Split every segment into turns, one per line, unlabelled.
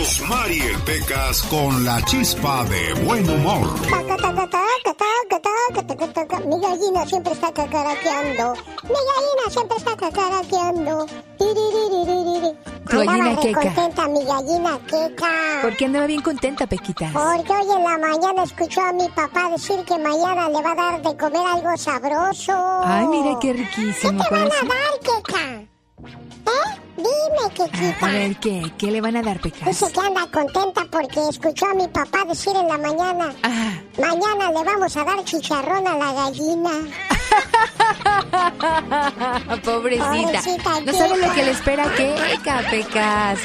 Rosmarie Pecas con la chispa de buen humor.
Mi gallina siempre está cacaraqueando. Mi gallina siempre está cacaraqueando.
Tu gallina
Andaba
queca.
contenta mi gallina queca.
¿Por qué andaba bien contenta, Pequitas?
Porque hoy en la mañana escuchó a mi papá decir que mañana le va a dar de comer algo sabroso.
Ay, mira qué
¿Qué
riquísimo.
te van a dar, queca? ¿Eh? Dime, quequita.
A ver, ¿qué? ¿Qué le van a dar, Pecas?
Dice que anda contenta porque escuchó a mi papá decir en la mañana,
Ah,
mañana le vamos a dar chicharrón a la gallina.
pobrecita.
Pobrecita,
No sabe lo que le espera a Queca, Pecas.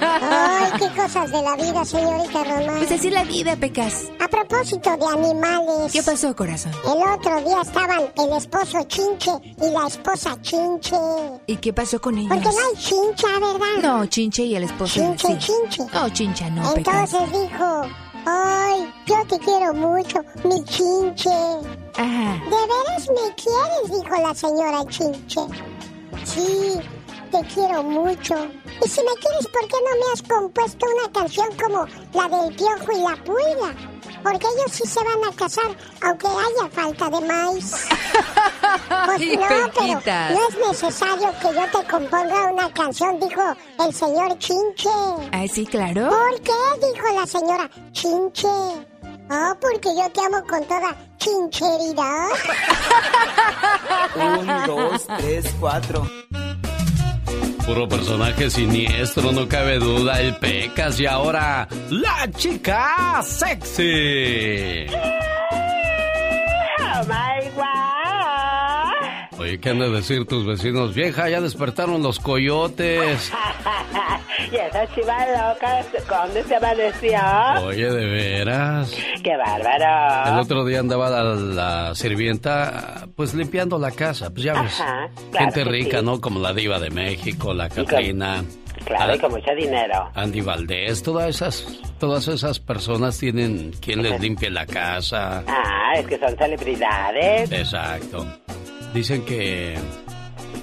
Ay, qué cosas de la vida, señorita Román.
Pues así la vida, Pecas.
A propósito de animales.
¿Qué pasó, corazón?
El otro día estaban el esposo chinche y la esposa chinche.
¿Y qué pasó con ellos?
Porque no hay chincha, ¿verdad?
No, Chinche y el esposo.
Chinche,
sí.
chinche.
No, Chincha no.
Entonces dijo, ay, yo te quiero mucho, mi chinche.
Ajá.
¿De veras me quieres? Dijo la señora Chinche. Sí, te quiero mucho. Y si me quieres, ¿por qué no me has compuesto una canción como la del piojo y la pulga? Porque ellos sí se van a casar, aunque haya falta de maíz. Pues
Ay,
no, pero no es necesario que yo te componga una canción, dijo el señor Chinche.
Ah, sí, claro.
¿Por qué? Dijo la señora Chinche. Oh, porque yo te amo con toda chincheridad.
Un, dos, tres, cuatro.
Puro personaje siniestro, no cabe duda, el Pecas y ahora la chica sexy. Oye, ¿qué han de decir tus vecinos? Vieja, ya despertaron los coyotes.
y esa chiva loca, ¿dónde se amaneció?
Oye, de veras.
¡Qué
El
bárbaro!
otro día andaba la, la sirvienta, pues limpiando la casa, pues ya ves.
Ajá, claro
Gente rica,
sí.
¿no? Como la diva de México, la Catrina.
Claro, y
Ah,
con mucho dinero.
Andy Valdés, todas esas, todas esas personas tienen quien les limpie la casa.
Ah, es que son celebridades.
Exacto. Dicen que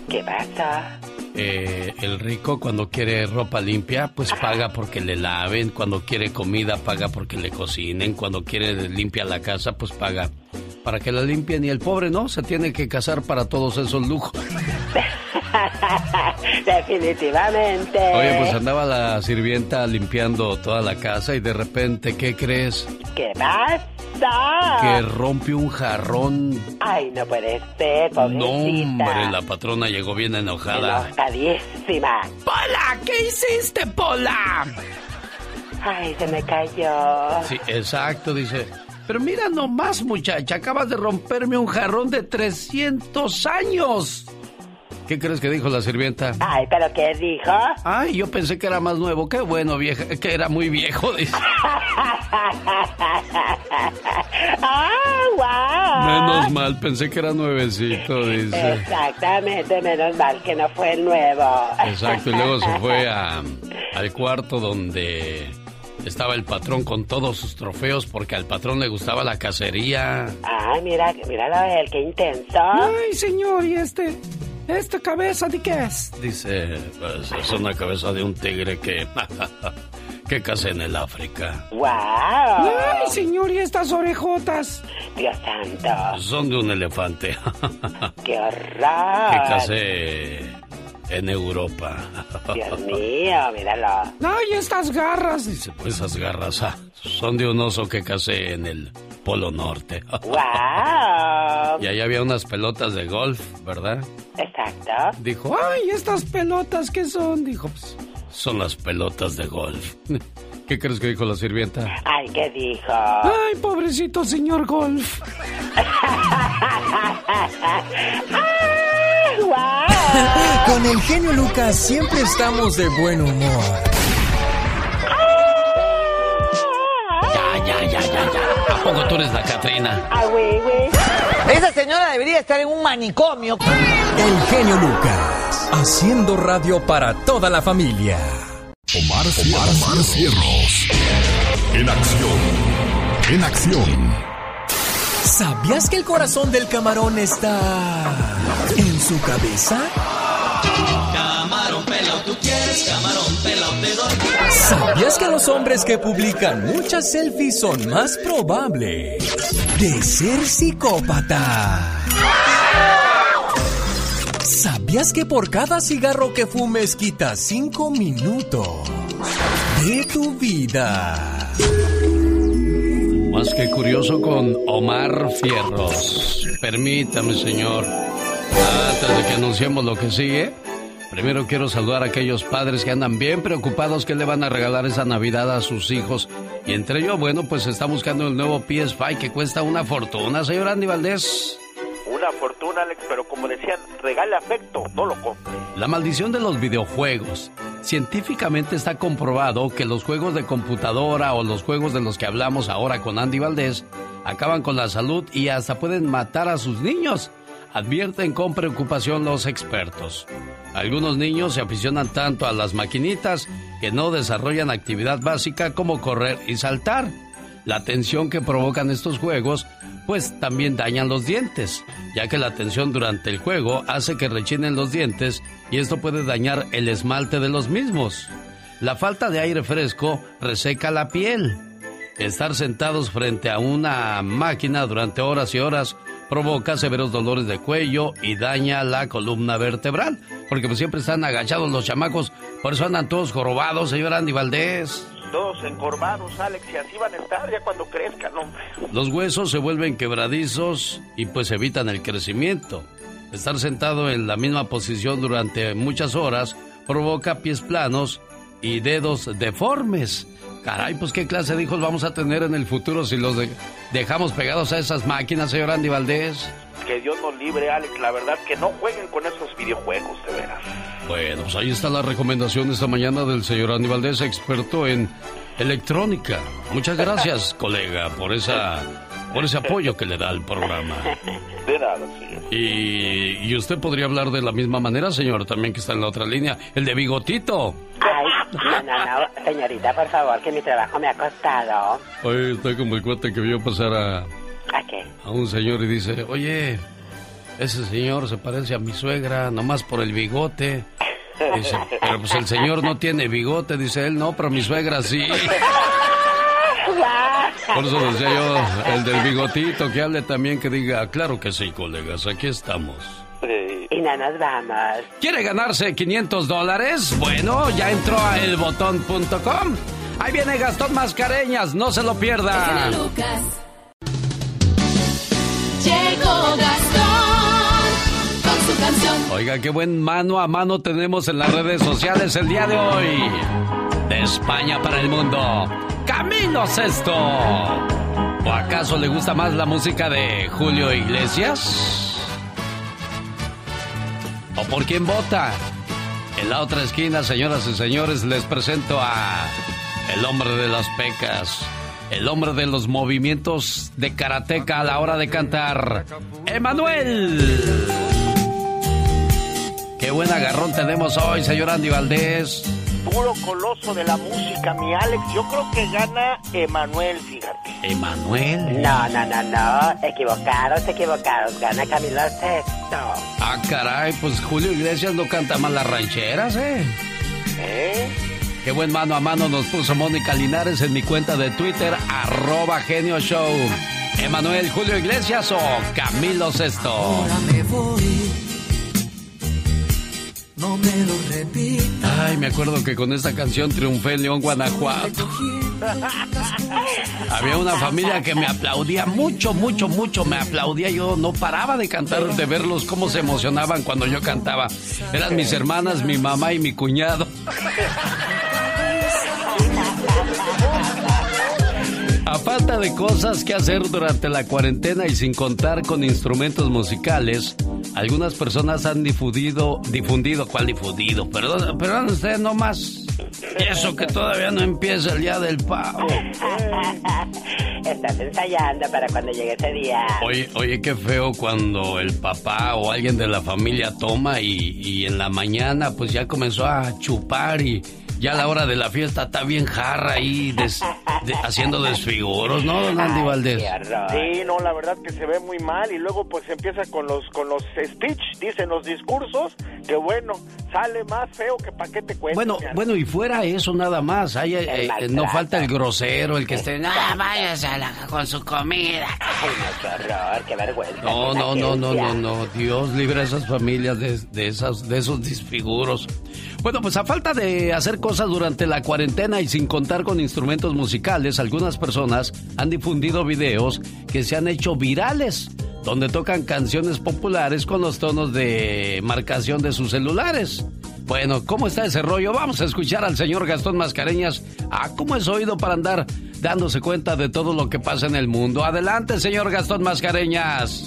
¿Qué pasa?
eh, el rico cuando quiere ropa limpia, pues paga porque le laven. Cuando quiere comida, paga porque le cocinen. Cuando quiere limpia la casa, pues paga para que la limpien. Y el pobre no, se tiene que casar para todos esos lujos.
Definitivamente.
Oye, pues andaba la sirvienta limpiando toda la casa y de repente, ¿qué crees?
¿Qué pasa?
Que rompe un jarrón.
Ay, no puede ser,
No,
pobrecita.
hombre, la patrona llegó bien enojada.
Enojadísima.
¡Pola! ¿Qué hiciste, Pola?
Ay, se me cayó.
Sí, exacto, dice. Pero mira nomás, muchacha, acabas de romperme un jarrón de 300 años. ¿Qué crees que dijo la sirvienta?
Ay, ¿pero qué dijo?
Ay, yo pensé que era más nuevo. Qué bueno, vieja, que era muy viejo, dice.
¡Ah, wow!
Menos mal, pensé que era nuevecito, dice.
Exactamente, menos mal que no fue el nuevo.
Exacto, y luego se fue a- al cuarto donde estaba el patrón con todos sus trofeos porque al patrón le gustaba la cacería.
Ay, mira, míralo a él, qué intenso.
Ay, señor, ¿y este? ¿Esta cabeza de qué es? Dice, pues es una cabeza de un tigre que... que caza en el África.
¡Wow!
Ay, señor, ¿y estas orejotas?
Dios santo,
Son de un elefante.
qué
que
horror.
En Europa.
Dios mío, míralo.
No, y estas garras, dice, pues esas garras ah, son de un oso que casé en el Polo Norte.
¡Wow!
Y ahí había unas pelotas de golf, ¿verdad?
Exacto.
Dijo, ay, estas pelotas, ¿qué son? Dijo, pues, son las pelotas de golf. ¿Qué crees que dijo la sirvienta?
Ay, ¿qué dijo?
Ay, pobrecito señor golf.
Con el genio Lucas siempre estamos de buen humor.
Ya, ya, ya, ya, ya. ¿A poco tú eres la Catrina?
Ah, güey, güey.
Esa señora debería estar en un manicomio.
El genio Lucas, haciendo radio para toda la familia.
Omar, Omar, Cierros. En acción. En acción.
¿Sabías que el corazón del camarón está en su cabeza?
Camarón pelado, tú quieres camarón pelado, te doy.
¿Sabías que los hombres que publican muchas selfies son más probables de ser psicópata? ¿Sabías que por cada cigarro que fumes quitas cinco minutos de tu vida?
Más que curioso con Omar Fierros. Permítame, señor. Antes de que anunciemos lo que sigue, primero quiero saludar a aquellos padres que andan bien preocupados que le van a regalar esa Navidad a sus hijos. Y entre ellos, bueno, pues está buscando el nuevo PS5 que cuesta una fortuna, señor Andy Valdés.
Una fortuna, Alex, pero como decían, regale afecto, no lo compre.
La maldición de los videojuegos. Científicamente está comprobado que los juegos de computadora o los juegos de los que hablamos ahora con Andy Valdés acaban con la salud y hasta pueden matar a sus niños. Advierten con preocupación los expertos. Algunos niños se aficionan tanto a las maquinitas que no desarrollan actividad básica como correr y saltar. La tensión que provocan estos juegos pues también dañan los dientes, ya que la tensión durante el juego hace que rechinen los dientes y esto puede dañar el esmalte de los mismos. La falta de aire fresco reseca la piel. Estar sentados frente a una máquina durante horas y horas provoca severos dolores de cuello y daña la columna vertebral, porque pues siempre están agachados los chamacos, por eso andan todos jorobados, señor Andy Valdés
todos encorvados, Alex, y así van a estar ya cuando crezcan, hombre.
Los huesos se vuelven quebradizos y pues evitan el crecimiento. Estar sentado en la misma posición durante muchas horas provoca pies planos y dedos deformes. Caray, pues qué clase de hijos vamos a tener en el futuro si los dejamos pegados a esas máquinas, señor Andy Valdés.
Que Dios nos libre, Alex. La verdad que no jueguen con esos videojuegos, de veras.
Bueno, pues ahí está la recomendación esta mañana del señor Andy Valdés, experto en electrónica. Muchas gracias, colega, por esa por ese apoyo que le da al programa.
De nada, señor.
Y, y usted podría hablar de la misma manera, señor, también que está en la otra línea, el de bigotito.
Ay, no, no, no, señorita, por favor, que mi trabajo me ha costado.
Oye, está como el cuate que vio pasar a...
¿A qué?
A un señor y dice, oye, ese señor se parece a mi suegra, nomás por el bigote. Dice, pero pues el señor no tiene bigote, dice él, no, pero mi suegra sí. Por eso decía yo, el del bigotito, que hable también, que diga, claro que sí, colegas, aquí estamos.
Y no nos vamos.
¿Quiere ganarse 500 dólares? Bueno, ya entró a elbotón.com. Ahí viene Gastón Mascareñas, no se lo pierda.
Gastón con su canción.
Oiga, qué buen mano a mano tenemos en las redes sociales el día de hoy. De España para el mundo. Camilo Sesto. ¿O acaso le gusta más la música de Julio Iglesias? ¿O por quién vota? En la otra esquina, señoras y señores, les presento a el hombre de las pecas, el hombre de los movimientos de karateca a la hora de cantar, Emanuel. Qué buen agarrón tenemos hoy, señor Andy Valdés
puro coloso de la música, mi Alex. Yo creo que gana Emanuel, fíjate.
¿Emanuel?
No, no, no, no. Equivocados, equivocados. Gana Camilo Sexto.
Ah, caray, pues Julio Iglesias no canta más las rancheras, ¿eh?
¿Eh?
Qué buen mano a mano nos puso Mónica Linares en mi cuenta de Twitter, arroba genio show. Emanuel Julio Iglesias o Camilo Sexto.
Ahora me voy no me lo repitas.
Ay, me acuerdo que con esta canción triunfé en León, Guanajuato. Había una familia que me aplaudía mucho, mucho, mucho. Me aplaudía. Yo no paraba de cantar, de verlos cómo se emocionaban cuando yo cantaba. Eran mis hermanas, mi mamá y mi cuñado. A falta de cosas que hacer durante la cuarentena y sin contar con instrumentos musicales, algunas personas han difundido, difundido, ¿cuál difundido? Perdón, perdón usted no más. Eso que todavía no empieza el día del pavo.
Estás ensayando para cuando llegue ese día.
Oye, oye, qué feo cuando el papá o alguien de la familia toma y, y en la mañana pues ya comenzó a chupar y ya a la hora de la fiesta está bien jarra ahí des- de- haciendo desfiguros, ¿no, don Andy Valdés?
Sí, no, la verdad que se ve muy mal y luego pues empieza con los con los speech, dicen los discursos, que bueno, sale más feo que pa' qué te cuento.
Bueno,
mi
bueno, y fuera eso nada más, hay, eh, eh, no falta el grosero, el que esté...
Ah, váyase a la- con su comida. Ay, no, qué horror, qué vergüenza.
No, no, no, no, no, no. Dios libre a esas familias de, de esas, de esos disfiguros. Bueno, pues a falta de hacer cosas durante la cuarentena y sin contar con instrumentos musicales, algunas personas han difundido videos que se han hecho virales, donde tocan canciones populares con los tonos de marcación de sus celulares. Bueno, ¿cómo está ese rollo? Vamos a escuchar al señor Gastón Mascareñas. Ah, ¿cómo es oído para andar dándose cuenta de todo lo que pasa en el mundo? Adelante, señor Gastón Mascareñas.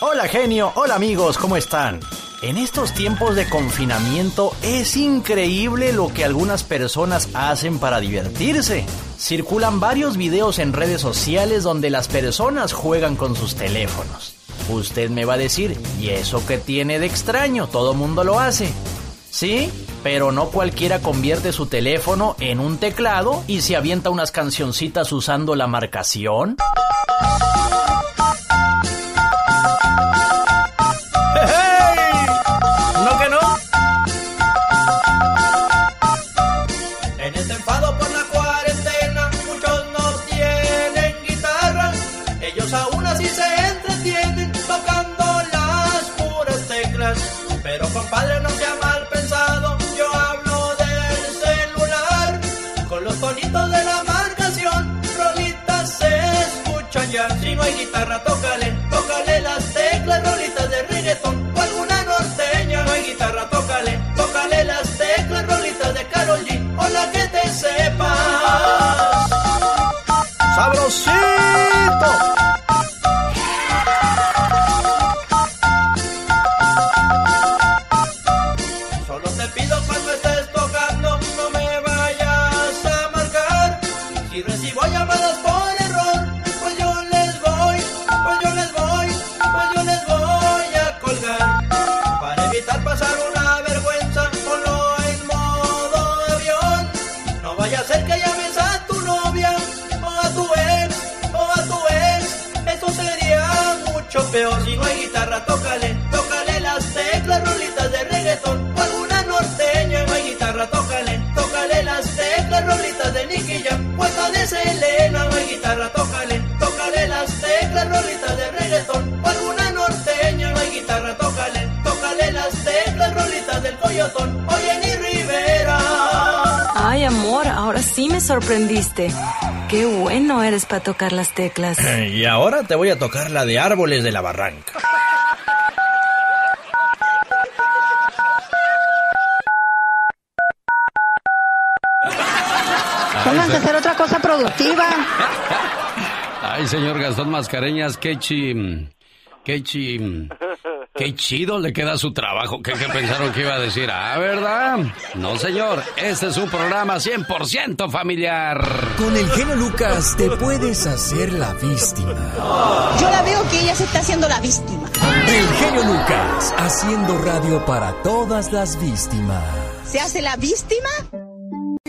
Hola genio, hola amigos, ¿cómo están? En estos tiempos de confinamiento es increíble lo que algunas personas hacen para divertirse. Circulan varios videos en redes sociales donde las personas juegan con sus teléfonos. Usted me va a decir, ¿y eso qué tiene de extraño? Todo mundo lo hace. Sí, pero no cualquiera convierte su teléfono en un teclado y se avienta unas cancioncitas usando la marcación.
Guitarra, tócale, tócale las teclas, rolitas de reggaetón o alguna norteña. No hay guitarra, tócale, tócale las teclas, rolitas de Karol G o la que te sepa.
¡Sabrosito!
Guitarra, tócale, tócale las teclas, rolitas de reggaetón o alguna norteña. No hay guitarra, tócale, tócale las teclas, rolitas de Nicky Jam o esta de Selena. No hay guitarra, tócale, tócale las teclas, rolitas de reggaetón o alguna norteña. No hay guitarra, tócale, tócale las teclas, rolitas del Coyotón o Jenny Rivera.
Ay, amor, ahora sí me sorprendiste. Qué bueno eres para tocar las teclas.
Y ahora te voy a tocar la de árboles de la barranca.
Pónganse a hacer otra cosa productiva.
Ay, señor Gastón Mascareñas, qué chi... Qué chi... Qué chido le queda su trabajo. ¿Qué, qué pensaron que iba a decir? Ah, ¿verdad? No, señor. Este es un programa 100% familiar.
Con el genio Lucas te puedes hacer la víctima.
Yo la veo que ella se está haciendo la víctima.
El genio Lucas haciendo radio para todas las víctimas.
¿Se hace la víctima?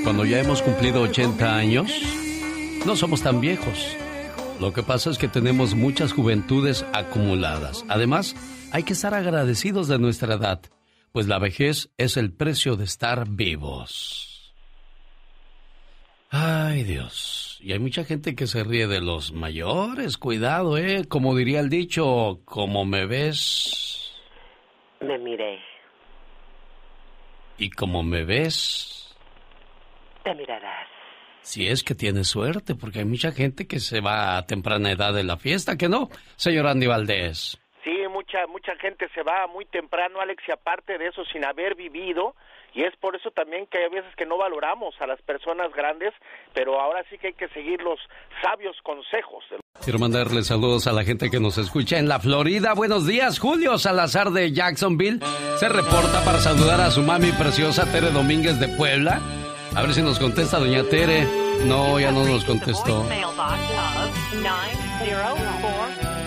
Cuando ya hemos cumplido 80 años, no somos tan viejos. Lo que pasa es que tenemos muchas juventudes acumuladas. Además, hay que estar agradecidos de nuestra edad, pues la vejez es el precio de estar vivos. Ay Dios, y hay mucha gente que se ríe de los mayores. Cuidado, ¿eh? Como diría el dicho, como me ves...
Me miré.
Y como me ves,
Te mirarás.
si es que tienes suerte, porque hay mucha gente que se va a temprana edad de la fiesta, ¿que no, señor Andy Valdés?
Sí, mucha mucha gente se va muy temprano, Alex, y aparte de eso, sin haber vivido, y es por eso también que hay veces que no valoramos a las personas grandes, pero ahora sí que hay que seguir los sabios consejos.
Quiero mandarle saludos a la gente que nos escucha en la Florida. Buenos días, Julio Salazar de Jacksonville. Se reporta para saludar a su mami preciosa Tere Domínguez de Puebla. A ver si nos contesta doña Tere. No, ya no nos contestó.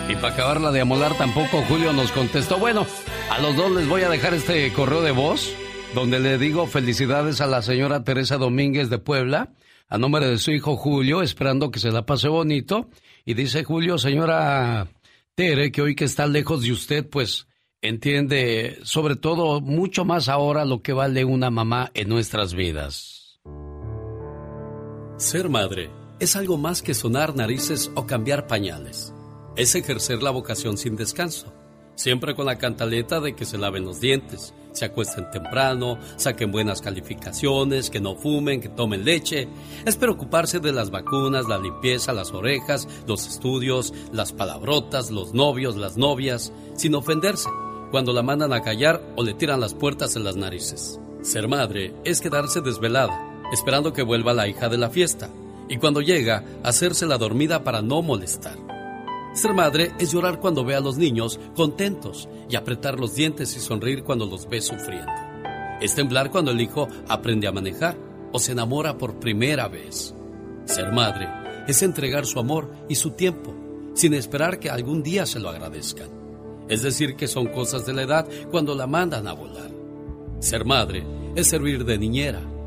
Y para acabarla de amolar tampoco Julio nos contestó. Bueno, a los dos les voy a dejar este correo de voz donde le digo felicidades a la señora Teresa Domínguez de Puebla a nombre de su hijo Julio, esperando que se la pase bonito. Y dice Julio, señora Tere, que hoy que está lejos de usted, pues entiende sobre todo mucho más ahora lo que vale una mamá en nuestras vidas. Ser madre es algo más que sonar narices o cambiar pañales. Es ejercer la vocación sin descanso, siempre con la cantaleta de que se laven los dientes, se acuesten temprano, saquen buenas calificaciones, que no fumen, que tomen leche. Es preocuparse de las vacunas, la limpieza, las orejas, los estudios, las palabrotas, los novios, las novias, sin ofenderse cuando la mandan a callar o le tiran las puertas en las narices. Ser madre es quedarse desvelada, esperando que vuelva la hija de la fiesta, y cuando llega, hacerse la dormida para no molestar. Ser madre es llorar cuando ve a los niños contentos y apretar los dientes y sonreír cuando los ve sufriendo. Es temblar cuando el hijo aprende a manejar o se enamora por primera vez. Ser madre es entregar su amor y su tiempo sin esperar que algún día se lo agradezcan. Es decir, que son cosas de la edad cuando la mandan a volar. Ser madre es servir de niñera,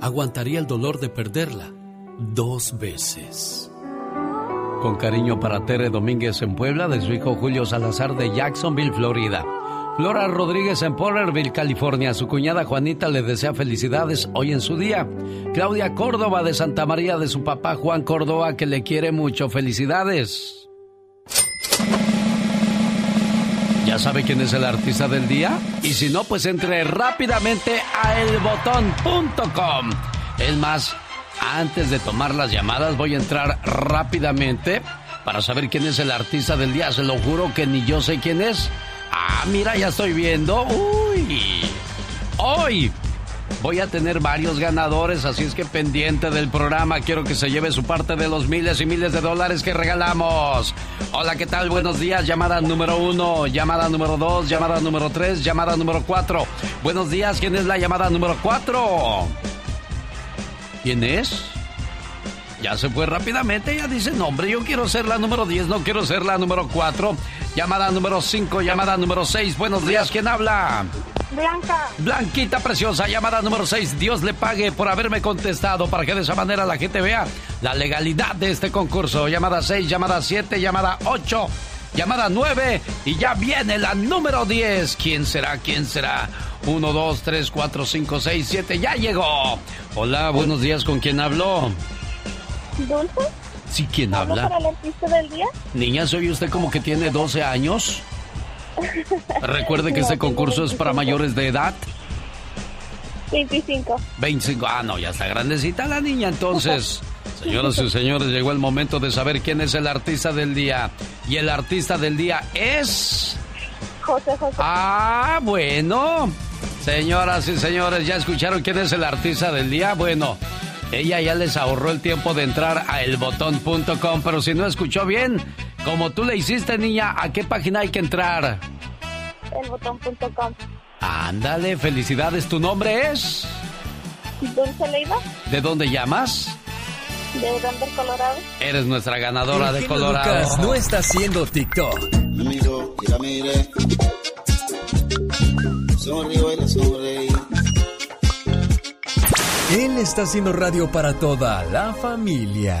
aguantaría el dolor de perderla dos veces. Con cariño para Tere Domínguez en Puebla, de su hijo Julio Salazar de Jacksonville, Florida. Flora Rodríguez en Porterville, California. Su cuñada Juanita le desea felicidades hoy en su día. Claudia Córdoba de Santa María de su papá Juan Córdoba que le quiere mucho. Felicidades. ¿Ya sabe quién es el artista del día? Y si no, pues entre rápidamente a elbotón.com. Es más, antes de tomar las llamadas voy a entrar rápidamente para saber quién es el artista del día. Se lo juro que ni yo sé quién es. Ah, mira, ya estoy viendo. Uy. Hoy voy a tener varios ganadores, así es que pendiente del programa. Quiero que se lleve su parte de los miles y miles de dólares que regalamos. Hola, ¿qué tal? Buenos días. Llamada número uno, llamada número dos, llamada número tres, llamada número cuatro. Buenos días, ¿quién es la llamada número cuatro? ¿Quién es? Ya se fue rápidamente, ya dice, no hombre, yo quiero ser la número 10, no quiero ser la número 4. Llamada número 5, llamada número 6. Buenos días, ¿quién habla?
Blanca.
Blanquita preciosa, llamada número 6. Dios le pague por haberme contestado para que de esa manera la gente vea la legalidad de este concurso. Llamada 6, llamada 7, llamada 8, llamada 9 y ya viene la número 10. ¿Quién será? ¿Quién será? 1, 2, 3, 4, 5, 6, 7. Ya llegó. Hola, buenos días. ¿Con quién hablo?
¿Dulce?
Sí, ¿quién
¿Hablo
habla?
para el artista del día?
Niña, ¿soy usted como que tiene 12 años? Recuerde que este concurso es para mayores de edad.
25.
25. Ah, no, ya está grandecita la niña entonces. Señoras y señores, llegó el momento de saber quién es el artista del día. Y el artista del día es...
José José.
Ah, bueno. Señoras y señores, ¿ya escucharon quién es el artista del día? Bueno, ella ya les ahorró el tiempo de entrar a elbotón.com, pero si no escuchó bien, como tú le hiciste, niña, ¿a qué página hay que entrar?
Elbotón.com.
Ándale, felicidades. ¿Tu nombre es?
Dulce Leiva,
¿De dónde llamas?
de Denver, Colorado.
Eres nuestra ganadora
El
de Colorado.
Lucas no está haciendo TikTok.
Amigo, y la miré. Sonrío y la sonreí.
Él está haciendo radio para toda la familia.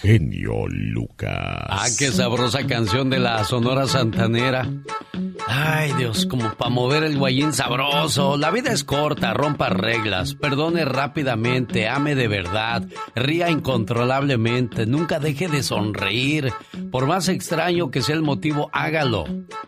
Genio Lucas.
Ah, qué sabrosa canción de la Sonora Santanera. Ay, Dios, como para mover el guayín sabroso. La vida es corta, rompa reglas, perdone rápidamente, ame de verdad, ría incontrolablemente, nunca deje de sonreír. Por más extraño que sea el motivo, hágalo.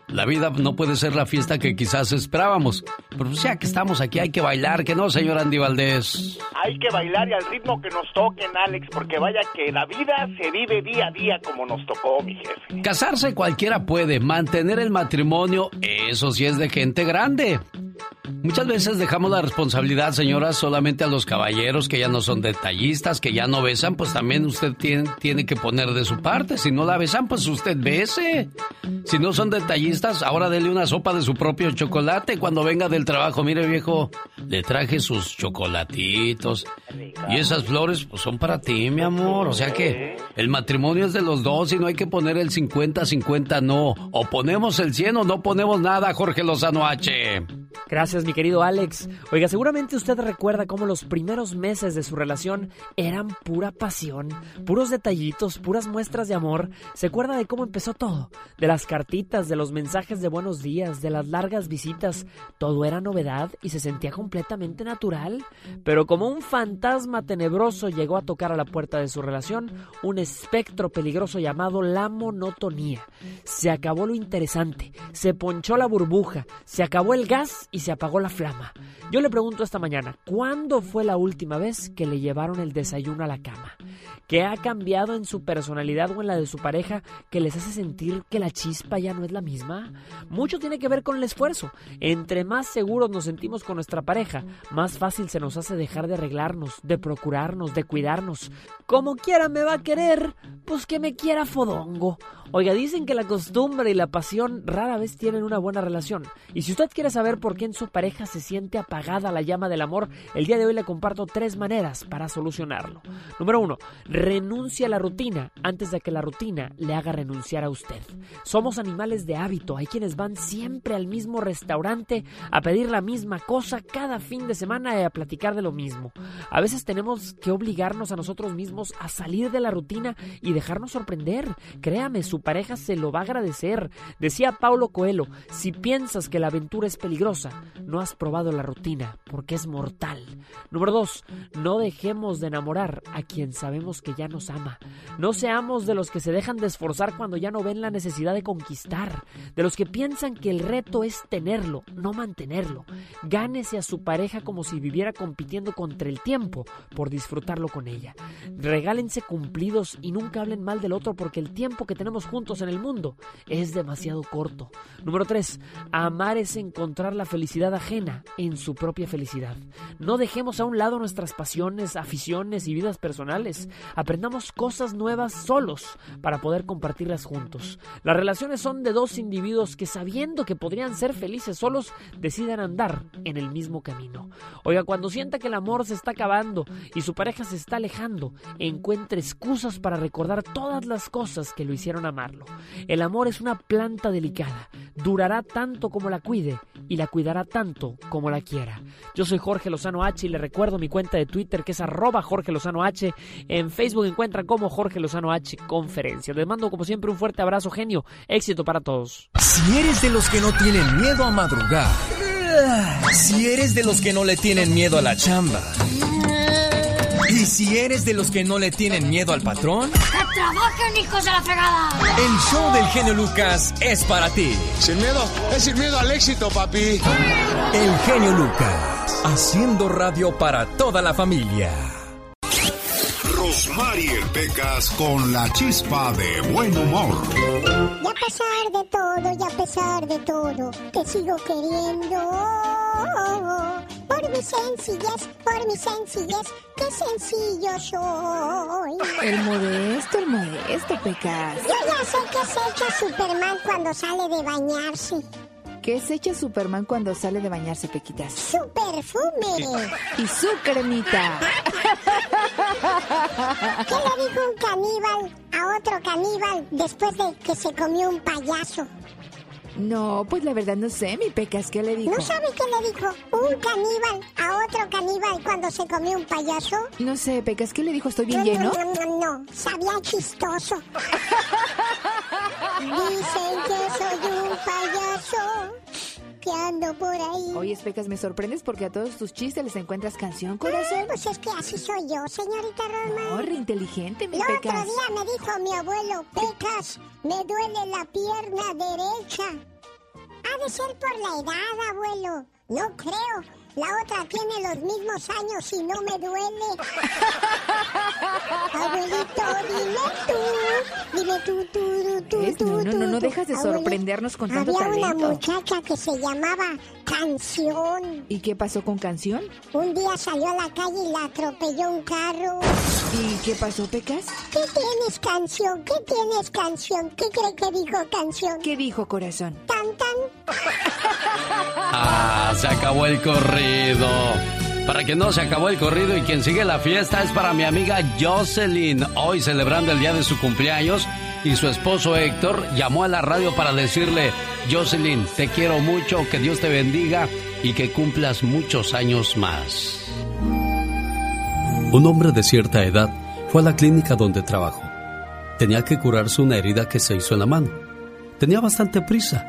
La vida no puede ser la fiesta que quizás esperábamos. Pero pues ya que estamos aquí hay que bailar, que no, señor Andy Valdés.
Hay que bailar y al ritmo que nos toquen, Alex, porque vaya que la vida se vive día a día como nos tocó, mi jefe.
Casarse cualquiera puede, mantener el matrimonio, eso sí es de gente grande. Muchas veces dejamos la responsabilidad, señoras, solamente a los caballeros que ya no son detallistas, que ya no besan, pues también usted tiene, tiene que poner de su parte. Si no la besan, pues usted bese. Si no son detallistas, ahora dele una sopa de su propio chocolate cuando venga del trabajo. Mire, viejo, le traje sus chocolatitos. Y esas flores, pues son para ti, mi amor. O sea que el matrimonio es de los dos y no hay que poner el 50-50, no. O ponemos el 100 o no ponemos nada, Jorge Lozano H.
Gracias, mi querido Alex. Oiga, seguramente usted recuerda cómo los primeros meses de su relación eran pura pasión, puros detallitos, puras muestras de amor. ¿Se acuerda de cómo empezó todo? De las cartitas, de los mensajes de buenos días, de las largas visitas. Todo era novedad y se sentía completamente natural. Pero como un fantasma tenebroso llegó a tocar a la puerta de su relación, un espectro peligroso llamado la monotonía. Se acabó lo interesante, se ponchó la burbuja, se acabó el gas y se apagó la flama. Yo le pregunto esta mañana, ¿cuándo fue la última vez que le llevaron el desayuno a la cama? ¿Qué ha cambiado en su personalidad o en la de su pareja que les hace sentir que la chispa ya no es la misma? Mucho tiene que ver con el esfuerzo. Entre más seguros nos sentimos con nuestra pareja, más fácil se nos hace dejar de arreglarnos, de procurarnos, de cuidarnos. Como quiera me va a querer, pues que me quiera fodongo. Oiga, dicen que la costumbre y la pasión rara vez tienen una buena relación. Y si usted quiere saber por qué en su pareja se siente apagada la llama del amor, el día de hoy le comparto tres maneras para solucionarlo. Número uno, renuncia a la rutina antes de que la rutina le haga renunciar a usted. Somos animales de hábito, hay quienes van siempre al mismo restaurante a pedir la misma cosa cada fin de semana y a platicar de lo mismo. A veces tenemos que obligarnos a nosotros mismos a salir de la rutina y dejarnos sorprender. Créame, su pareja se lo va a agradecer. Decía Paulo Coelho, si piensas que la aventura es peligrosa, no has probado la rutina, porque es mortal. Número dos, no dejemos de enamorar a quien sabemos que ya nos ama. No seamos de los que se dejan de esforzar cuando ya no ven la necesidad de conquistar, de los que piensan que el reto es tenerlo, no mantenerlo. Gánese a su pareja como si viviera compitiendo contra el tiempo por disfrutarlo con ella. Regálense cumplidos y nunca hablen mal del otro porque el tiempo que tenemos juntos en el mundo es demasiado corto. Número 3. Amar es encontrar la felicidad ajena en su propia felicidad. No dejemos a un lado nuestras pasiones, aficiones y vidas personales. Aprendamos cosas nuevas solos para poder compartirlas juntos. Las relaciones son de dos individuos que sabiendo que podrían ser felices solos, deciden andar en el mismo camino. Oiga, cuando sienta que el amor se está acabando y su pareja se está alejando, encuentre excusas para recordar todas las cosas que lo hicieron amarlo. El amor es una planta delicada, durará tanto como la cuide y la cuidará tanto como la quiera. Yo soy Jorge Lozano H y le recuerdo mi cuenta de Twitter que es arroba Jorge Lozano H. En encuentran como Jorge Lozano H Conferencia. Les mando como siempre un fuerte abrazo genio. Éxito para todos.
Si eres de los que no tienen miedo a madrugar, si eres de los que no le tienen miedo a la chamba, y si eres de los que no le tienen miedo al patrón,
¡Que trabajen, hijos de la fregada!
el show del genio Lucas es para ti.
Sin miedo, es sin miedo al éxito, papi.
El genio Lucas, haciendo radio para toda la familia.
Rosmarie Pecas con la chispa de buen humor.
Y a pesar de todo, y a pesar de todo, te sigo queriendo. Por mi sencillez, por mi sencillez, qué sencillo soy.
El modesto, el modesto, Pecas.
Yo ya sé que se echa Superman cuando sale de bañarse.
¿Qué se echa Superman cuando sale de bañarse, Pequitas?
¡Su perfume!
Y su cremita.
¿Qué le dijo un caníbal a otro caníbal después de que se comió un payaso?
No, pues la verdad no sé, mi Pecas, ¿qué le dijo?
¿No sabe qué le dijo un caníbal a otro caníbal cuando se comió un payaso?
No sé, Pecas, ¿qué le dijo? ¿Estoy bien
No,
lleno?
no, no, no, sabía chistoso. Dicen que soy un payaso ando por ahí.
Oye, Pecas, me sorprendes porque a todos tus chistes les encuentras canción, corazón.
Ah, pues es que así soy yo, señorita Roma.
No, re inteligente, mi
El otro
Pecas.
día me dijo mi abuelo, Pecas, me duele la pierna derecha. Ha de ser por la edad, abuelo. No creo. La otra tiene los mismos años y no me duele. Abuelito, dime tú. Dime tú, tú, tú, tú,
No, no, no, dejas de sorprendernos con tanto
Había una
talento.
muchacha que se llamaba Canción.
¿Y qué pasó con canción?
Un día salió a la calle y la atropelló un carro.
¿Y qué pasó, Pecas?
¿Qué tienes, Canción? ¿Qué tienes, Canción? ¿Qué cree que dijo Canción?
¿Qué dijo, corazón?
Se acabó el corrido. Para quien no se acabó el corrido y quien sigue la fiesta es para mi amiga Jocelyn. Hoy celebrando el día de su cumpleaños y su esposo Héctor llamó a la radio para decirle, Jocelyn, te quiero mucho, que Dios te bendiga y que cumplas muchos años más. Un hombre de cierta edad fue a la clínica donde trabajó. Tenía que curarse una herida que se hizo en la mano. Tenía bastante prisa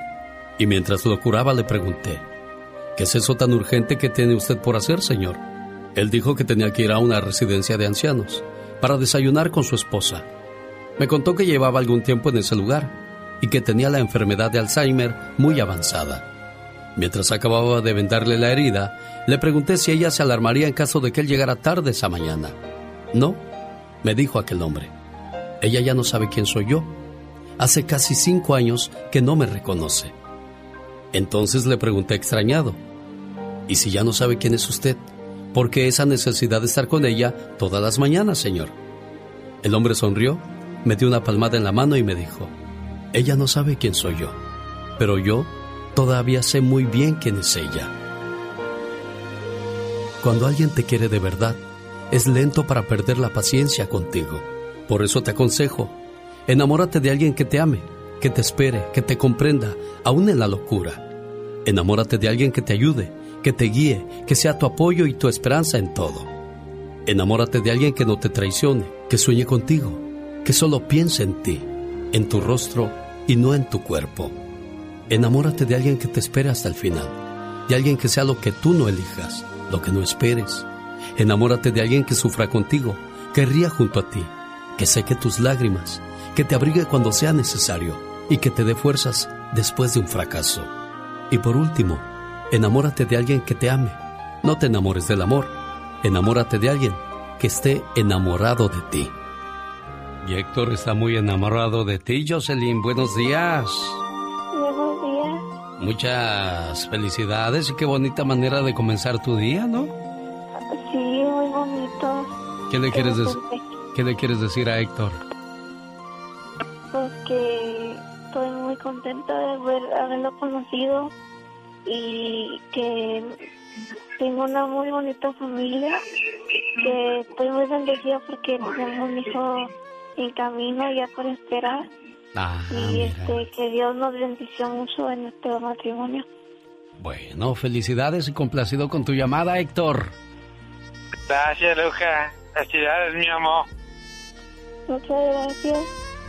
y mientras lo curaba le pregunté, ¿qué es eso tan urgente que tiene usted por hacer, señor? Él dijo que tenía que ir a una residencia de ancianos para desayunar con su esposa. Me contó que llevaba algún tiempo en ese lugar y que tenía la enfermedad de Alzheimer muy avanzada. Mientras acababa de vendarle la herida, le pregunté si ella se alarmaría en caso de que él llegara tarde esa mañana. No, me dijo aquel hombre. Ella ya no sabe quién soy yo. Hace casi cinco años que no me reconoce. Entonces le pregunté extrañado, ¿y si ya no sabe quién es usted? ¿Por qué esa necesidad de estar con ella todas las mañanas, señor? El hombre sonrió, me dio una palmada en la mano y me dijo, ella no sabe quién soy yo, pero yo todavía sé muy bien quién es ella. Cuando alguien te quiere de verdad, es lento para perder la paciencia contigo. Por eso te aconsejo, enamórate de alguien que te ame, que te espere, que te comprenda, aún en la locura. Enamórate de alguien que te ayude, que te guíe, que sea tu apoyo y tu esperanza en todo. Enamórate de alguien que no te traicione, que sueñe contigo, que solo piense en ti, en tu rostro y no en tu cuerpo. Enamórate de alguien que te espere hasta el final, de alguien que sea lo que tú no elijas, lo que no esperes. Enamórate de alguien que sufra contigo, que ría junto a ti, que seque tus lágrimas, que te abrigue cuando sea necesario y que te dé fuerzas después de un fracaso. Y por último, enamórate de alguien que te ame. No te enamores del amor, enamórate de alguien que esté enamorado de ti. Y Héctor está muy enamorado de ti, Jocelyn. Buenos días.
Buenos días.
Muchas felicidades y qué bonita manera de comenzar tu día, ¿no?
Sí, muy bonito.
¿Qué le quieres, dec- ¿qué le quieres decir a Héctor?
Pues que muy contenta de haber, haberlo conocido y que tengo una muy bonita familia, que estoy muy bendecida porque tengo un hijo en camino ya por esperar
Ah,
y este que Dios nos bendició mucho en nuestro matrimonio.
Bueno, felicidades y complacido con tu llamada, Héctor.
Gracias, Luca. Felicidades, mi amor.
Muchas gracias.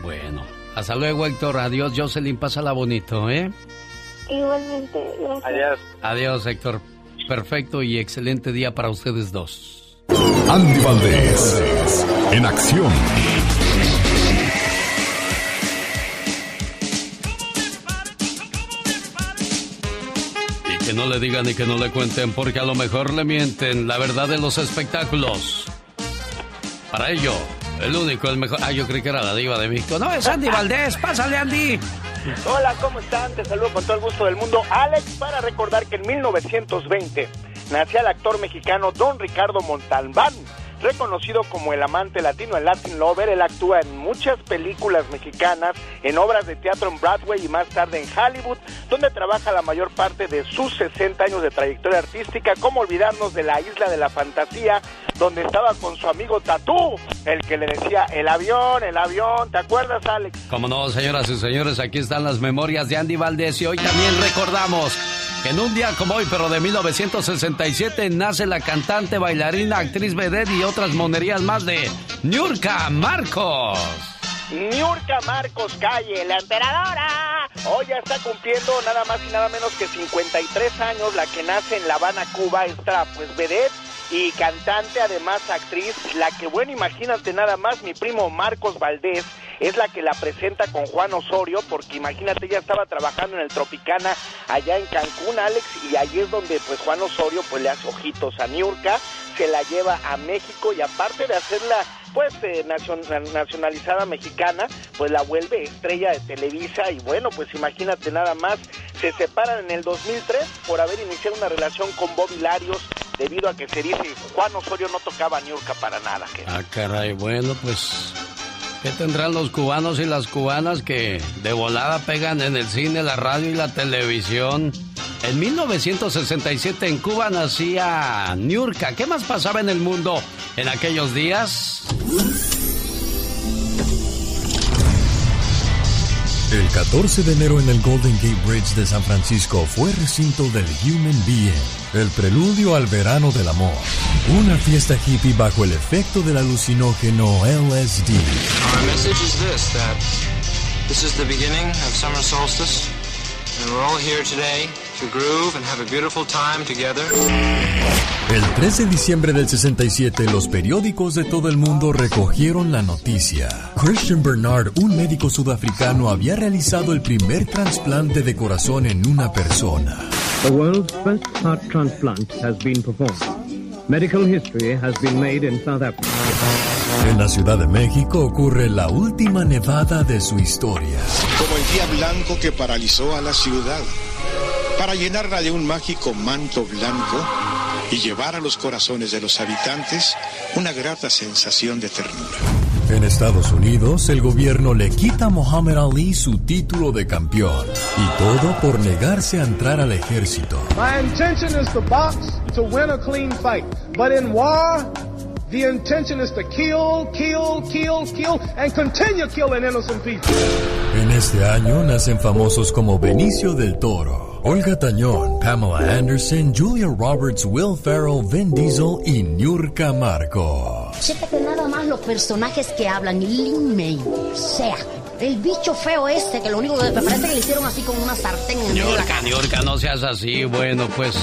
Bueno, hasta luego, Héctor. Adiós, Jocelyn. Pásala bonito, ¿eh?
Igualmente, gracias.
Adiós.
Adiós, Héctor. Perfecto y excelente día para ustedes dos.
Andy Valdés, en acción.
Y que no le digan y que no le cuenten, porque a lo mejor le mienten la verdad de los espectáculos. Para ello, el único, el mejor. Ah, yo creí que era la diva de México. No, es Andy Valdés. Pásale, Andy.
Hola, ¿cómo están? Te saludo con todo el gusto del mundo. Alex, para recordar que en 1920 nacía el actor mexicano Don Ricardo Montalbán, reconocido como el amante latino, el Latin Lover. Él actúa en muchas películas mexicanas, en obras de teatro en Broadway y más tarde en Hollywood, donde trabaja la mayor parte de sus 60 años de trayectoria artística. ¿Cómo olvidarnos de la isla de la fantasía, donde estaba con su amigo Tatú, el que le decía el avión, el avión? ¿Te acuerdas, Alex?
Como no, señoras y señores, aquí están las memorias de Andy Valdés y hoy también recordamos en un día como hoy, pero de 1967, nace la cantante, bailarina, actriz vedette y otras monerías más de Niurka Marcos.
Niurka Marcos Calle, la emperadora. Hoy ya está cumpliendo nada más y nada menos que 53 años, la que nace en La Habana, Cuba, esta pues vedette y cantante, además actriz, la que, bueno, imagínate nada más, mi primo Marcos Valdés es la que la presenta con Juan Osorio, porque imagínate, ella estaba trabajando en el Tropicana allá en Cancún, Alex, y ahí es donde pues Juan Osorio pues le hace ojitos a Niurka, se la lleva a México y aparte de hacerla pues eh, nacionalizada mexicana, pues la vuelve estrella de Televisa y bueno, pues imagínate nada más, se separan en el 2003 por haber iniciado una relación con Bobby Larios debido a que se dice Juan Osorio no tocaba Niurka para nada.
Ah, caray, bueno, pues ¿Qué tendrán los cubanos y las cubanas que de volada pegan en el cine, la radio y la televisión? En 1967 en Cuba nacía Niurka. ¿Qué más pasaba en el mundo en aquellos días?
El 14 de enero en el Golden Gate Bridge de San Francisco fue recinto del Human Being, el preludio al verano del amor. Una fiesta hippie bajo el efecto del alucinógeno LSD.
Our message is this, that this is the beginning of summer solstice,
El 3 de diciembre del 67, los periódicos de todo el mundo recogieron la noticia. Christian Bernard, un médico sudafricano, había realizado el primer trasplante de corazón en una persona.
The world's first heart transplant has been performed. Medical history has been made in South Africa.
En la Ciudad de México ocurre la última nevada de su historia.
Como el día blanco que paralizó a la ciudad, para llenarla de un mágico manto blanco y llevar a los corazones de los habitantes una grata sensación de ternura.
En Estados Unidos, el gobierno le quita a Muhammad Ali su título de campeón. Y todo por negarse a entrar al ejército.
My intention is to box to win a clean fight. But in war, the intention is to kill, kill, kill, kill, and continue killing innocent people.
En este año nacen famosos como Benicio del Toro, Olga Tañón, Pamela Anderson, Julia Roberts, Will Ferrell, Vin Diesel y Niurka Marco.
Chécate nada más los personajes que hablan. Lin May, o sea, el bicho feo este que lo único que me parece que le hicieron así con una sartén en el
no seas así. Bueno, pues.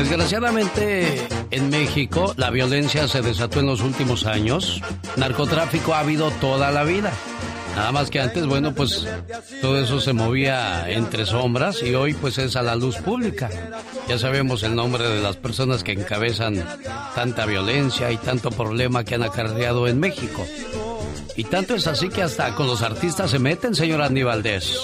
Desgraciadamente, en México, la violencia se desató en los últimos años. Narcotráfico ha habido toda la vida. Nada más que antes, bueno, pues todo eso se movía entre sombras y hoy pues es a la luz pública. Ya sabemos el nombre de las personas que encabezan tanta violencia y tanto problema que han acarreado en México. Y tanto es así que hasta con los artistas se meten, señor Andy Valdés.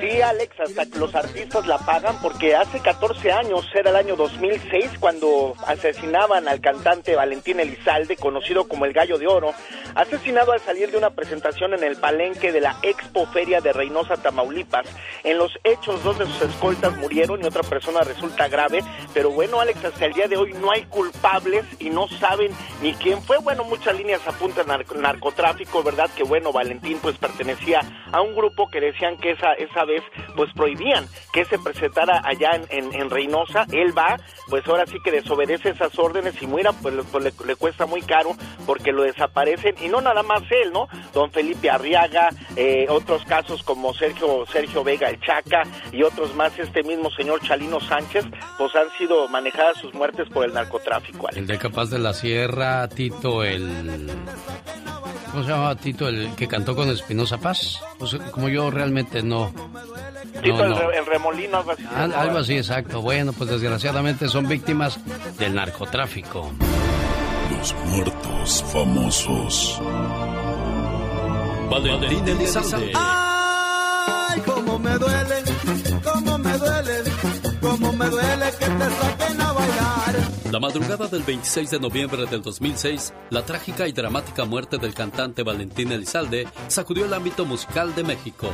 Sí, Alex, hasta que los artistas la pagan porque hace 14 años, era el año 2006, cuando asesinaban al cantante Valentín Elizalde, conocido como el Gallo de Oro, asesinado al salir de una presentación en el palenque de la Expo Feria de Reynosa, Tamaulipas. En los hechos, dos de sus escoltas murieron y otra persona resulta grave, pero bueno, Alex, hasta el día de hoy no hay culpables y no saben ni quién fue. Bueno, muchas líneas apuntan al narcotráfico, ¿verdad? Que bueno, Valentín pues pertenecía a un grupo que decían que esa, esa vez pues prohibían que se presentara allá en, Reynosa. Él va, pues ahora sí que desobedece esas órdenes y muera, pues, pues, le, cuesta muy caro porque lo desaparecen. Y no nada más él, ¿no? Don Felipe Arriaga, eh, otros casos como Sergio, Sergio Vega, el Chaca y otros más, este mismo señor Chalino Sánchez, pues han sido manejadas sus muertes por el narcotráfico.
El de Capaz de la Sierra, Tito, el... ¿Cómo se llama Tito, el que cantó con Espinosa Paz? Pues como yo realmente no... No,
el,
no.
el remolino, algo así. llamaba.
Algo así, exacto. Bueno, pues desgraciadamente son víctimas del narcotráfico.
Los muertos famosos.
Valentín Elizalde.
Ay, cómo me duele, cómo me duele, cómo me duele que te saquen a bailar.
La madrugada del 26 de noviembre del 2006, la trágica y dramática muerte del cantante Valentín Elizalde sacudió el ámbito musical de México.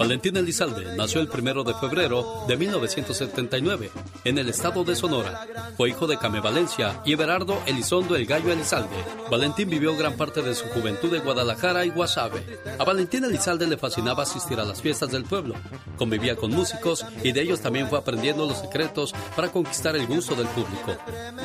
Valentín Elizalde nació el primero de febrero de 1979 en el estado de Sonora. Fue hijo de Came Valencia y Everardo Elizondo el Gallo Elizalde. Valentín vivió gran parte de su juventud en Guadalajara y Guasave. A Valentín Elizalde le fascinaba asistir a las fiestas del pueblo. Convivía con músicos y de ellos también fue aprendiendo los secretos para conquistar el gusto del público.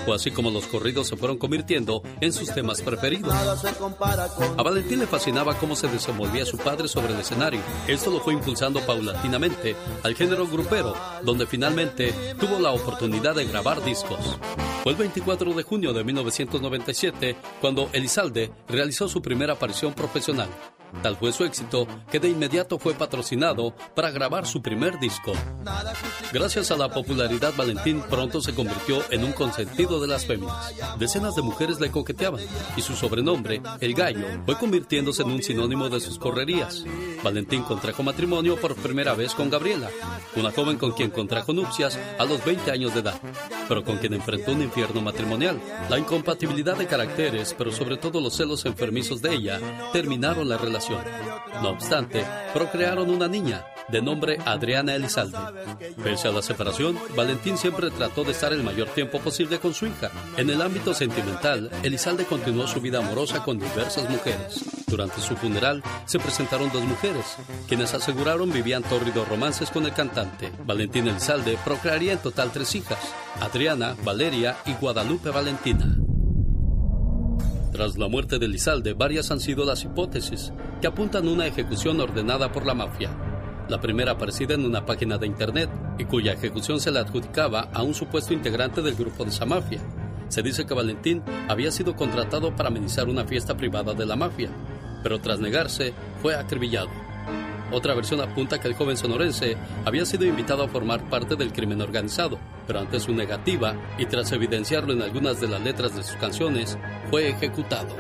Fue así como los corridos se fueron convirtiendo en sus temas preferidos. A Valentín le fascinaba cómo se desenvolvía su padre sobre el escenario. Esto lo fue impulsando paulatinamente al género grupero, donde finalmente tuvo la oportunidad de grabar discos. Fue el 24 de junio de 1997 cuando Elizalde realizó su primera aparición profesional. Tal fue su éxito que de inmediato fue patrocinado para grabar su primer disco. Gracias a la popularidad, Valentín pronto se convirtió en un consentido de las féminas. Decenas de mujeres le coqueteaban y su sobrenombre, El Gallo, fue convirtiéndose en un sinónimo de sus correrías. Valentín contrajo matrimonio por primera vez con Gabriela, una joven con quien contrajo nupcias a los 20 años de edad, pero con quien enfrentó un infierno matrimonial. La incompatibilidad de caracteres, pero sobre todo los celos enfermizos de ella, terminaron la relación no obstante, procrearon una niña de nombre Adriana Elizalde. Pese a la separación, Valentín siempre trató de estar el mayor tiempo posible con su hija. En el ámbito sentimental, Elizalde continuó su vida amorosa con diversas mujeres. Durante su funeral se presentaron dos mujeres, quienes aseguraron vivían tórridos romances con el cantante. Valentín Elizalde procrearía en total tres hijas, Adriana, Valeria y Guadalupe Valentina. Tras la muerte de Lizalde, varias han sido las hipótesis que apuntan a una ejecución ordenada por la mafia. La primera aparecida en una página de internet y cuya ejecución se le adjudicaba a un supuesto integrante del grupo de esa mafia. Se dice que Valentín había sido contratado para amenizar una fiesta privada de la mafia, pero tras negarse fue acribillado. Otra versión apunta que el joven sonorense había sido invitado a formar parte del crimen organizado, pero ante su negativa y tras evidenciarlo en algunas de las letras de sus canciones, fue ejecutado.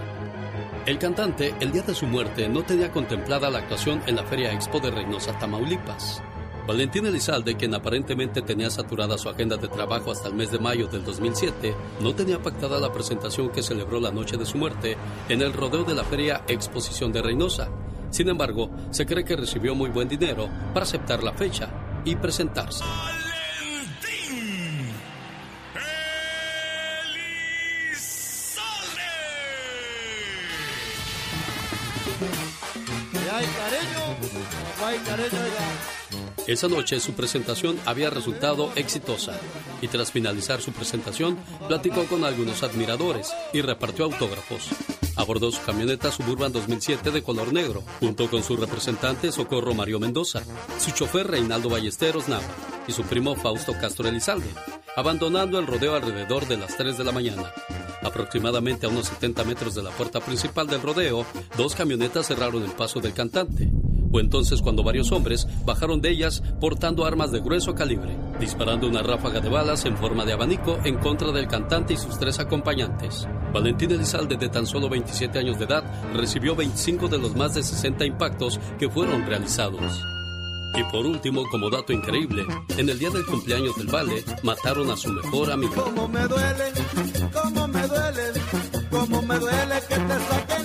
El cantante, el día de su muerte, no tenía contemplada la actuación en la Feria Expo de Reynosa, Tamaulipas. Valentín Elizalde, quien aparentemente tenía saturada su agenda de trabajo hasta el mes de mayo del 2007, no tenía pactada la presentación que celebró la noche de su muerte en el rodeo de la Feria Exposición de Reynosa, sin embargo, se cree que recibió muy buen dinero para aceptar la fecha y presentarse. Esa noche su presentación había resultado exitosa y tras finalizar su presentación platicó con algunos admiradores y repartió autógrafos. Abordó su camioneta Suburban 2007 de color negro, junto con su representante Socorro Mario Mendoza, su chofer Reinaldo Ballesteros Nava y su primo Fausto Castro Elizalde, abandonando el rodeo alrededor de las 3 de la mañana. Aproximadamente a unos 70 metros de la puerta principal del rodeo, dos camionetas cerraron el paso del cantante. Fue entonces cuando varios hombres bajaron de ellas portando armas de grueso calibre, disparando una ráfaga de balas en forma de abanico en contra del cantante y sus tres acompañantes. Valentín Elizalde, de tan solo 27 años de edad, recibió 25 de los más de 60 impactos que fueron realizados. Y por último, como dato increíble, en el día del cumpleaños del Vale, mataron a su mejor amigo.
Me duele, me duele, me duele que te.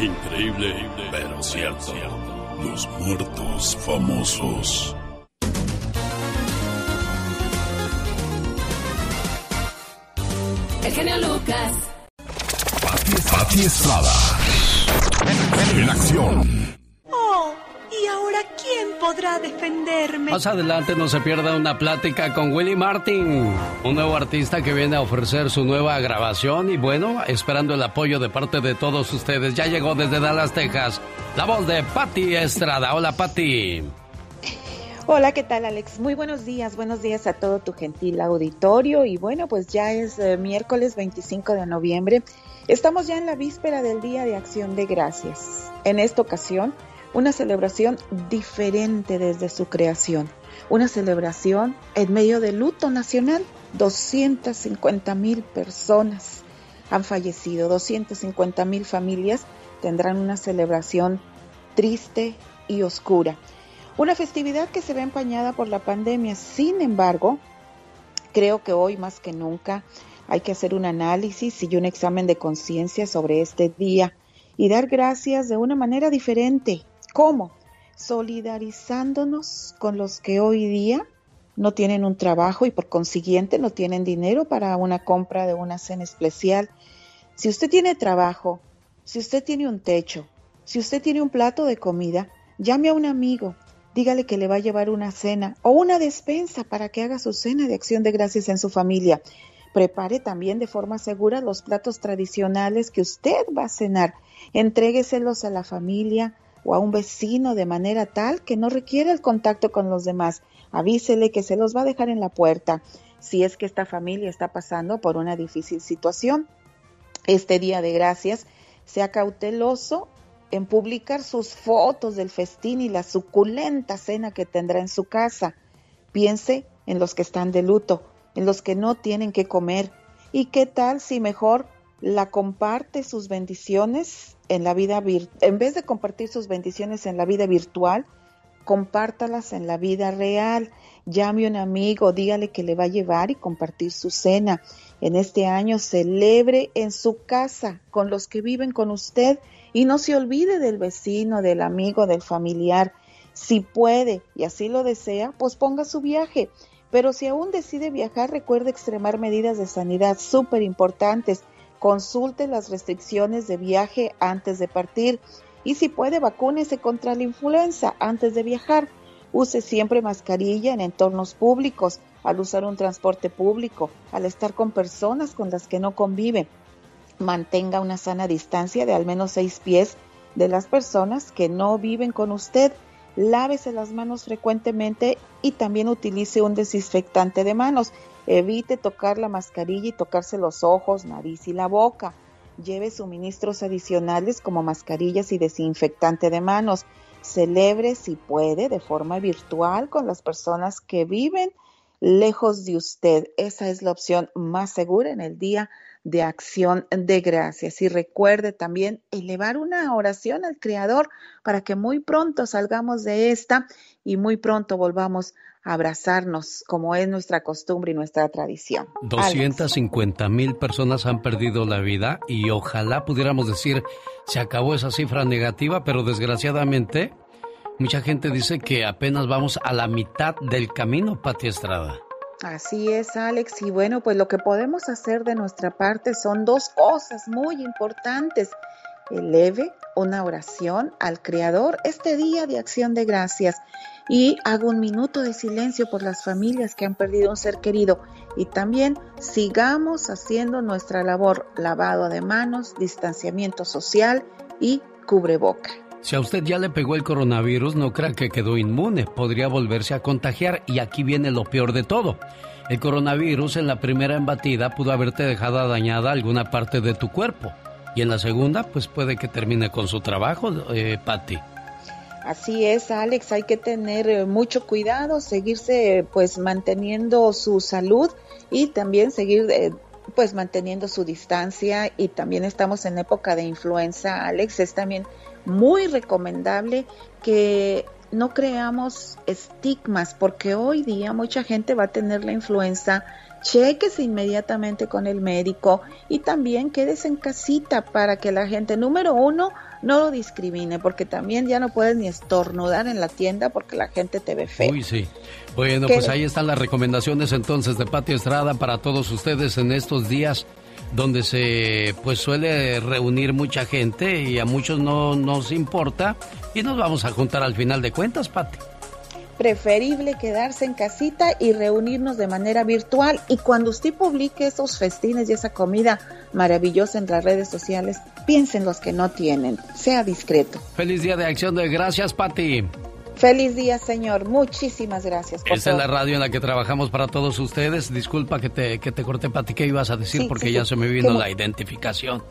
Increíble, pero cierto. Los muertos famosos.
El genio Lucas.
Pati Estrada. En acción.
¿Y ahora quién podrá defenderme?
Más adelante no se pierda una plática con Willy Martin, un nuevo artista que viene a ofrecer su nueva grabación y bueno, esperando el apoyo de parte de todos ustedes. Ya llegó desde Dallas, Texas, la voz de Patti Estrada. Hola, Patti.
Hola, ¿qué tal Alex? Muy buenos días, buenos días a todo tu gentil auditorio y bueno, pues ya es eh, miércoles 25 de noviembre. Estamos ya en la víspera del Día de Acción de Gracias. En esta ocasión, una celebración diferente desde su creación. Una celebración en medio del luto nacional. 250 mil personas han fallecido, 250 mil familias tendrán una celebración triste y oscura. Una festividad que se ve empañada por la pandemia. Sin embargo, Creo que hoy más que nunca hay que hacer un análisis y un examen de conciencia sobre este día y dar gracias de una manera diferente. ¿Cómo? Solidarizándonos con los que hoy día no tienen un trabajo y por consiguiente no tienen dinero para una compra de una cena especial. Si usted tiene trabajo, si usted tiene un techo, si usted tiene un plato de comida, llame a un amigo, dígale que le va a llevar una cena o una despensa para que haga su cena de acción de gracias en su familia. Prepare también de forma segura los platos tradicionales que usted va a cenar. Entrégueselos a la familia o a un vecino de manera tal que no requiera el contacto con los demás. Avísele que se los va a dejar en la puerta si es que esta familia está pasando por una difícil situación. Este día de gracias, sea cauteloso en publicar sus fotos del festín y la suculenta cena que tendrá en su casa. Piense en los que están de luto, en los que no tienen que comer. ¿Y qué tal si mejor la comparte sus bendiciones en la vida en vez de compartir sus bendiciones en la vida virtual, compártalas en la vida real. Llame a un amigo, dígale que le va a llevar y compartir su cena. En este año celebre en su casa con los que viven con usted y no se olvide del vecino, del amigo, del familiar. Si puede y así lo desea, pues ponga su viaje. Pero si aún decide viajar, recuerde extremar medidas de sanidad súper importantes. Consulte las restricciones de viaje antes de partir y si puede, vacúnese contra la influenza antes de viajar. Use siempre mascarilla en entornos públicos, al usar un transporte público, al estar con personas con las que no convive mantenga una sana distancia de al menos seis pies de las personas que no viven con usted. Lávese las manos frecuentemente y también utilice un desinfectante de manos. Evite tocar la mascarilla y tocarse los ojos, nariz y la boca. Lleve suministros adicionales como mascarillas y desinfectante de manos. Celebre, si puede, de forma virtual con las personas que viven lejos de usted. Esa es la opción más segura en el día de acción de gracias. Y recuerde también elevar una oración al Creador para que muy pronto salgamos de esta y muy pronto volvamos abrazarnos como es nuestra costumbre y nuestra tradición.
250 mil personas han perdido la vida y ojalá pudiéramos decir se acabó esa cifra negativa, pero desgraciadamente mucha gente dice que apenas vamos a la mitad del camino, Pati Estrada.
Así es, Alex. Y bueno, pues lo que podemos hacer de nuestra parte son dos cosas muy importantes. Eleve una oración al Creador este día de acción de gracias y haga un minuto de silencio por las familias que han perdido un ser querido y también sigamos haciendo nuestra labor lavado de manos, distanciamiento social y cubreboca.
Si a usted ya le pegó el coronavirus, no crea que quedó inmune, podría volverse a contagiar y aquí viene lo peor de todo. El coronavirus en la primera embatida pudo haberte dejado dañada alguna parte de tu cuerpo y en la segunda pues puede que termine con su trabajo, eh, Patty.
Así es, Alex, hay que tener eh, mucho cuidado, seguirse pues manteniendo su salud y también seguir eh, pues manteniendo su distancia y también estamos en época de influenza, Alex, es también muy recomendable que no creamos estigmas, porque hoy día mucha gente va a tener la influenza. Chequese inmediatamente con el médico y también quédese en casita para que la gente, número uno, no lo discrimine, porque también ya no puedes ni estornudar en la tienda porque la gente te ve feo.
Uy, sí. Bueno, pues ahí están las recomendaciones entonces de Patio Estrada para todos ustedes en estos días donde se pues suele reunir mucha gente y a muchos no nos importa y nos vamos a juntar al final de cuentas, Pati.
Preferible quedarse en casita y reunirnos de manera virtual y cuando usted publique esos festines y esa comida maravillosa en las redes sociales, piensen los que no tienen, sea discreto.
Feliz día de acción de gracias, Pati.
Feliz día, señor. Muchísimas gracias.
Por Esta es la radio en la que trabajamos para todos ustedes. Disculpa que te, que te corté, Pati, ¿qué ibas a decir? Porque ya se me vino la identificación.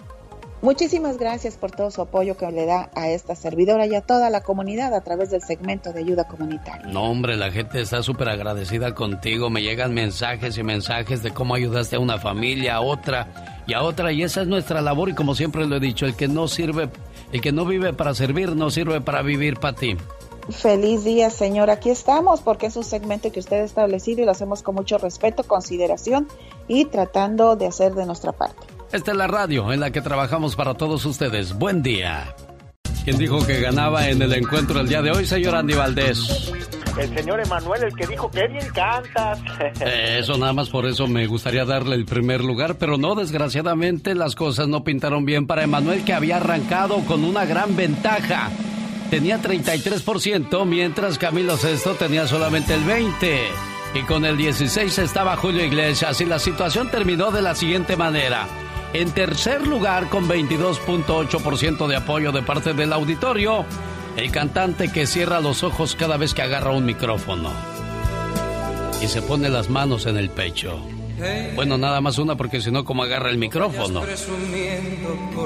Muchísimas gracias por todo su apoyo que le da a esta servidora y a toda la comunidad a través del segmento de ayuda comunitaria.
No, hombre, la gente está súper agradecida contigo. Me llegan mensajes y mensajes de cómo ayudaste a una familia, a otra y a otra. Y esa es nuestra labor. Y como siempre lo he dicho, el que no sirve, el que no vive para servir, no sirve para vivir para ti.
Feliz día, señor. Aquí estamos porque es un segmento que usted ha establecido y lo hacemos con mucho respeto, consideración y tratando de hacer de nuestra parte.
Esta es la radio en la que trabajamos para todos ustedes. Buen día. ¿Quién dijo que ganaba en el encuentro el día de hoy, señor Andy Valdés?
El señor Emanuel, el que dijo que bien cantas.
Eso nada más por eso me gustaría darle el primer lugar, pero no, desgraciadamente las cosas no pintaron bien para Emanuel que había arrancado con una gran ventaja. Tenía 33%, mientras Camilo Sesto tenía solamente el 20%. Y con el 16 estaba Julio Iglesias y la situación terminó de la siguiente manera. En tercer lugar, con 22.8% de apoyo de parte del auditorio, el cantante que cierra los ojos cada vez que agarra un micrófono y se pone las manos en el pecho. Bueno, nada más una porque si no, como agarra el micrófono.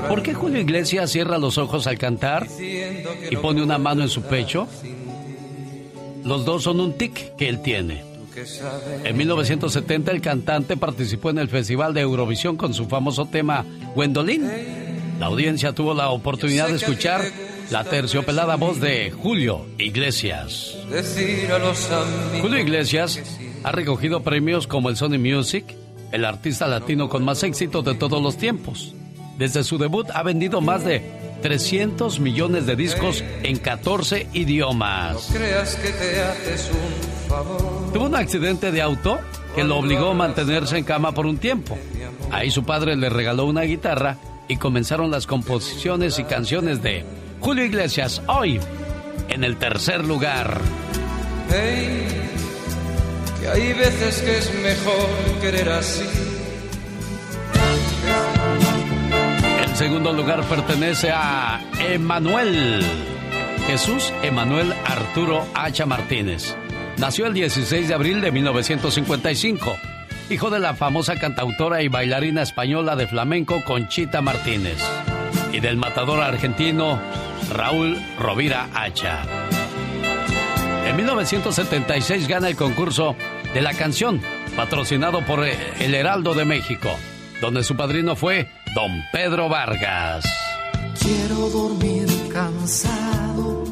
¿Por qué Julio Iglesias cierra los ojos al cantar y pone una mano en su pecho? Los dos son un tic que él tiene. En 1970 el cantante participó en el Festival de Eurovisión con su famoso tema Gwendolyn. La audiencia tuvo la oportunidad de escuchar la terciopelada voz de Julio Iglesias. Julio Iglesias ha recogido premios como el Sony Music, el artista latino con más éxito de todos los tiempos. Desde su debut ha vendido más de 300 millones de discos en 14 idiomas. Tuvo un accidente de auto que lo obligó a mantenerse en cama por un tiempo. Ahí su padre le regaló una guitarra y comenzaron las composiciones y canciones de Julio Iglesias, hoy en el tercer lugar.
que hay veces que es mejor querer así.
El segundo lugar pertenece a Emanuel. Jesús Emanuel Arturo Hacha Martínez. Nació el 16 de abril de 1955, hijo de la famosa cantautora y bailarina española de flamenco Conchita Martínez y del matador argentino Raúl Rovira Hacha. En 1976 gana el concurso de la canción, patrocinado por el Heraldo de México, donde su padrino fue Don Pedro Vargas.
Quiero dormir cansado.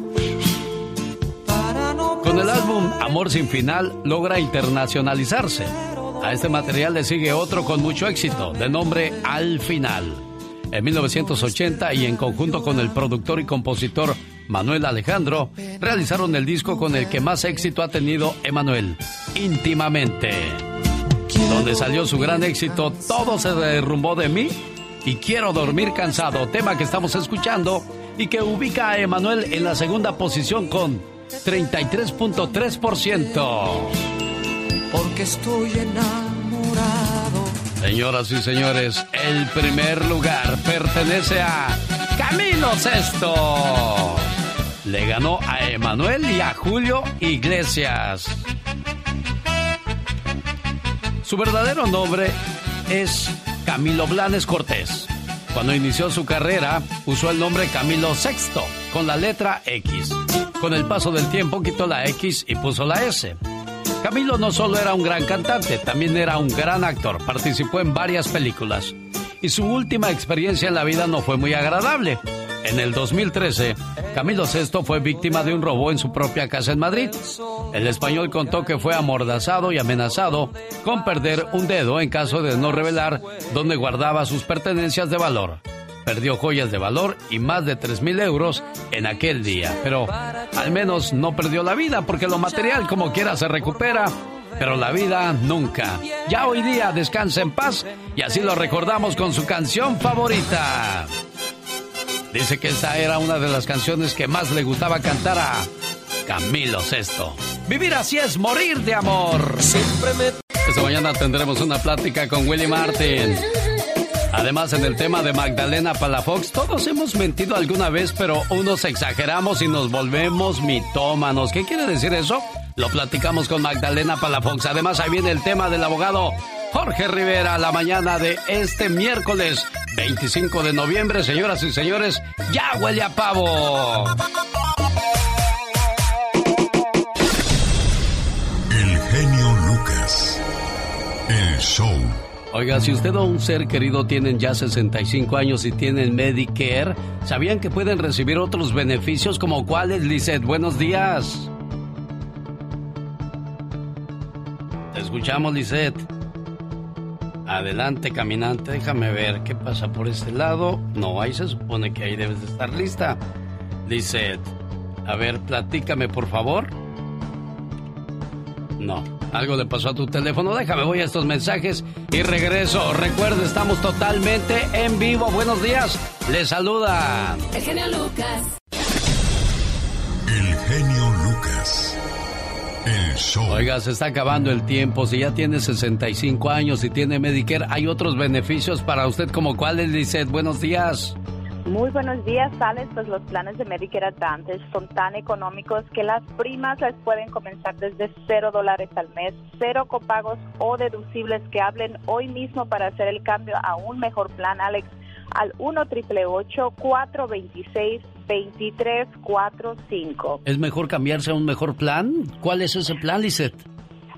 Con el álbum Amor sin final logra internacionalizarse. A este material le sigue otro con mucho éxito, de nombre Al Final en 1980 y en conjunto con el productor y compositor Manuel Alejandro, realizaron el disco con el que más éxito ha tenido Emanuel, íntimamente. Donde salió su gran éxito Todo se derrumbó de mí y Quiero dormir cansado, tema que estamos escuchando y que ubica a Emanuel en la segunda posición con 33.3%.
Porque estoy enamorado
Señoras y señores, el primer lugar pertenece a Camilo Sesto. Le ganó a Emanuel y a Julio Iglesias. Su verdadero nombre es Camilo Blanes Cortés. Cuando inició su carrera, usó el nombre Camilo Sexto, con la letra X. Con el paso del tiempo quitó la X y puso la S. Camilo no solo era un gran cantante, también era un gran actor. Participó en varias películas. Y su última experiencia en la vida no fue muy agradable. En el 2013, Camilo VI fue víctima de un robo en su propia casa en Madrid. El español contó que fue amordazado y amenazado con perder un dedo en caso de no revelar dónde guardaba sus pertenencias de valor perdió joyas de valor y más de 3 mil euros en aquel día. Pero al menos no perdió la vida porque lo material como quiera se recupera. Pero la vida nunca. Ya hoy día descansa en paz y así lo recordamos con su canción favorita. Dice que esta era una de las canciones que más le gustaba cantar a Camilo Sesto. Vivir así es morir de amor. Esta mañana tendremos una plática con Willy Martin. Además, en el tema de Magdalena Palafox, todos hemos mentido alguna vez, pero unos exageramos y nos volvemos mitómanos. ¿Qué quiere decir eso? Lo platicamos con Magdalena Palafox. Además, ahí viene el tema del abogado Jorge Rivera, la mañana de este miércoles 25 de noviembre. Señoras y señores, ya huele a pavo.
El genio Lucas. El show
Oiga, si usted o un ser querido tienen ya 65 años y tienen Medicare, ¿sabían que pueden recibir otros beneficios como cuáles, Lizeth? Buenos días. Te escuchamos, Lizeth. Adelante, caminante, déjame ver qué pasa por este lado. No, ahí se supone que ahí debes de estar lista. Lizeth, a ver, platícame, por favor. No, algo le pasó a tu teléfono. Déjame, voy a estos mensajes y regreso. Recuerda, estamos totalmente en vivo. Buenos días. Les saluda.
El genio Lucas.
El genio Lucas. El show.
Oiga, se está acabando el tiempo. Si ya tiene 65 años y tiene Medicare, hay otros beneficios para usted, como cuáles, Lizeth. Buenos días.
Muy buenos días, Alex. Pues los planes de Medicare Advantage son tan económicos que las primas les pueden comenzar desde cero dólares al mes, cero copagos o deducibles que hablen hoy mismo para hacer el cambio a un mejor plan, Alex, al 1 426 2345
¿Es mejor cambiarse a un mejor plan? ¿Cuál es ese plan, Lizeth?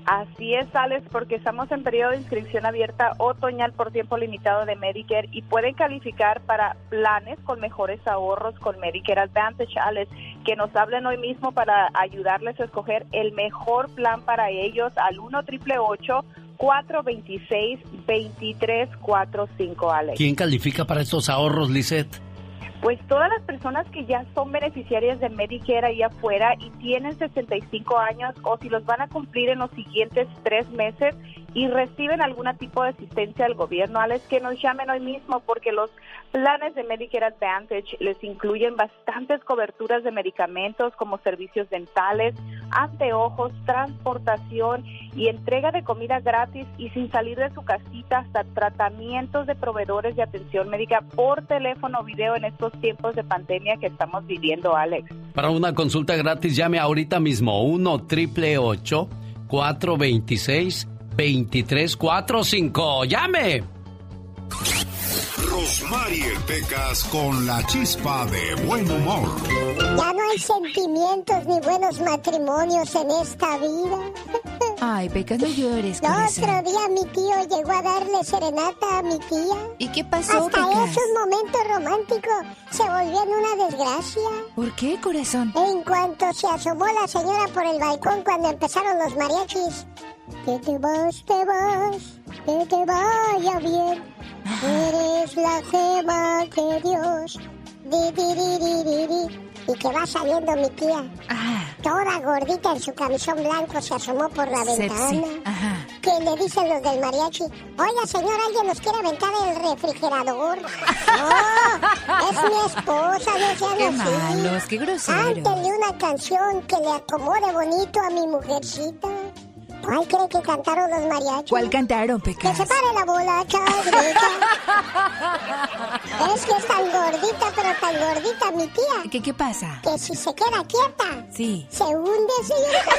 Así es, Alex, porque estamos en periodo de inscripción abierta otoñal por tiempo limitado de Medicare y pueden calificar para planes con mejores ahorros con Medicare Advantage, Alex, que nos hablen hoy mismo para ayudarles a escoger el mejor plan para ellos al 1 888 426 2345 Alex.
¿Quién califica para estos ahorros, Lisette?
Pues todas las personas que ya son beneficiarias de Medicare ahí afuera y tienen 65 años o si los van a cumplir en los siguientes tres meses y reciben algún tipo de asistencia del gobierno, Alex, que nos llamen hoy mismo porque los planes de Medicare Advantage les incluyen bastantes coberturas de medicamentos como servicios dentales, anteojos, transportación y entrega de comida gratis y sin salir de su casita hasta tratamientos de proveedores de atención médica por teléfono o video en estos tiempos de pandemia que estamos viviendo, Alex.
Para una consulta gratis llame ahorita mismo 1 triple 426 2345. ¡Llame!
Rosmarie Pecas con la chispa de buen humor.
Ya no hay sentimientos ni buenos matrimonios en esta vida.
Ay, Pecas, no llores,
El
corazón.
otro día mi tío llegó a darle serenata a mi tía.
¿Y qué pasó,
Hasta
Pecas?
eso un momento romántico se volvió en una desgracia.
¿Por qué, corazón?
En cuanto se asomó la señora por el balcón cuando empezaron los mariachis. Que te vas, te vas, que te vaya bien. Eres la gema que Dios. Di, di, di. Y que va saliendo mi tía. Toda gordita en su camisón blanco se asomó por la ventana. Que le dicen los del mariachi, oiga señor, alguien nos quiere aventar el refrigerador. No, es mi esposa, no sean
Qué
así.
malos, qué groseros.
Cántenle una canción que le acomode bonito a mi mujercita. ¿Cuál cree que cantaron los mariachis?
¿Cuál cantaron,
Que
Pecas?
se pare la bola, derecha. es que es tan gordita, pero tan gordita mi tía.
¿Qué, qué pasa?
Que si se queda quieta,
Sí.
se hunde, señorita.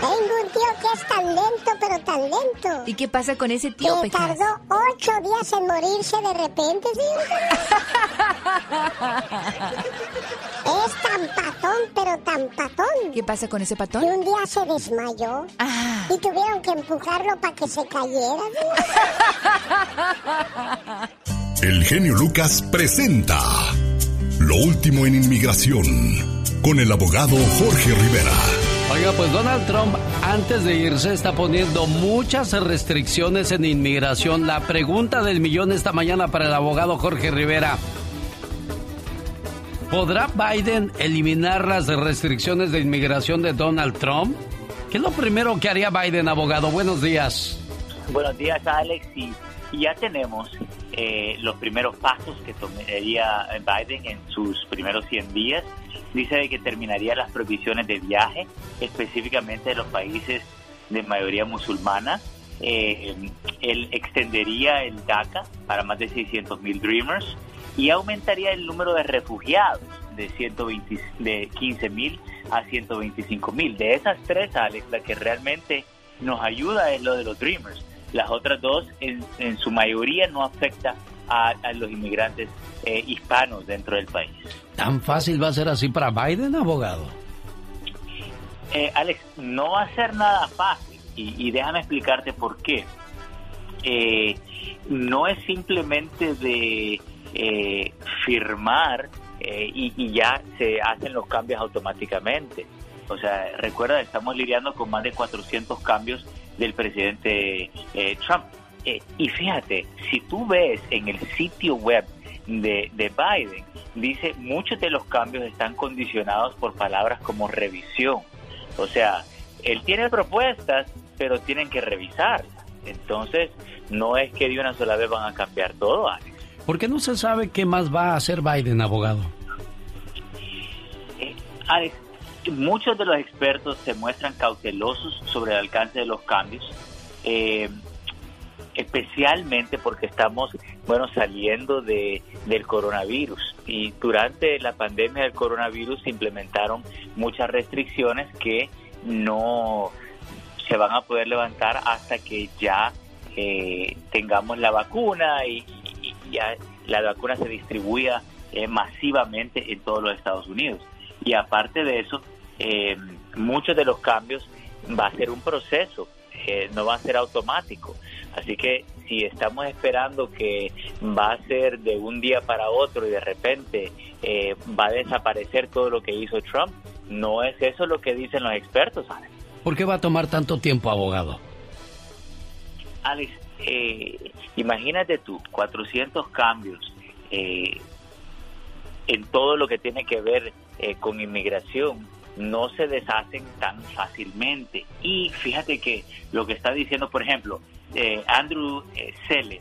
Tengo un tío que es tan lento, pero tan lento.
¿Y qué pasa con ese tío,
que
Pecas?
tardó ocho días en morirse de repente, señorita. es tan patón, pero tan patón.
¿Qué pasa con ese patón?
Un día se desmayó
Ah.
y tuvieron que empujarlo para que se cayera.
El genio Lucas presenta Lo último en inmigración con el abogado Jorge Rivera.
Oiga, pues Donald Trump antes de irse está poniendo muchas restricciones en inmigración. La pregunta del millón esta mañana para el abogado Jorge Rivera. ¿Podrá Biden eliminar las restricciones de inmigración de Donald Trump? ¿Qué es lo primero que haría Biden, abogado? Buenos días.
Buenos días, Alex. Y, y ya tenemos eh, los primeros pasos que tomaría Biden en sus primeros 100 días. Dice de que terminaría las prohibiciones de viaje, específicamente de los países de mayoría musulmana. Eh, él extendería el DACA para más de 600 mil Dreamers y aumentaría el número de refugiados de 120, de 15 mil a 125 mil. De esas tres, Alex, la que realmente nos ayuda es lo de los Dreamers. Las otras dos, en, en su mayoría, no afecta a, a los inmigrantes eh, hispanos dentro del país.
¿Tan fácil va a ser así para Biden, abogado?
Eh, Alex, no va a ser nada fácil, y, déjame explicarte por qué. Eh, no es simplemente de eh, firmar eh, y, ya se hacen los cambios automáticamente. O sea, recuerda, estamos lidiando con más de 400 cambios del presidente Trump. y fíjate, si tú ves en el sitio web de, de Biden, dice muchos de los cambios están condicionados por palabras como revisión. O sea, él tiene propuestas, pero tienen que revisarlas. Entonces, no es que de una sola vez van a cambiar todo, Alex.
¿Por qué no se sabe qué más va a hacer Biden, abogado?
Muchos de los expertos se muestran cautelosos sobre el alcance de los cambios. Eh, especialmente porque estamos, bueno, saliendo de, del coronavirus y durante la pandemia del coronavirus se implementaron muchas restricciones que no se van a poder levantar hasta que ya eh, tengamos la vacuna y, ya la vacuna se distribuya eh, masivamente en todos los Estados Unidos. Y aparte de eso, eh, muchos de los cambios va a ser un proceso, no va a ser automático. Así que si estamos esperando que va a ser de un día para otro y de repente eh, va a desaparecer todo lo que hizo Trump, no es eso lo que dicen los expertos, Alex.
¿Por qué va a tomar tanto tiempo, abogado?
Alex, eh, imagínate tú, 400 cambios eh, en todo lo que tiene que ver con inmigración no se deshacen tan fácilmente. Y fíjate que lo que está diciendo, por ejemplo, eh, Andrew eh,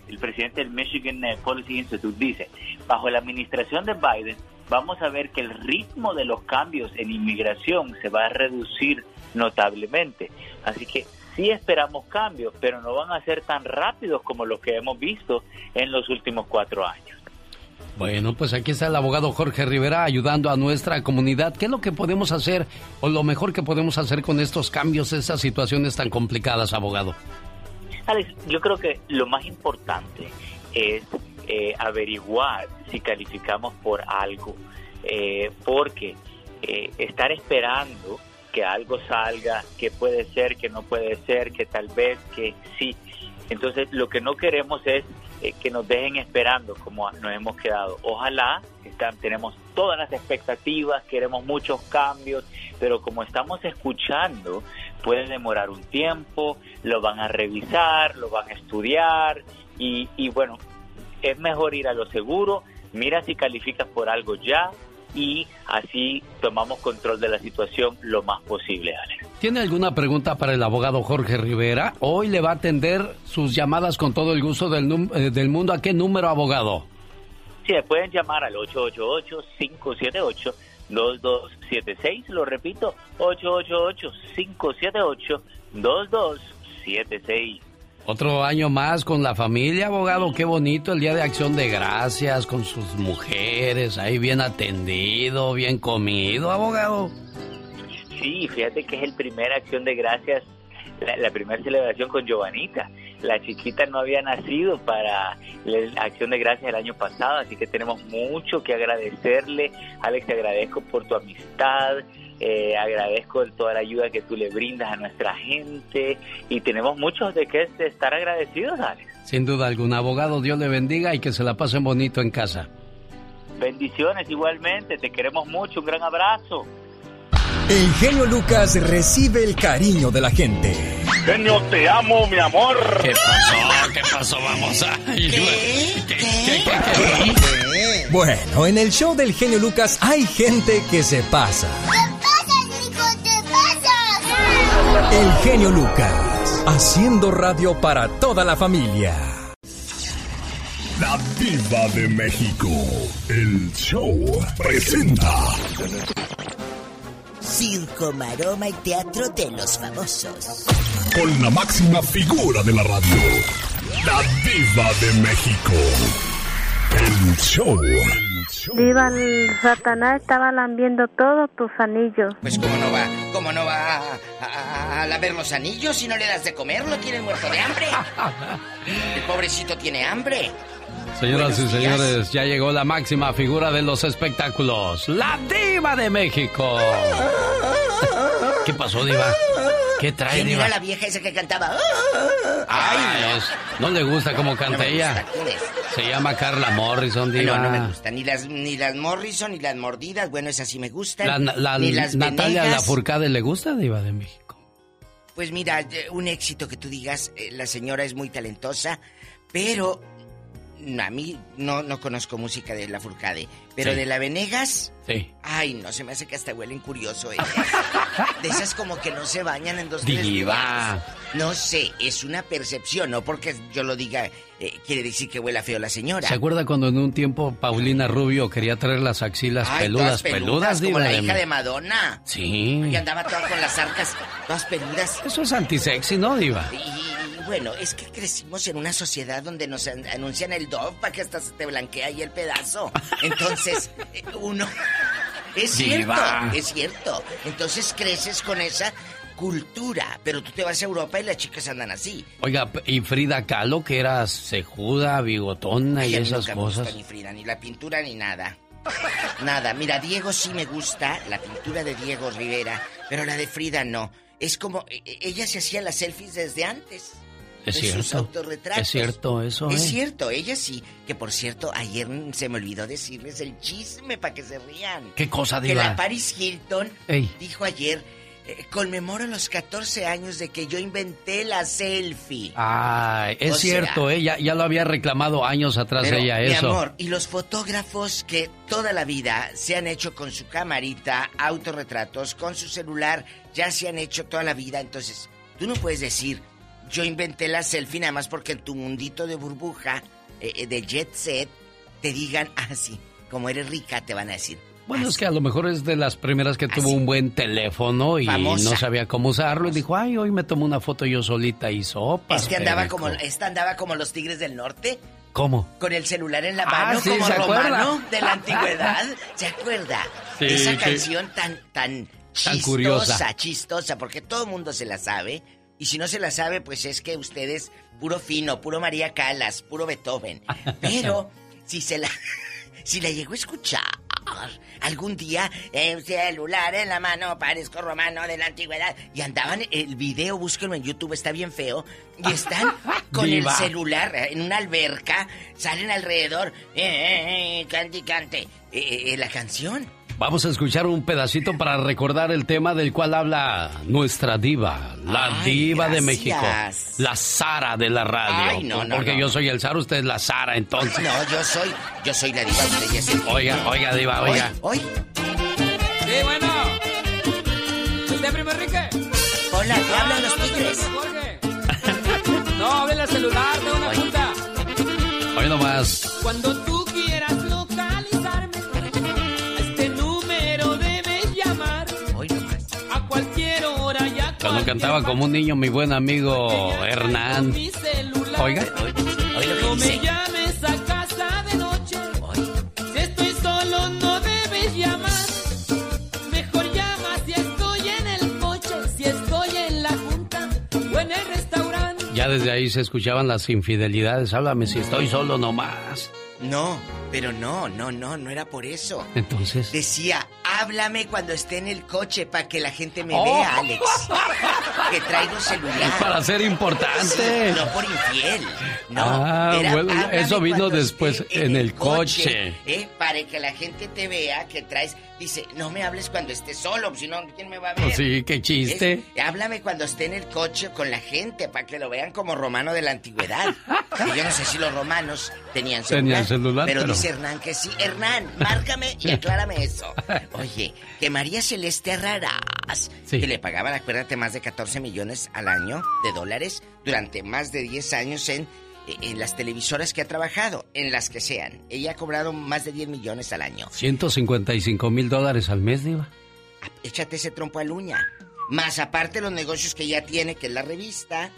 el presidente del Michigan eh, Policy Institute, dice, bajo la administración de Biden vamos a ver que el ritmo de los cambios en inmigración se va a reducir notablemente. Así que sí esperamos cambios, pero no van a ser tan rápidos como los que hemos visto en los últimos cuatro años.
Bueno, pues aquí está el abogado Jorge Rivera ayudando a nuestra comunidad. ¿Qué es lo que podemos hacer o lo mejor que podemos hacer con estos cambios, estas situaciones tan complicadas, abogado?
Alex, yo creo que lo más importante es eh, averiguar si calificamos por algo, eh, porque eh, estar esperando que algo salga, que puede ser, que no puede ser, que tal vez, que sí. Entonces, lo que no queremos es que nos dejen esperando como nos hemos quedado. Ojalá, están, tenemos todas las expectativas, queremos muchos cambios, pero como estamos escuchando puede demorar un tiempo, lo van a revisar, lo van a estudiar y, y bueno, es mejor ir a lo seguro, mira si calificas por algo ya y así tomamos control de la situación lo más posible, Alex.
¿Tiene alguna pregunta para el abogado Jorge Rivera? Hoy le va a atender sus llamadas con todo el gusto del, eh, del mundo. ¿A qué número, abogado?
Sí, pueden llamar al 888 578 2276, lo repito, 888-578-2276.
Otro año más con la familia, abogado, qué bonito el Día de Acción de Gracias con sus mujeres, ahí bien atendido, bien comido, abogado.
Sí, fíjate que es el primer Acción de Gracias, la primera celebración con Giovanita la chiquita no había nacido para la acción de gracias el año pasado, así que tenemos mucho que agradecerle. Alex, te agradezco por tu amistad, eh, agradezco toda la ayuda que tú le brindas a nuestra gente y tenemos mucho de qué estar agradecidos, Alex.
Sin duda alguna, abogado, Dios le bendiga y que se la pasen bonito en casa.
Bendiciones igualmente, te queremos mucho, un gran abrazo.
El genio Lucas recibe el cariño de la gente.
Genio, te amo, mi amor.
¿Qué pasó? ¿Qué pasó? Vamos a...
Bueno, en el show del genio Lucas hay gente que se pasa.
¿Qué pasa, Nico? ¿Qué pasa?
El genio Lucas, haciendo radio para toda la familia. La Diva de México, el show presenta
circo, maroma y teatro de los famosos.
Con la máxima figura de la radio, la diva de México. El show.
Viva el Satanás estaba lambiendo todos tus anillos.
Pues cómo no va, cómo no va a, a, lamer los anillos si no le das de comer, lo tiene muerto de hambre. El pobrecito tiene hambre.
Señoras y señores, ya llegó la máxima figura de los espectáculos, la diva de México. ¿Qué pasó, diva? ¿Qué trae,
¿Quién
Diva?
era la vieja esa que cantaba?
Ay, es- no le gusta cómo canta
No me
ella. Se llama Carla Morrison, Diva.
No, no me gusta. Ni las, ni las Morrison, ni las mordidas. Bueno, esas sí me gustan.
La, la-
ni las
Natalia. Lafourcade le gusta, Diva de México.
Pues mira, eh, un éxito que tú digas, eh, la señora es muy talentosa, pero a mí no, no conozco música de la Furcade. Pero
Sí.
de la Venegas,
Sí.
ay, no, se me hace que hasta huelen curioso ellas. De esas como que no se bañan en dos tres
Diva.
días. No sé, es una percepción, no porque yo lo diga, eh, quiere decir que huela feo la señora.
¿Se acuerda cuando en un tiempo Paulina Rubio quería traer las axilas
Ay,
peludas,
todas
peludas,
como la hija de? Madonna.
Sí.
Y andaba toda con las arcas, todas peludas.
Eso es antisexy, ¿no, Diva?
Y, y bueno, es que crecimos en una sociedad donde nos an- anuncian el Dove para que hasta se te blanquea ahí el pedazo. Entonces, eh, uno... Es cierto, es cierto. Entonces creces con esa cultura, pero tú te vas a Europa y las chicas andan así.
Oiga, y Frida Kahlo, que era cejuda, bigotona
Ay,
y esas
nunca me gusta
cosas.
ni Frida, ni la pintura, ni nada. Nada, mira, Diego sí me gusta, la pintura de Diego Rivera, pero la de Frida no. Es como, e- e- ella se hacía las selfies desde antes.
Es
en sus
cierto.
autorretratos.
Es cierto eso,
Es
¿eh?
cierto, ella sí. Que por cierto, ayer se me olvidó decirles el chisme para que se rían.
¿Qué cosa,
Que
Diva?
la Paris Hilton
Ey.
dijo ayer, eh, conmemoro los 14 años de que yo inventé la selfie.
Ay, es
O sea-
cierto, ella ya lo había reclamado años atrás
Pero,
ella
mi
eso.
amor, y los fotógrafos que toda la vida se han hecho con su camarita, autorretratos, con su celular, ya se han hecho toda la vida. Entonces, tú no puedes decir, yo inventé la selfie nada más porque en tu mundito de burbuja, eh, eh, de jet set, te digan, ah, sí, como eres rica, te van a decir.
Bueno, es que a lo mejor es de las primeras que tuvo un buen teléfono y
Famosa.
no sabía cómo usarlo y dijo, ay, hoy me tomo una foto yo solita y sopas.
Es que andaba
perico".
como, esta andaba como los tigres del norte,
¿Cómo?
con el celular en la
Ah,
mano,
sí,
como romano de la antigüedad. ¿Se acuerda?
Sí,
Esa canción tan, tan
Tan
chistosa,
curiosa.
chistosa, porque todo el mundo se la sabe. Y si no se la sabe, pues es que ustedes, puro fino, puro María Calas, puro Beethoven. Pero, si se la, si la llegó a escuchar algún día, en celular en la mano, parezco romano de la antigüedad, y andaban, el video, búsquenlo en YouTube, está bien feo, y están con el celular eh, en una alberca, salen alrededor, eh, eh, eh, cante cante, eh, eh, la canción.
Vamos a escuchar un pedacito para recordar el tema del cual habla nuestra diva, la
Ay,
diva de. México, la Sara de la radio.
Ay, no, no,
Porque
no.
yo soy el Sara, usted es la Sara, entonces.
No, yo soy, yo soy la diva, usted ya es el-
Oiga, oiga, diva, oiga.
Hoy,
Sí, bueno. ¿Usted, primo Enrique?
Hola, te
Ah,
hablan
no,
los
no,
tigres.
No, hable el celular, tengo una junta.
Hoy nomás.
Cuando tú
Cuando cantaba como un niño mi buen amigo Hernán.
celular.
Oiga.
No me llames a casa de noche. Si estoy solo, no debes llamar. Mejor llama si estoy en el coche, si estoy en la junta o en el restaurante.
Ya desde ahí se escuchaban las infidelidades. Háblame si estoy solo nomás.
No, pero no, no, no, no era por eso.
Entonces.
Decía, háblame cuando esté en el coche para que la gente me
Oh.
vea, Alex. Que traigo celular.
Para ser importante.
Sí, no por infiel. No,
Ah,
era,
bueno,
háblame
eso vino después en el coche.
¿eh? Para que la gente te vea que traes. Dice, no me hables cuando estés solo, si no, ¿quién me va a ver?
Pues sí, qué chiste.
Es- háblame cuando esté en el coche con la gente para que lo vean como romano de la antigüedad. Que yo no sé si los romanos tenían celular.
Tenían celular,
pero,
pero-
dice Hernán que sí. Hernán, márcame y aclárame eso. Oye, que María Celeste Raras,
Sí.
que le pagaban, acuérdate, más de 14 millones al año de dólares durante más de 10 años en, en las televisoras que ha trabajado, en las que sean. Ella ha cobrado más de 10 millones al año.
155 mil dólares al mes, diva.
Échate ese trompo al uña. Más aparte los negocios que ya tiene, que es la revista,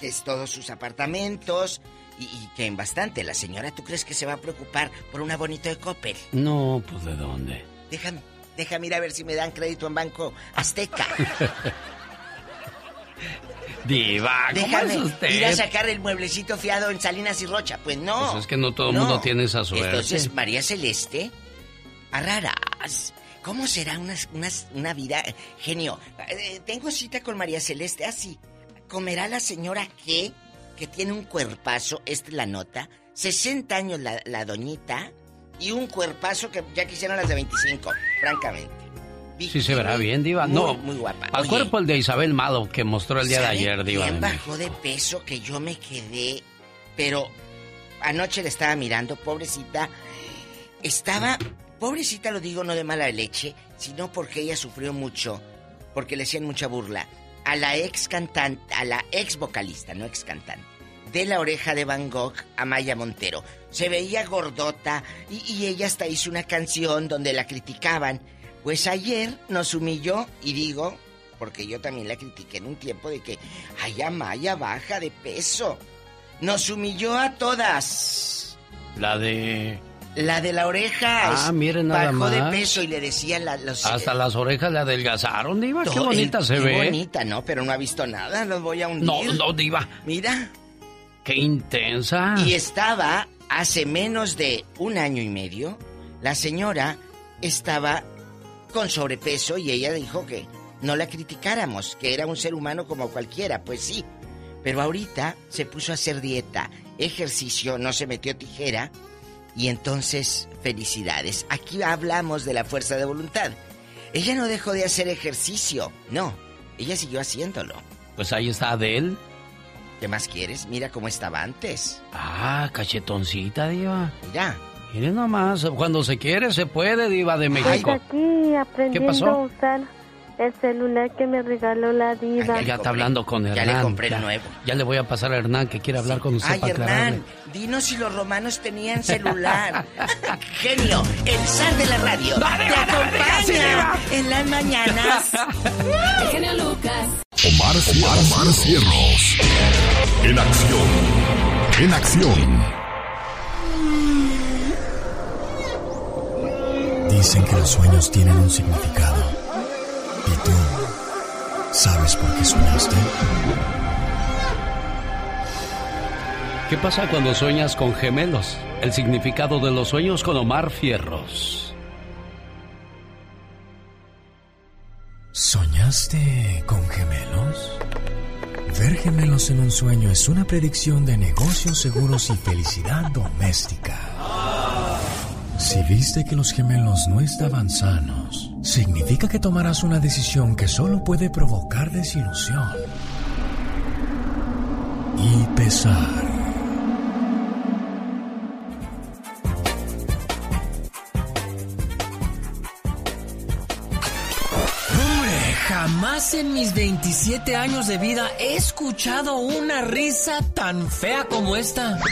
que es todos sus apartamentos, y, y que en bastante. La señora, ¿tú crees que se va a preocupar por una bonito de Coppel?
No, pues ¿de dónde?
Déjame, déjame ir a ver si me dan crédito en Banco Azteca.
Diva, ¿cómo
Déjame
es usted?
ir a sacar el mueblecito fiado en Salinas y Rocha. Pues no.
Pues es que no todo el
No.
mundo tiene esa suerte.
Entonces, María Celeste, a raras, ¿Cómo será una, una, una vida? Genio, eh, tengo cita con María Celeste. Así, ¿comerá la señora qué? Que tiene un cuerpazo, esta es la nota. 60 años la, la doñita y un cuerpazo que ya quisieron las de 25, francamente.
Sí se verá bien, Diva.
Muy,
no,
muy guapa.
Al
Oye,
cuerpo el de Isabel Mado que mostró el día de
¿sabe
ayer, Diva.
quién bajó de peso que yo me quedé? Pero anoche le estaba mirando, pobrecita. Estaba, pobrecita lo digo no de mala leche, sino porque ella sufrió mucho, porque le hacían mucha burla a la ex cantante, a la ex vocalista, no ex cantante, de la oreja de Van Gogh, Amaya Montero. Se veía gordota y, y ella hasta hizo una canción donde la criticaban. Pues ayer nos humilló y digo, porque yo también la critiqué en un tiempo de que, ay, Amaya baja de peso. Nos humilló a todas.
La de...
La de la oreja
Ah, miren nada
bajó de
más.
peso y le decían la- los...
Hasta las orejas le adelgazaron, Diva. Qué bonita
el-
se
qué
ve.
bonita, ¿no? Pero no ha visto nada, los voy a hundir.
No, no, Diva.
Mira.
Qué intensa.
Y estaba hace menos de un año y medio, la señora estaba con sobrepeso y ella dijo que no la criticáramos, que era un ser humano como cualquiera, pues sí. Pero ahorita se puso a hacer dieta, ejercicio, no se metió tijera y entonces felicidades. Aquí hablamos de la fuerza de voluntad. Ella no dejó de hacer ejercicio, no, ella siguió haciéndolo.
Pues ahí está Adele.
¿Qué más quieres? Mira cómo estaba antes.
Ah, cachetoncita, Diva.
Mira.
Miren nomás, cuando se quiere se puede, Diva de
Pues
México.
aquí aprendiendo
pasó?
a usar el celular que me regaló la diva.
Ya está hablando con
Ya
Hernán.
le compré el
ya,
nuevo.
ya le voy a pasar a Hernán que quiere hablar con usted
Ay,
para aclararle.
Hernán, dinos si los romanos tenían celular. Genio, el zar de la radio.
Dale,
te acompaña en las mañanas.
El genio Lucas.
Omar, Omar, Omar Cierros. En acción. En acción.
Dicen que los sueños tienen un significado. ¿Y tú sabes por qué soñaste?
¿Qué pasa cuando sueñas con gemelos? El significado de los sueños con Omar Fierros.
¿Soñaste con gemelos? Ver gemelos en un sueño es una predicción de negocios seguros y felicidad doméstica. Si viste que los gemelos no estaban sanos, significa que tomarás una decisión que solo puede provocar desilusión y pesar.
Hombre, jamás en mis 27 años de vida he escuchado una risa tan fea como esta.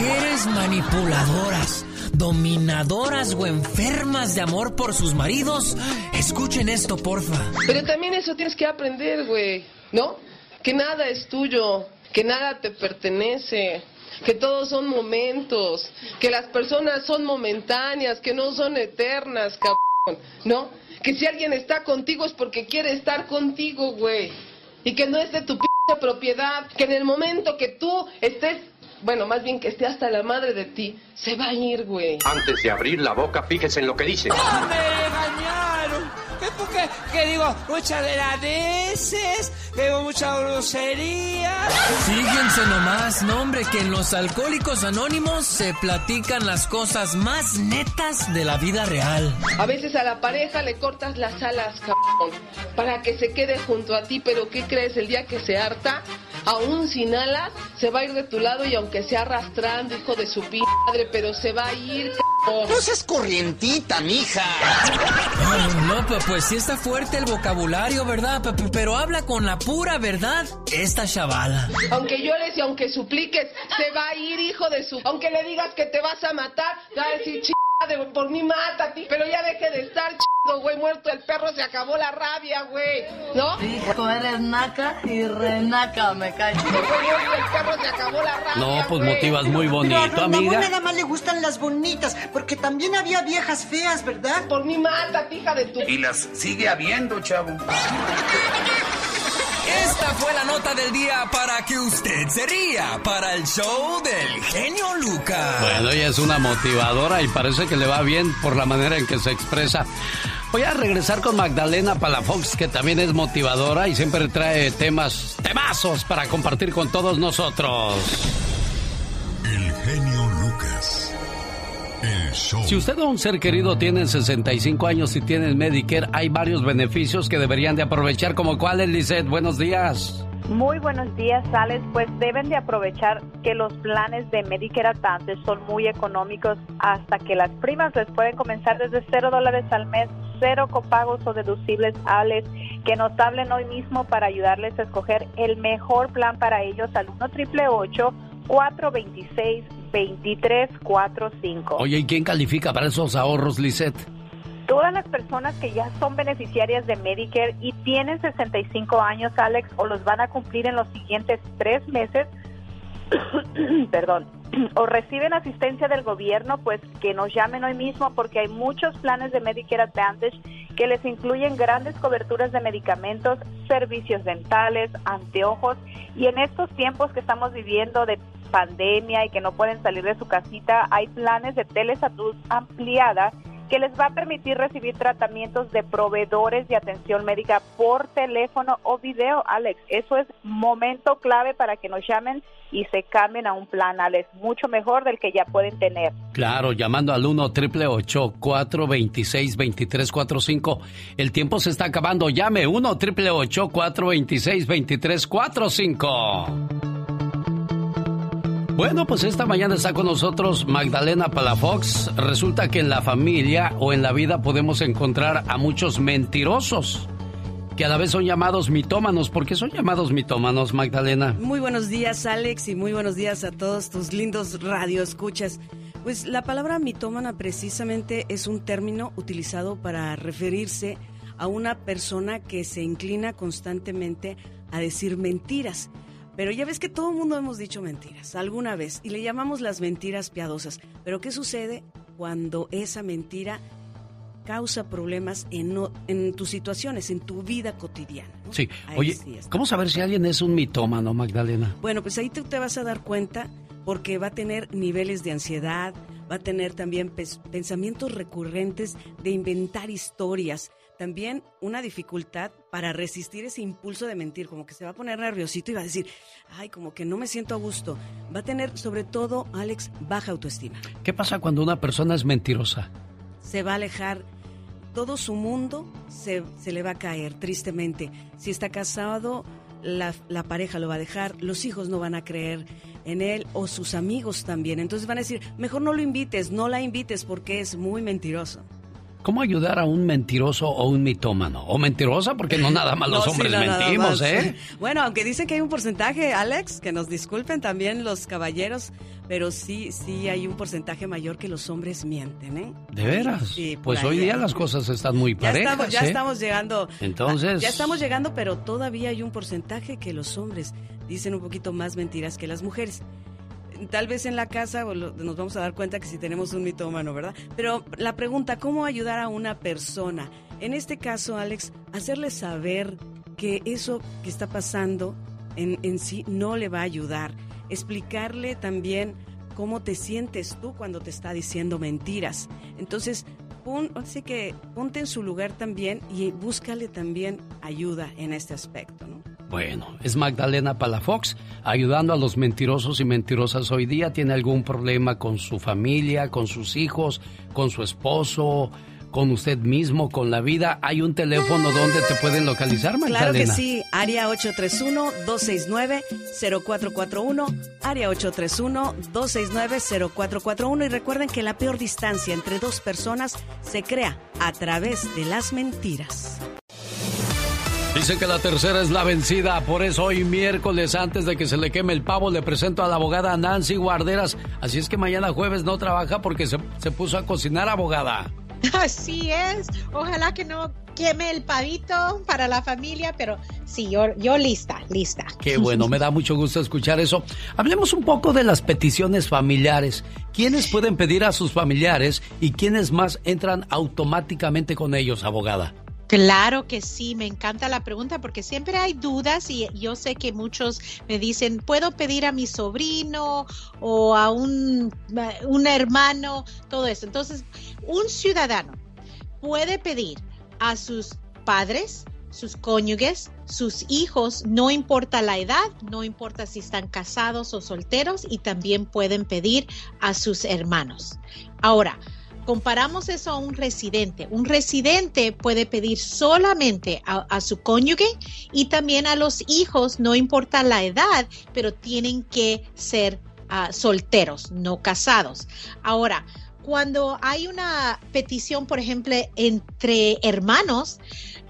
Mujeres manipuladoras, dominadoras o enfermas de amor por sus maridos. Escuchen esto, porfa.
Pero también eso tienes que aprender, güey, ¿no? Que nada es tuyo, que nada te pertenece, que todos son momentos, que las personas son momentáneas, que no son eternas, cabrón, ¿no? Que si alguien está contigo es porque quiere estar contigo, güey. Y que no es de tu p propiedad, que en el momento que tú estés, bueno, más bien que esté hasta la madre de ti, se va a ir, güey.
Antes de abrir la boca, fíjese en lo que dice.
¡Me engañaron! ¿Qué porque que digo muchas veraneces, que digo mucha grosería?
Fíjense nomás, no hombre, que en los alcohólicos anónimos se platican las cosas más netas de la vida real.
A veces a la pareja le cortas las alas, cabrón, para que se quede junto a ti, pero ¿qué crees? El día que se harta, aún sin alas, se va a ir de tu lado y aunque sea arrastrando, hijo de su p madre, pero se va a ir, cabrón.
No seas corrientita, mija. No, pues, pues sí está fuerte el vocabulario, ¿verdad? Pe- pe- Pero habla con la pura verdad esta chavala.
Aunque llores y aunque supliques, se va a ir, hijo de su... Aunque le digas que te vas a matar, va a decir, ch... de- por mí mátate, pero ya deje de estar, ch... güey, muerto el perro, se acabó la rabia, güey, ¿no?
Hijo, eres naca y renaca, me cae.
Güey, muerto el perro, se acabó la rabia,
No, pues
güey.
motivas muy
Pero a
bonito,
Don Ramón
amiga.
nada más le gustan las bonitas, porque también había viejas feas, ¿verdad?
Por mí mátate, hija de tu...
Y las sigue habiendo, chavo.
Esta fue la nota del día para que usted se ría para el show del genio Lucas.
Bueno, ella es una motivadora y parece que le va bien por la manera en que se expresa. Voy a regresar con Magdalena Palafox, que también es motivadora y siempre trae temas, temazos para compartir con todos nosotros. Si usted o un ser querido tiene 65 años y tiene Medicare, hay varios beneficios que deberían de aprovechar, como cuáles, Lisette. Buenos días.
Muy buenos días, Alex. Pues deben de aprovechar que los planes de Medicare Advantage son muy económicos hasta que las primas les pueden comenzar desde cero dólares al mes, cero copagos o deducibles, Alex. Que nos hablen hoy mismo para ayudarles a escoger el mejor plan para ellos al 1 triple 426 2345.
Oye, ¿y quién califica para esos ahorros, Lisette?
Todas las personas que ya son beneficiarias de Medicare y tienen 65 años, Alex, o los van a cumplir en los siguientes tres meses, perdón, o reciben asistencia del gobierno, pues que nos llamen hoy mismo porque hay muchos planes de Medicare Advantage que les incluyen grandes coberturas de medicamentos, servicios dentales, anteojos y en estos tiempos que estamos viviendo de pandemia y que no pueden salir de su casita, hay planes de telesalud ampliada que les va a permitir recibir tratamientos de proveedores de atención médica por teléfono o video, Alex. Eso es momento clave para que nos llamen y se cambien a un plan, Alex, mucho mejor del que ya pueden tener.
Claro, llamando al 1 triple 426 2345 El tiempo se está acabando. Llame 1 triple 426 2345 bueno, pues esta mañana está con nosotros Magdalena Palafox. Resulta que en la familia o en la vida podemos encontrar a muchos mentirosos que a la vez son llamados mitómanos. ¿Por qué son llamados mitómanos, Magdalena?
Muy buenos días, Alex, y muy buenos días a todos tus lindos radioescuchas. Pues la palabra mitómana precisamente es un término utilizado para referirse a una persona que se inclina constantemente a decir mentiras. Pero ya ves que todo el mundo hemos dicho mentiras alguna vez y le llamamos las mentiras piadosas. Pero ¿qué sucede cuando esa mentira causa problemas en, en tus situaciones, en tu vida cotidiana?
Sí, oye, ¿cómo saber si alguien es un mitómano, Magdalena?
Bueno, pues ahí te, te vas a dar cuenta porque va a tener niveles de ansiedad, va a tener también pensamientos recurrentes de inventar historias, también una dificultad para resistir ese impulso de mentir, como que se va a poner nerviosito y va a decir, ay, como que no me siento a gusto. Va a tener, sobre todo, Alex, baja autoestima.
¿Qué pasa cuando una persona es mentirosa?
Se va a alejar, todo su mundo se, se le va a caer, tristemente. Si está casado, la, la pareja lo va a dejar, los hijos no van a creer en él o sus amigos también. Entonces van a decir, mejor no lo invites, no la invites porque es muy mentiroso.
¿Cómo ayudar a un mentiroso o un mitómano? O mentirosa, porque no nada más los hombres mentimos, ¿eh?
Bueno, aunque dicen que hay un porcentaje, Alex, que nos disculpen también los caballeros, pero sí, sí hay un porcentaje mayor que los hombres mienten, ¿eh?
¿De veras? Sí, pues hoy día las cosas están muy parejas,
ya estamos, ya
¿eh?
estamos llegando.
Entonces...
Ya estamos llegando, pero todavía hay un porcentaje que los hombres dicen un poquito más mentiras que las mujeres tal vez en la casa nos vamos a dar cuenta que si tenemos un mitómano, ¿verdad? Pero la pregunta, ¿cómo ayudar a una persona? En este caso, Alex, hacerle saber que eso que está pasando en, en sí no le va a ayudar. Explicarle también cómo te sientes tú cuando te está diciendo mentiras. Entonces, así que ponte en su lugar también y búscale también ayuda en este aspecto, ¿no?
Bueno, es Magdalena Palafox ayudando a los mentirosos y mentirosas hoy día. ¿Tiene algún problema con su familia, con sus hijos, con su esposo, con usted mismo, con la vida? ¿Hay un teléfono donde te pueden localizar, Magdalena?
Claro que sí, área 831-269-0441, área 831-269-0441 y recuerden que la peor distancia entre dos personas se crea a través de las mentiras.
Dicen que la tercera es la vencida, por eso hoy miércoles, antes de que se le queme el pavo, le presento a la abogada Nancy Guarderas. Así es que mañana jueves no trabaja porque se, puso a cocinar, abogada.
Así es, ojalá que no queme el pavito para la familia, pero sí, yo, yo lista, lista.
Qué bueno, me da mucho gusto escuchar eso. Hablemos un poco de las peticiones familiares. ¿Quiénes pueden pedir a sus familiares y quiénes más entran automáticamente con ellos, abogada?
Claro que sí, me encanta la pregunta porque siempre hay dudas y yo sé que muchos me dicen, ¿puedo pedir a mi sobrino o a un, un hermano? Todo eso. Entonces, un ciudadano puede pedir a sus padres, sus cónyuges, sus hijos, no importa la edad, no importa si están casados o solteros, y también pueden pedir a sus hermanos. Ahora, comparamos eso a un residente. Un residente puede pedir solamente a, su cónyuge y también a los hijos, no importa la edad, pero tienen que ser ah, solteros, no casados. Ahora, cuando hay una petición, por ejemplo, entre hermanos,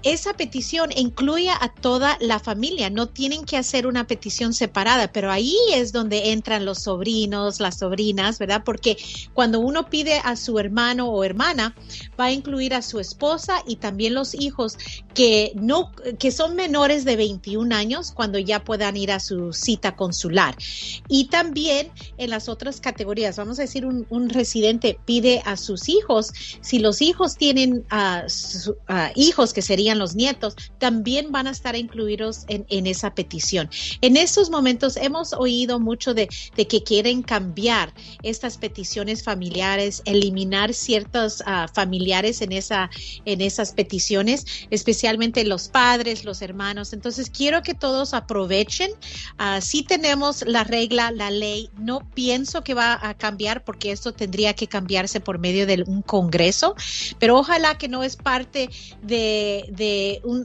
esa petición incluye a toda la familia, no tienen que hacer una petición separada, pero ahí es donde entran los sobrinos, las sobrinas, ¿verdad? Porque cuando uno pide a su hermano o hermana, va a incluir a su esposa y también los hijos que no que son menores de 21 años cuando ya puedan ir a su cita consular. Y también en las otras categorías, vamos a decir un, residente pide a sus hijos, si los hijos tienen hijos que serían los nietos, también van a estar incluidos en, esa petición. En estos momentos hemos oído mucho de, que quieren cambiar estas peticiones familiares, eliminar ciertos ah, familiares en, esa, en esas peticiones, especialmente los padres, los hermanos. Entonces, quiero que todos aprovechen. Uh, si tenemos la regla, la ley, no pienso que va a cambiar porque esto tendría que cambiarse por medio de un congreso, pero ojalá que no es parte de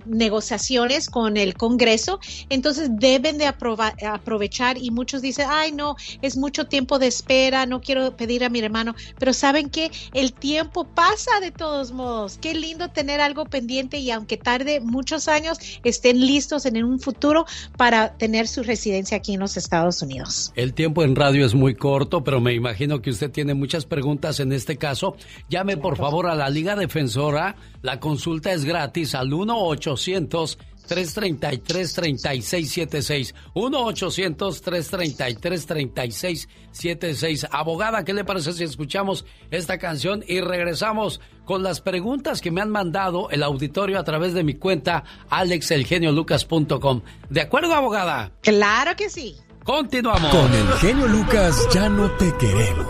negociaciones con el Congreso, entonces deben de aprovechar y muchos dicen, ay no, es mucho tiempo de espera, no quiero pedir a mi hermano, pero saben que el tiempo pasa de todos modos, qué lindo tener algo pendiente y aunque tarde muchos años, estén listos en un futuro para tener su residencia aquí en los Estados Unidos.
El tiempo en radio es muy corto, pero me imagino que usted tiene muchas preguntas en este caso. Llame por favor a la Liga Defensora, la consulta es gratis al 1-800-333-3676. 1-800-333-3676. Abogada, ¿qué le parece si escuchamos esta canción y regresamos con las preguntas que me han mandado el auditorio a través de mi cuenta alexelgeniolucas.com? ¿De acuerdo, abogada?
Claro que sí.
Continuamos.
Con el genio Lucas ya no te queremos.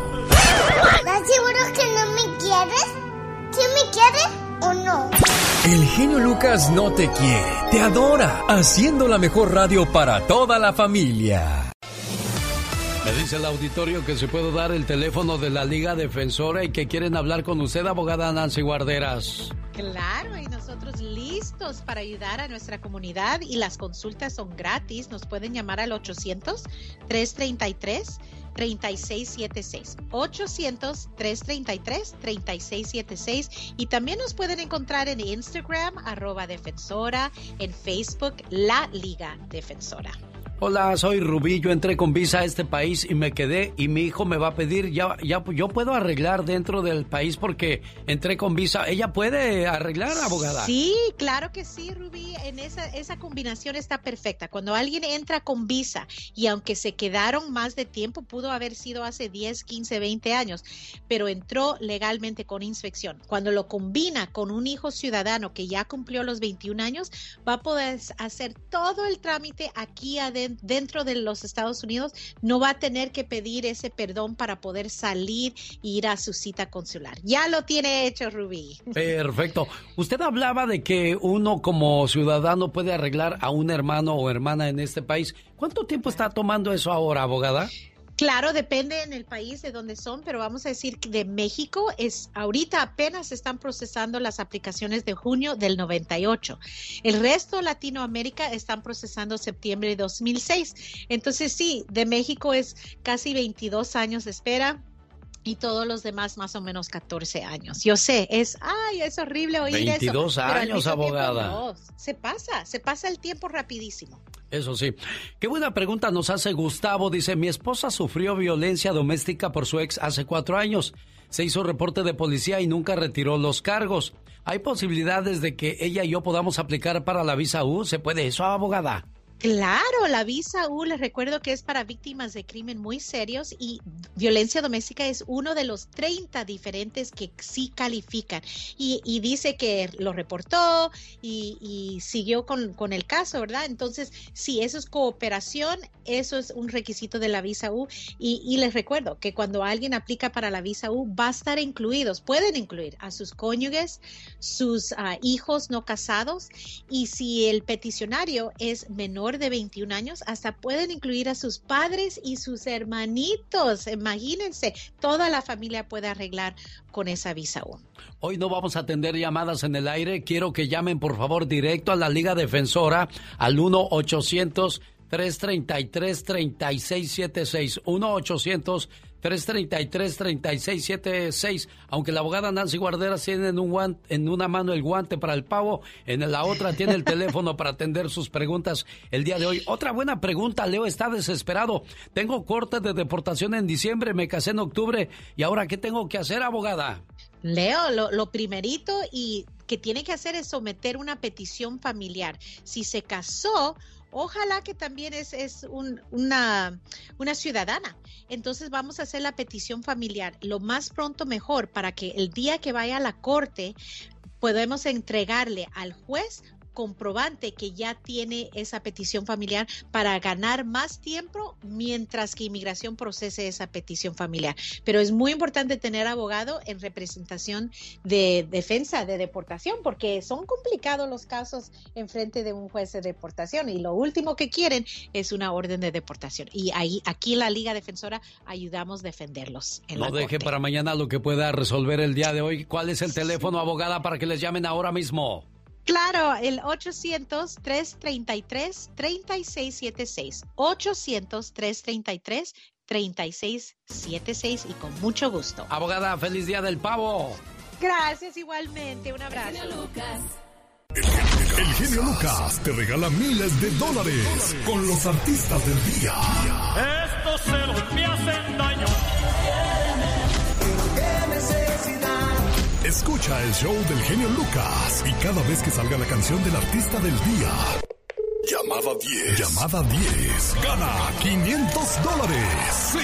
¿Estás seguro que no me quieres? ¿Quién me quiere o no?
El genio Lucas no te quiere, te adora, haciendo la mejor radio para toda la familia.
Me dice el auditorio que se puede dar el teléfono de la Liga Defensora y que quieren hablar con usted, abogada Nancy Guarderas.
Claro, y nosotros listos para ayudar a nuestra comunidad y las consultas son gratis. Nos pueden llamar al 800 333 3676 800-333-3676 y también nos pueden encontrar en Instagram arroba defensora, en Facebook La Liga Defensora.
Hola, soy Rubí. Yo entré con visa a este país y me quedé y mi hijo me va a pedir, ya, ya, yo puedo arreglar dentro del país porque entré con visa. ¿Ella puede arreglar, abogada?
Sí, claro que sí, Rubí. En esa, esa combinación está perfecta. Cuando alguien entra con visa y aunque se quedaron más de tiempo, pudo haber sido hace 10, 15, 20 años, pero entró legalmente con inspección. Cuando lo combina con un hijo ciudadano que ya cumplió los 21 años, va a poder hacer todo el trámite aquí adentro dentro de los Estados Unidos no va a tener que pedir ese perdón para poder salir e ir a su cita consular. Ya lo tiene hecho, Rubí.
Perfecto. Usted hablaba de que uno como ciudadano puede arreglar a un hermano o hermana en este país. ¿Cuánto tiempo está tomando eso ahora, abogada?
Claro, depende en el país de donde son, pero vamos a decir que de México es ahorita apenas están procesando las aplicaciones de junio del 98. El resto de Latinoamérica están procesando septiembre de 2006. Entonces sí, de México es casi 22 años de espera y todos los demás más o menos 14 años. Yo sé, es, ay, es horrible oír
22 eso. 22 años, abogada.
se pasa, se pasa el tiempo rapidísimo.
Eso sí. Qué buena pregunta nos hace Gustavo. Dice, mi esposa sufrió violencia doméstica por su ex hace cuatro años. Se hizo reporte de policía y nunca retiró los cargos. ¿Hay posibilidades de que ella y yo podamos aplicar para la visa U? ¿Se puede eso, abogada?
Claro, la visa U, les recuerdo que es para víctimas de crimen muy serios y violencia doméstica es uno de los 30 diferentes que sí califican. Y, dice que lo reportó y, siguió con, el caso, ¿verdad? Entonces, sí, eso es cooperación, eso es un requisito de la visa U. Y, y les recuerdo que cuando alguien aplica para la visa U, va a estar incluidos, pueden incluir a sus cónyuges, sus uh, hijos no casados y si el peticionario es menor de 21 años, hasta pueden incluir a sus padres y sus hermanitos. Imagínense, toda la familia puede arreglar con esa visa U.
Hoy no vamos a atender llamadas en el aire. Quiero que llamen por favor directo a la Liga Defensora al 1 800 333 3676 1 800 333-3676. Aunque la abogada Nancy Guarderas tiene en, un en una mano el guante para el pavo, en la otra tiene el teléfono para atender sus preguntas el día de hoy. Otra buena pregunta, Leo está desesperado. Tengo corte de deportación en diciembre, me casé en octubre y ahora ¿qué tengo que hacer, abogada?
Leo, lo, lo primerito y que tiene que hacer es someter una petición familiar. Si se casó, ojalá que también es, es un, una, una ciudadana. Entonces vamos a hacer la petición familiar lo más pronto mejor para que el día que vaya a la corte podemos entregarle al juez comprobante que ya tiene esa petición familiar para ganar más tiempo mientras que inmigración procese esa petición familiar. Pero es muy importante tener abogado en representación de defensa de deportación porque son complicados los casos en frente de un juez de deportación y lo último que quieren es una orden de deportación. Y ahí aquí la Liga Defensora ayudamos a defenderlos. En
no
la
deje
corte.
para mañana lo que pueda resolver el día de hoy. ¿Cuál es el teléfono, abogada, para que les llamen ahora mismo?
Claro, el 800-333-3676. 800-333-3676 y con mucho gusto.
Abogada, feliz día del pavo.
Gracias igualmente, un abrazo.
El genio Lucas te regala miles de dólares con los artistas del día.
Estos celos me hacen daño.
Escucha el show del genio Lucas y cada vez que salga la canción del artista del día. Llamada 10. Llamada 10. Gana 500 dólares. Sí,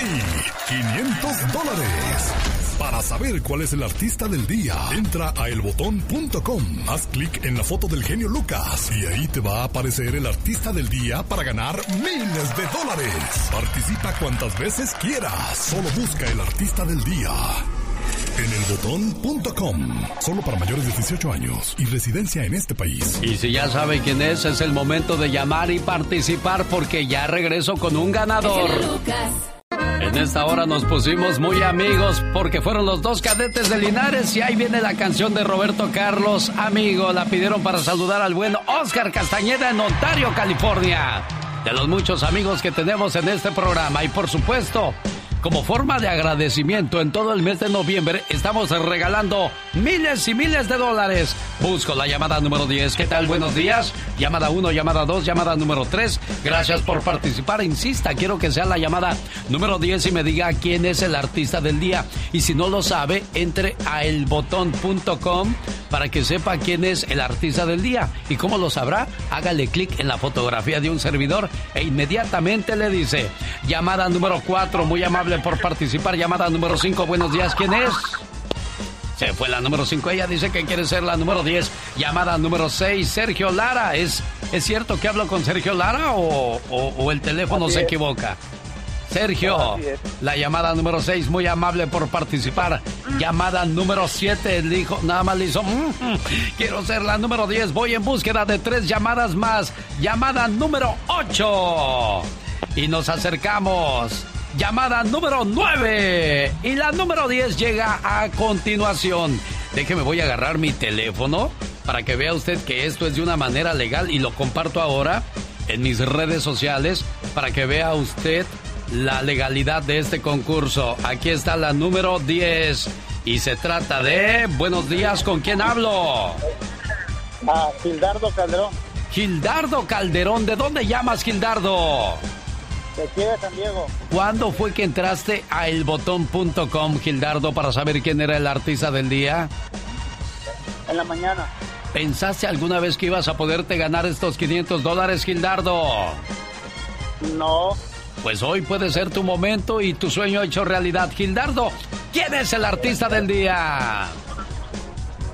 500 dólares. Para saber cuál es el artista del día, entra a elbotón.com. Haz clic en la foto del genio Lucas y ahí te va a aparecer el artista del día para ganar miles de dólares. Participa cuantas veces quieras. Solo busca el artista del día. En elbotón.com. Solo para mayores de 18 años y residencia en este país.
Y si ya sabe quién es, es el momento de llamar y participar porque ya regreso con un ganador. En esta hora nos pusimos muy amigos porque fueron los dos cadetes de Linares y ahí viene la canción de Roberto Carlos, amigo. La pidieron para saludar al buen Oscar Castañeda en Ontario, California. De los muchos amigos que tenemos en este programa y por supuesto, como forma de agradecimiento en todo el mes de noviembre estamos regalando miles y miles de dólares. Busco la llamada número 10. ¿Qué tal? Buenos días. Llamada 1, llamada 2, llamada número 3. Gracias por participar. Insista, quiero que sea la llamada número 10 y me diga quién es el artista del día. Y si no lo sabe, entre a elbotón.com para que sepa quién es el artista del día. ¿Y cómo lo sabrá? Hágale clic en la fotografía de un servidor e inmediatamente le dice, llamada número 4, muy amable por participar. Llamada número 5, buenos días, ¿quién es? Se fue la número 5, ella dice que quiere ser la número 10. Llamada número 6, Sergio Lara. ¿Es, ¿Es cierto que hablo con Sergio Lara o, o, o el teléfono
Así
se
es.
equivoca? Sergio, la llamada número 6, muy amable por participar. Llamada número 7, dijo, nada más le hizo, "Mm, mm, quiero ser la número 10, voy en búsqueda de tres llamadas más. Llamada número 8. Y nos acercamos. Llamada número 9. Y la número 10 llega a continuación. Déjeme, voy a agarrar mi teléfono para que vea usted que esto es de una manera legal y lo comparto ahora en mis redes sociales para que vea usted la legalidad de este concurso. Aquí está la número 10 y se trata de... Buenos días, ¿con quién hablo?
Ah, Gildardo Calderón,
Gildardo Calderón, ¿de dónde llamas Gildardo?
De aquí de San Diego.
¿Cuándo fue que entraste a elbotón.com, Gildardo, para saber quién era el artista del día?
En la mañana.
¿Pensaste alguna vez que ibas a poderte ganar estos 500 dólares, Gildardo?
No.
Pues hoy puede ser tu momento y tu sueño hecho realidad. Gildardo, ¿quién es el artista del día?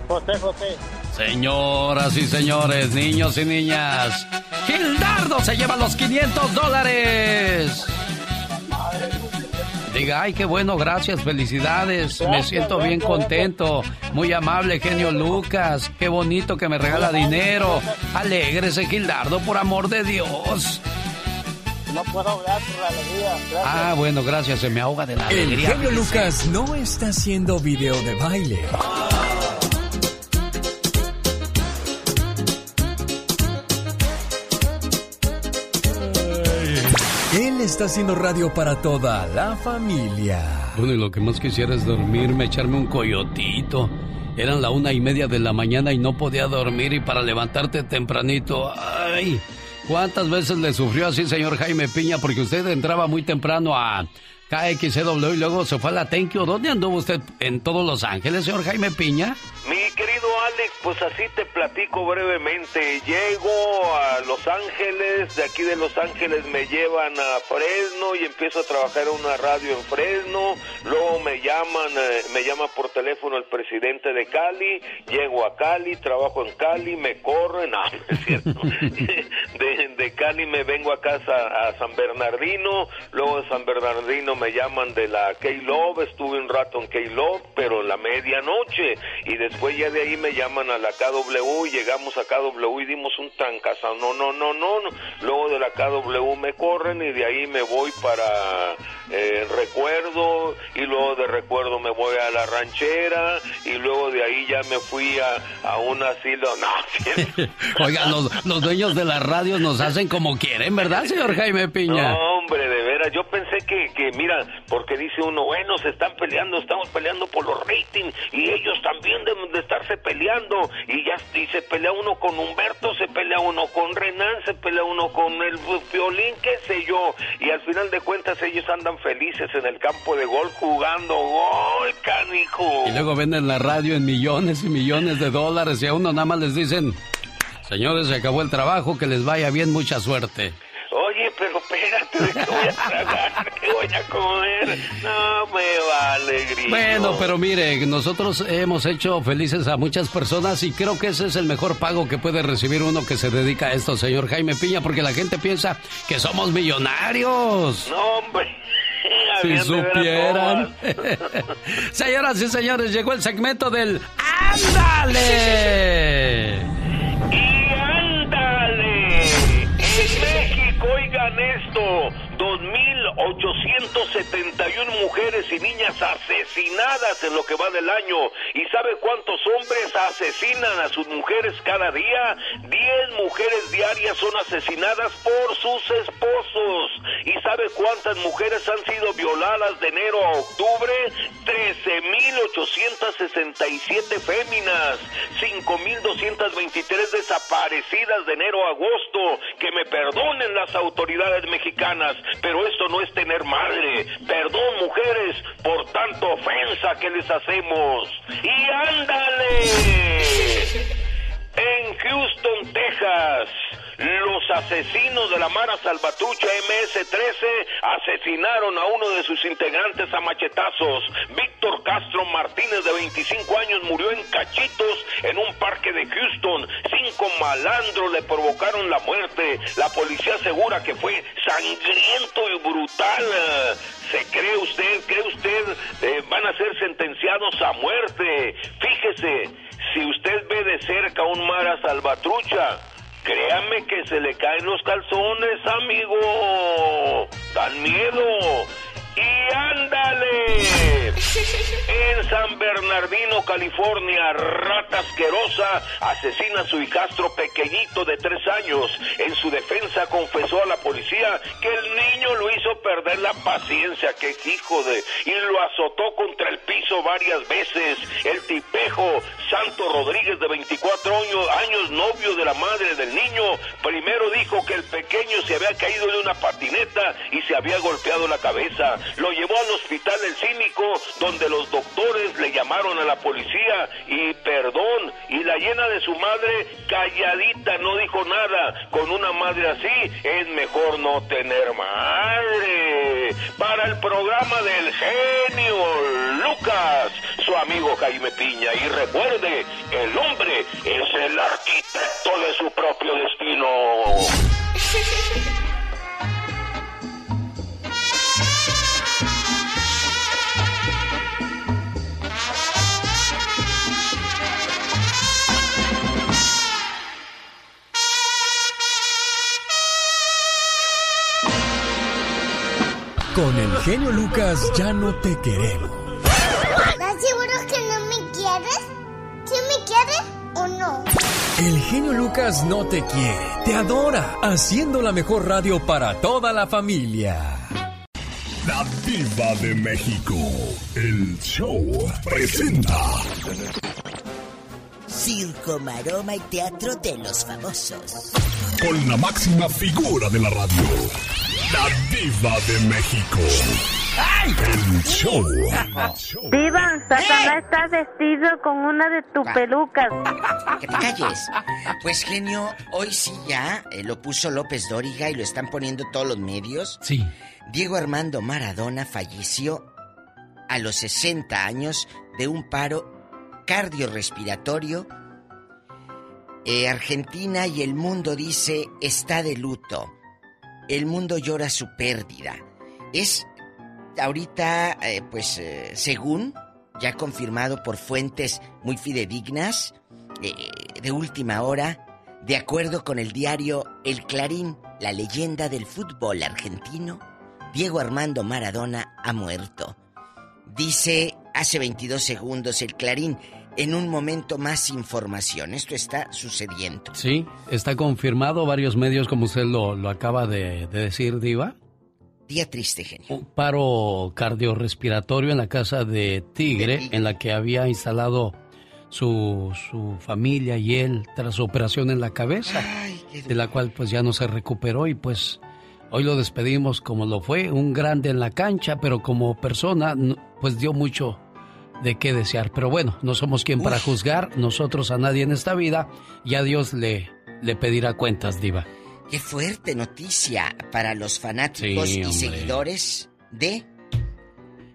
José José.
Señoras y señores, niños y niñas, Gildardo se lleva los 500 dólares. Diga, ay, qué bueno, gracias, felicidades, me siento bien contento, muy amable, genio Lucas, qué bonito que me regala dinero, alégrese, Gildardo, por amor de Dios.
No puedo hablar por la alegría. Gracias.
Ah, bueno, gracias, se me ahoga de la
El
alegría.
genio Lucas no está haciendo video de baile. Él está haciendo radio para toda la familia.
Bueno, y lo que más quisiera es dormirme, echarme un coyotito. Eran la una y media de la mañana y no podía dormir y para levantarte tempranito, ay, ¿cuántas veces le sufrió así, señor Jaime Piña? Porque usted entraba muy temprano a KXCW y luego se fue a la Thank. ¿Dónde anduvo usted en todos Los Ángeles, señor Jaime Piña?
Mi querido Alex, pues así te platico brevemente. Llego a Los Ángeles, de aquí de Los Ángeles me llevan a Fresno y empiezo a trabajar en una radio en Fresno. Luego me llaman, eh, me llama por teléfono el presidente de Cali. Llego a Cali, trabajo en Cali, me corren. No es cierto. de, de Cali me vengo a casa a San Bernardino. Luego de San Bernardino me llaman de la K-Love. Estuve un rato en K-Love, pero en la medianoche. Y después ya de ahí me llaman a la KW y llegamos a KW y dimos un trancazo. No, no, no, no, no. Luego de la KW me corren y de ahí me voy para eh, Recuerdo y luego de Recuerdo me voy a la ranchera y luego de ahí ya me fui a, a un asilo. No,
Oigan, los, los dueños de las radios nos hacen como quieren, ¿verdad, señor Jaime Piña?
No, hombre, de veras, yo pensé que, que, porque dice uno, bueno, se están peleando, estamos peleando por los ratings y ellos también deben de estarse peleando y ya y se pelea uno con Humberto, se pelea uno con Renan, se pelea uno con el violín, qué sé yo, y al final de cuentas ellos andan felices en el campo de golf jugando gol, canijo.
Y luego venden la radio en millones y millones de dólares y a uno nada más les dicen, señores, se acabó el trabajo, que les vaya bien, mucha suerte.
Pero espérate, ¿de ¿qué voy a tragar? ¿Qué voy a comer? No me vale, grillo.
Bueno, pero mire, nosotros hemos hecho felices a muchas personas y creo que ese es el mejor pago que puede recibir uno que se dedica a esto, señor Jaime Piña, porque la gente piensa que somos millonarios.
No, hombre.
Si supieran. Señoras y señores, llegó el segmento del ¡Ándale!
agosto 2000 871 mujeres y niñas asesinadas en lo que va del año. ¿Y sabe cuántos hombres asesinan a sus mujeres cada día? 10 mujeres diarias son asesinadas por sus esposos. ¿Y sabe cuántas mujeres han sido violadas de enero a octubre? 13.867 féminas, 5.223 desaparecidas de enero a agosto. Que me perdonen las autoridades mexicanas, pero esto no es tener madre. Perdón, mujeres, por tanta ofensa que les hacemos. ¡Y ándale! En Houston, Texas, los asesinos de la Mara Salvatrucha MS-13 asesinaron a uno de sus integrantes a machetazos. Víctor Castro Martínez, de 25 años, murió en cachitos en un parque de Houston. Cinco malandros le provocaron la muerte. La policía asegura que fue sangriento y brutal. ¿Se cree usted, cree usted, eh, van a ser sentenciados a muerte? Fíjese, si usted ve de cerca un Mara Salvatrucha, créame que se le caen los calzones, amigo. Dan miedo. Y ándale. En San Bernardino, California, rata asquerosa asesina a su hijastro pequeñito de tres años. En su defensa confesó a la policía que el niño lo hizo perder la paciencia, que hijo de... y lo azotó contra el piso varias veces. El tipejo Santo Rodríguez, de 24 años, años novio de la madre del niño, primero dijo que el pequeño se había caído de una patineta y se había golpeado la cabeza. Lo llevó al hospital del cínico, donde los doctores le llamaron a la policía y perdón, y la llena de su madre calladita, no dijo nada. Con una madre así es mejor no tener madre. Para el programa del genio Lucas, su amigo Jaime Piña. Y recuerde, el hombre es el arquitecto de su propio destino.
Con el genio Lucas ya no te queremos.
¿Estás seguro que no me quieres? ¿Sí me quieres o no?
El genio Lucas no te quiere, te adora, haciendo la mejor radio para toda la familia.
La Diva de México. El show presenta.
Circo, maroma y teatro de los famosos.
Con la máxima figura de la radio. La Diva de México. El show.
Diva, Satanás está vestido con una de tus pelucas.
Que te calles. Pues genio, hoy sí ya eh, lo puso López Dóriga y lo están poniendo todos los medios.
Sí.
Diego Armando Maradona falleció a los 60 años de un paro cardiorrespiratorio. Eh, Argentina y el mundo dice está de luto. El mundo llora su pérdida. Es ahorita, eh, pues, eh, según ya confirmado por fuentes muy fidedignas, eh, de última hora, de acuerdo con el diario El Clarín, la leyenda del fútbol argentino, Diego Armando Maradona ha muerto. Dice hace 22 segundos el Clarín, en un momento más información. Esto está sucediendo.
Sí, está confirmado. Varios medios, como usted lo, lo acaba de, de decir, Diva.
Día triste, genio.
Un paro cardiorrespiratorio en la casa de Tigre, en la que había instalado su, su familia y él tras su operación en la cabeza, de la cual pues ya no se recuperó y pues hoy lo despedimos como lo fue, un grande en la cancha, pero como persona pues dio mucho de qué desear. Pero bueno, no somos quien para juzgar nosotros a nadie en esta vida y a Dios le, le pedirá cuentas, diva.
Qué fuerte noticia para los fanáticos
Sí,
y seguidores de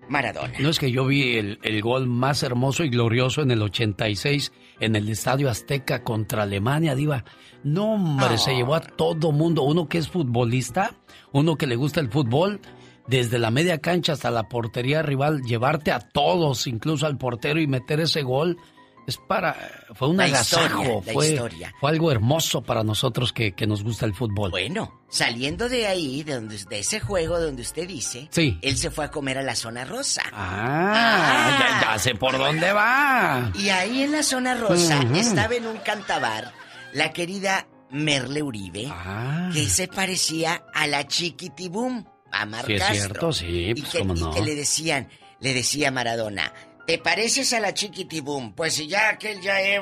Maradona.
No es que yo vi el, el gol más hermoso y glorioso en el 86 en el Estadio Azteca contra Alemania, Diva. No, hombre, se llevó a todo mundo. Uno que es futbolista, uno que le gusta el fútbol, desde la media cancha hasta la portería rival, llevarte a todos, incluso al portero y meter ese gol. Es para. Fue un
La
agasajo.
historia,
fue,
historia.
fue algo hermoso para nosotros que, que nos gusta el fútbol.
Bueno, saliendo de ahí, de, donde, de ese juego donde usted dice,
Sí.
él se fue a comer a la zona rosa.
Ah, ya, ya sé por dónde va.
Y ahí en la zona rosa estaba en un cantabar la querida Merle Uribe,
Ah.
que se parecía a la Chiquitibum, a Mar
Sí, es cierto, sí,
y
pues,
que,
cómo
y
no.
que le decían, le decía Maradona, ¿te pareces a la Chiquitibum? Pues si ya aquel ya es...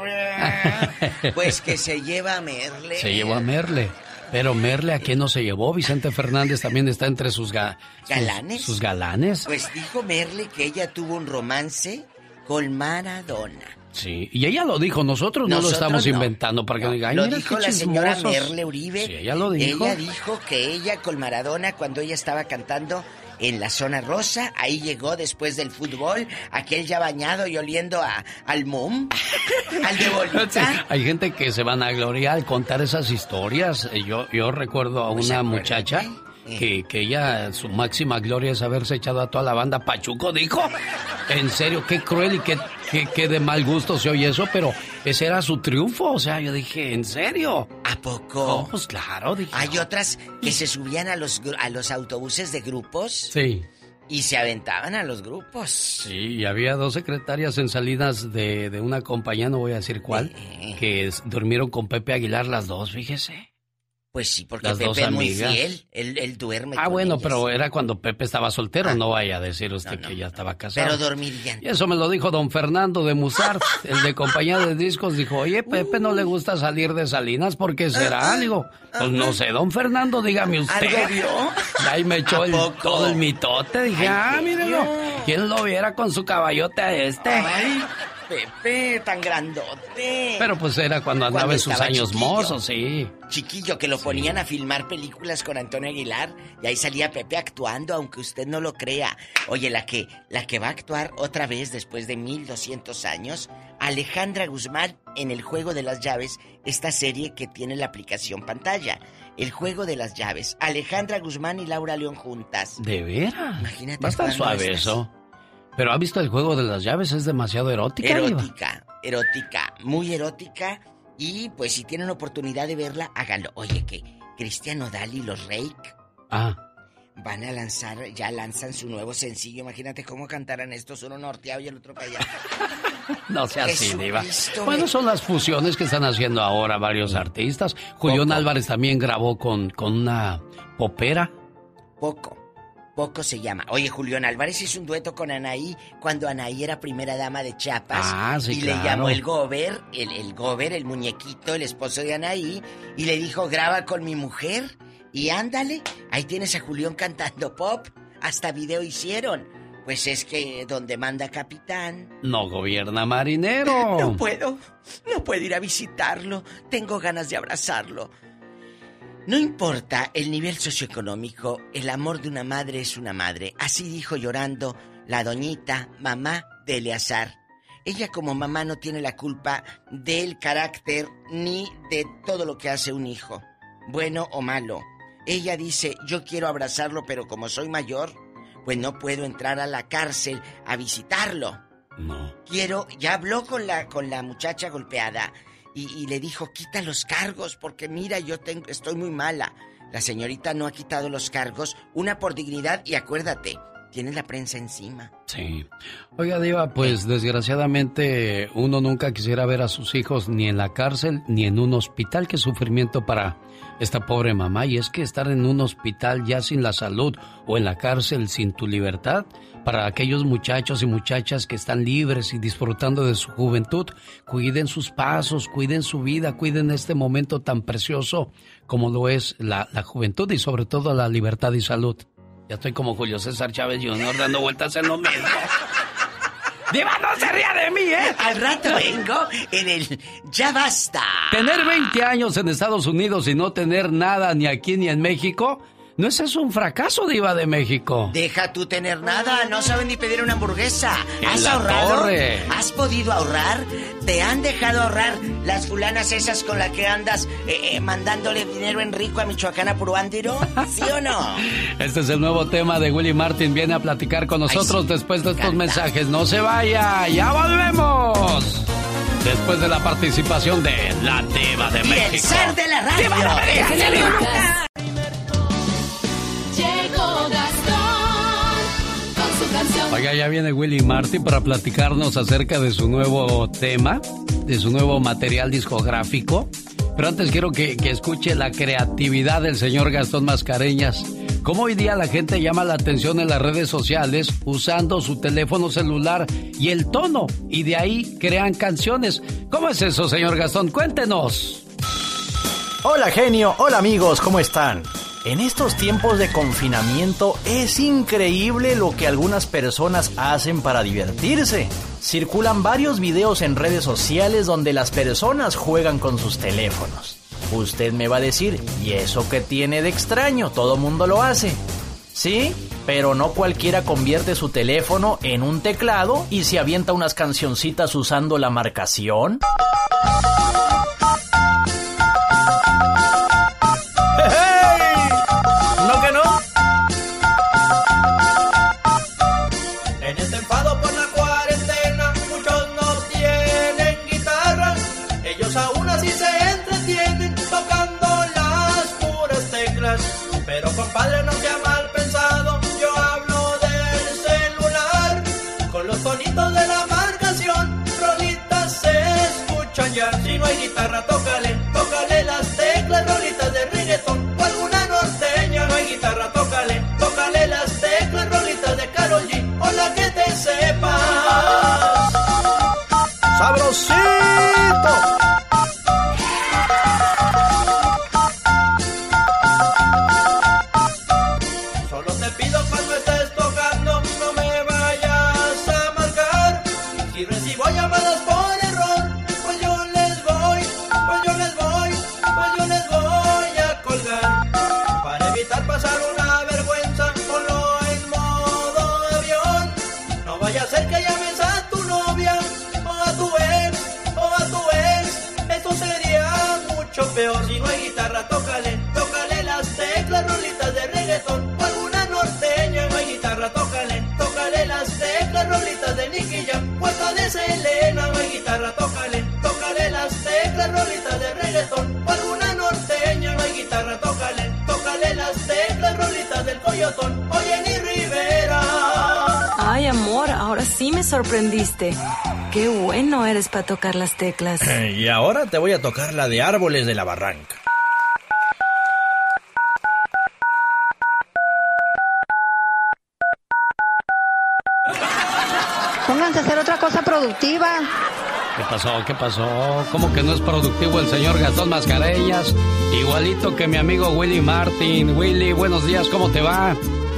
pues que se lleva a Merle.
Se llevó a Merle. Pero Merle, ¿a quién no se llevó? Vicente Fernández también está entre sus, ga- sus-
¿Galanes?
Sus, galanes.
Pues dijo Merle que ella tuvo un romance con Maradona.
Sí, y ella lo dijo, nosotros no
Nosotros
lo estamos
no.
inventando para que no diga, "Ay,
lo
mira
dijo la señora
chismosos".
Merle Uribe.
Sí, ella lo dijo.
Ella dijo que ella con Maradona, cuando ella estaba cantando en la zona rosa, ahí llegó después del fútbol, aquel ya bañado y oliendo a, al mum, al de bolita.
Hay gente que se van a gloriar al contar esas historias. Eh, Yo, yo recuerdo a una muchacha que, que ella, su máxima gloria es haberse echado a toda la banda. Pachuco dijo. En serio, qué cruel y qué, qué, qué de mal gusto se oye eso, pero ese era su triunfo. O sea, yo dije, ¿en serio?
¿A poco?
pues claro, dije.
Hay otras que se subían a los, a los autobuses de grupos
Sí.
y se aventaban a los grupos.
Sí, y había dos secretarias en Salinas de, de una compañía, no voy a decir cuál, que es- durmieron con Pepe Aguilar las dos, fíjese.
Pues sí, porque
Las
Pepe es muy fiel. Él, él duerme
Ah,
con
bueno,
ellas.
pero era cuando Pepe estaba soltero, no vaya a decir usted que ya estaba casado.
Pero dormirían.
Y eso me lo dijo don Fernando de Musart, el de compañía de discos. Dijo, oye, Pepe no le gusta salir de Salinas, ¿por qué será? Digo, pues no sé, don Fernando, dígame usted.
¿Algo vio?
Y ahí me echó
¿A
el, todo el mitote. Dije,
Ay,
ah,
vio.
¿Quién lo viera con su caballote a este?
Ay, Pepe, tan grandote.
Pero pues era cuando andaba
Cuando
en sus años
chiquillo.
mozos, sí.
Chiquillo, que lo ponían a filmar películas con Antonio Aguilar y ahí salía Pepe actuando, aunque usted no lo crea. Oye, la que, la que va a actuar otra vez después de 1200 años, Alejandra Guzmán en El Juego de las Llaves, esta serie que tiene la aplicación pantalla. El Juego de las Llaves. Alejandra Guzmán y Laura León juntas.
¿De veras?
Imagínate
Va a estar suave eso. Pero ¿ha visto el juego de las llaves? Es demasiado erótica.
Erótica, erótica, muy erótica. Y pues si tienen oportunidad de verla, háganlo. Oye, que Cristiano Dali y los Rake
Ah,
van a lanzar, ya lanzan su nuevo sencillo. Imagínate cómo cantaran estos, uno norteado y el otro callado.
no sea así, Diva. Bueno, son las fusiones que están haciendo ahora varios artistas. Julián Álvarez también grabó con, con una popera.
Poco, poco se llama. Oye, Julián Álvarez hizo un dueto con Anaí cuando Anaí era primera dama de Chiapas.
Ah, sí,
y
claro.
le llamó el Gober, el, el Gober, el muñequito, el esposo de Anaí, y le dijo, graba con mi mujer. Y ándale, ahí tienes a Julián cantando pop. Hasta video hicieron. Pues es que donde manda capitán.
No gobierna marinero.
No puedo, no puedo ir a visitarlo. Tengo ganas de abrazarlo. No importa el nivel socioeconómico, el amor de una madre es una madre. Así dijo llorando la doñita, mamá de Eleazar. Ella como mamá no tiene la culpa del carácter ni de todo lo que hace un hijo, bueno o malo. Ella dice, yo quiero abrazarlo, pero como soy mayor, pues no puedo entrar a la cárcel a visitarlo.
No.
Quiero, ya habló con la, con la muchacha golpeada y, le dijo, quita los cargos porque mira, yo tengo, estoy muy mala. La señorita no ha quitado los cargos, una por dignidad y acuérdate, tiene la prensa encima.
Sí. Oiga, Diva, pues desgraciadamente uno nunca quisiera ver a sus hijos ni en la cárcel ni en un hospital. Qué sufrimiento para esta pobre mamá. Y es que estar en un hospital ya sin la salud o en la cárcel sin tu libertad, para aquellos muchachos y muchachas que están libres y disfrutando de su juventud, cuiden sus pasos, cuiden su vida, cuiden este momento tan precioso como lo es la, la juventud y sobre todo la libertad y salud. Ya estoy como Julio César Chávez Jr. dando vueltas en lo mismo. ¡Diva, no se ría de mí, eh!
Al rato vengo en el Ya basta.
Tener 20 años en Estados Unidos y no tener nada ni aquí ni en México, ¿no es eso un fracaso, Diva de México?
Deja tú tener nada, no saben ni pedir una hamburguesa. ¿Has ahorrado?
torre.
¿Has podido ahorrar? ¿Te han dejado ahorrar las fulanas esas con las que andas eh, eh, mandándole dinero en rico a Michoacán a Puruándiro? ¿Sí o no?
Este es el nuevo tema de Willy Martin. Viene a platicar con nosotros después de estos mensajes. No se vaya, ya volvemos. Después de la participación de la Diva de
Y el
México.
ser de la radio.
¡Diva de México! Ya viene Willy Martin para platicarnos acerca de su nuevo tema, de su nuevo material discográfico. Pero antes quiero que, que escuche la creatividad del señor Gastón Mascareñas. Cómo hoy día la gente llama la atención en las redes sociales usando su teléfono celular y el tono, y de ahí crean canciones. ¿Cómo es eso, señor Gastón? Cuéntenos.
Hola genio, hola amigos, ¿cómo están? En estos tiempos de confinamiento es increíble lo que algunas personas hacen para divertirse. Circulan varios videos en redes sociales donde las personas juegan con sus teléfonos. Usted me va a decir, ¿y eso qué tiene de extraño? Todo mundo lo hace. Sí, pero no cualquiera convierte su teléfono en un teclado y se avienta unas cancioncitas usando la marcación.
Amor, ahora sí me sorprendiste. Qué bueno eres para tocar las teclas.
Y ahora te voy a tocar la de árboles de la barranca.
Pónganse a hacer otra cosa productiva.
¿Qué pasó? ¿Qué pasó? ¿Cómo que no es productivo el señor Gastón Mascareñas? Igualito que mi amigo Willy Martin. Willy, buenos días, ¿cómo te va?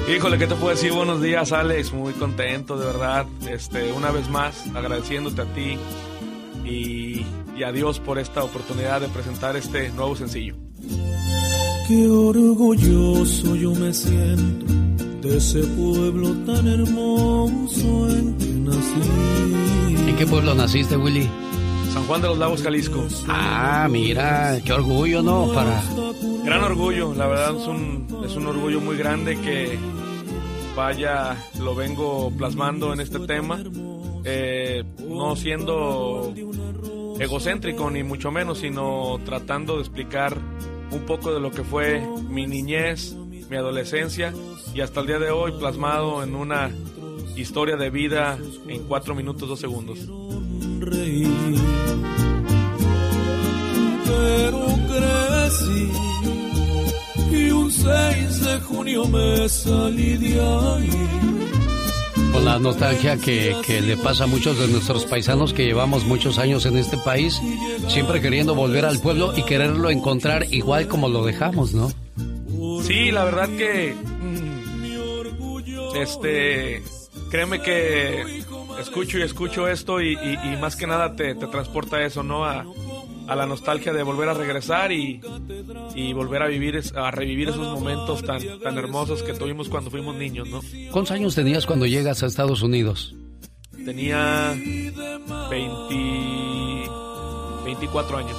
Híjole, ¿qué te puedo decir? Buenos días, Alex. Muy contento, de verdad. Este, una vez más, agradeciéndote a ti y, y a Dios por esta oportunidad de presentar este nuevo sencillo.
Qué orgulloso yo me siento de ese pueblo tan hermoso en que nací.
¿En qué pueblo naciste, Willy?
San Juan de los Lagos, Jalisco.
Ah, mira, qué orgullo, ¿no? Para...
Gran orgullo, la verdad es un, es un orgullo muy grande que vaya, lo vengo plasmando en este tema, eh, no siendo egocéntrico ni mucho menos, sino tratando de explicar un poco de lo que fue mi niñez, mi adolescencia y hasta el día de hoy plasmado en una historia de vida en cuatro minutos dos segundos.
Reír. Pero crecí y un 6 de junio me salí de ahí.
Con la nostalgia que, que le pasa a muchos de nuestros paisanos que llevamos muchos años en este país, siempre queriendo volver al pueblo y quererlo encontrar igual como lo dejamos, ¿no?
Sí, la verdad que mm, este créeme que escucho y escucho esto y, y- y más que nada te, te transporta eso, ¿no? A, a la nostalgia de volver a regresar y, y volver a vivir, a revivir esos momentos tan, tan hermosos que tuvimos cuando fuimos niños, ¿no?
¿Cuántos años tenías cuando llegas a Estados Unidos?
Tenía 20, 24 años.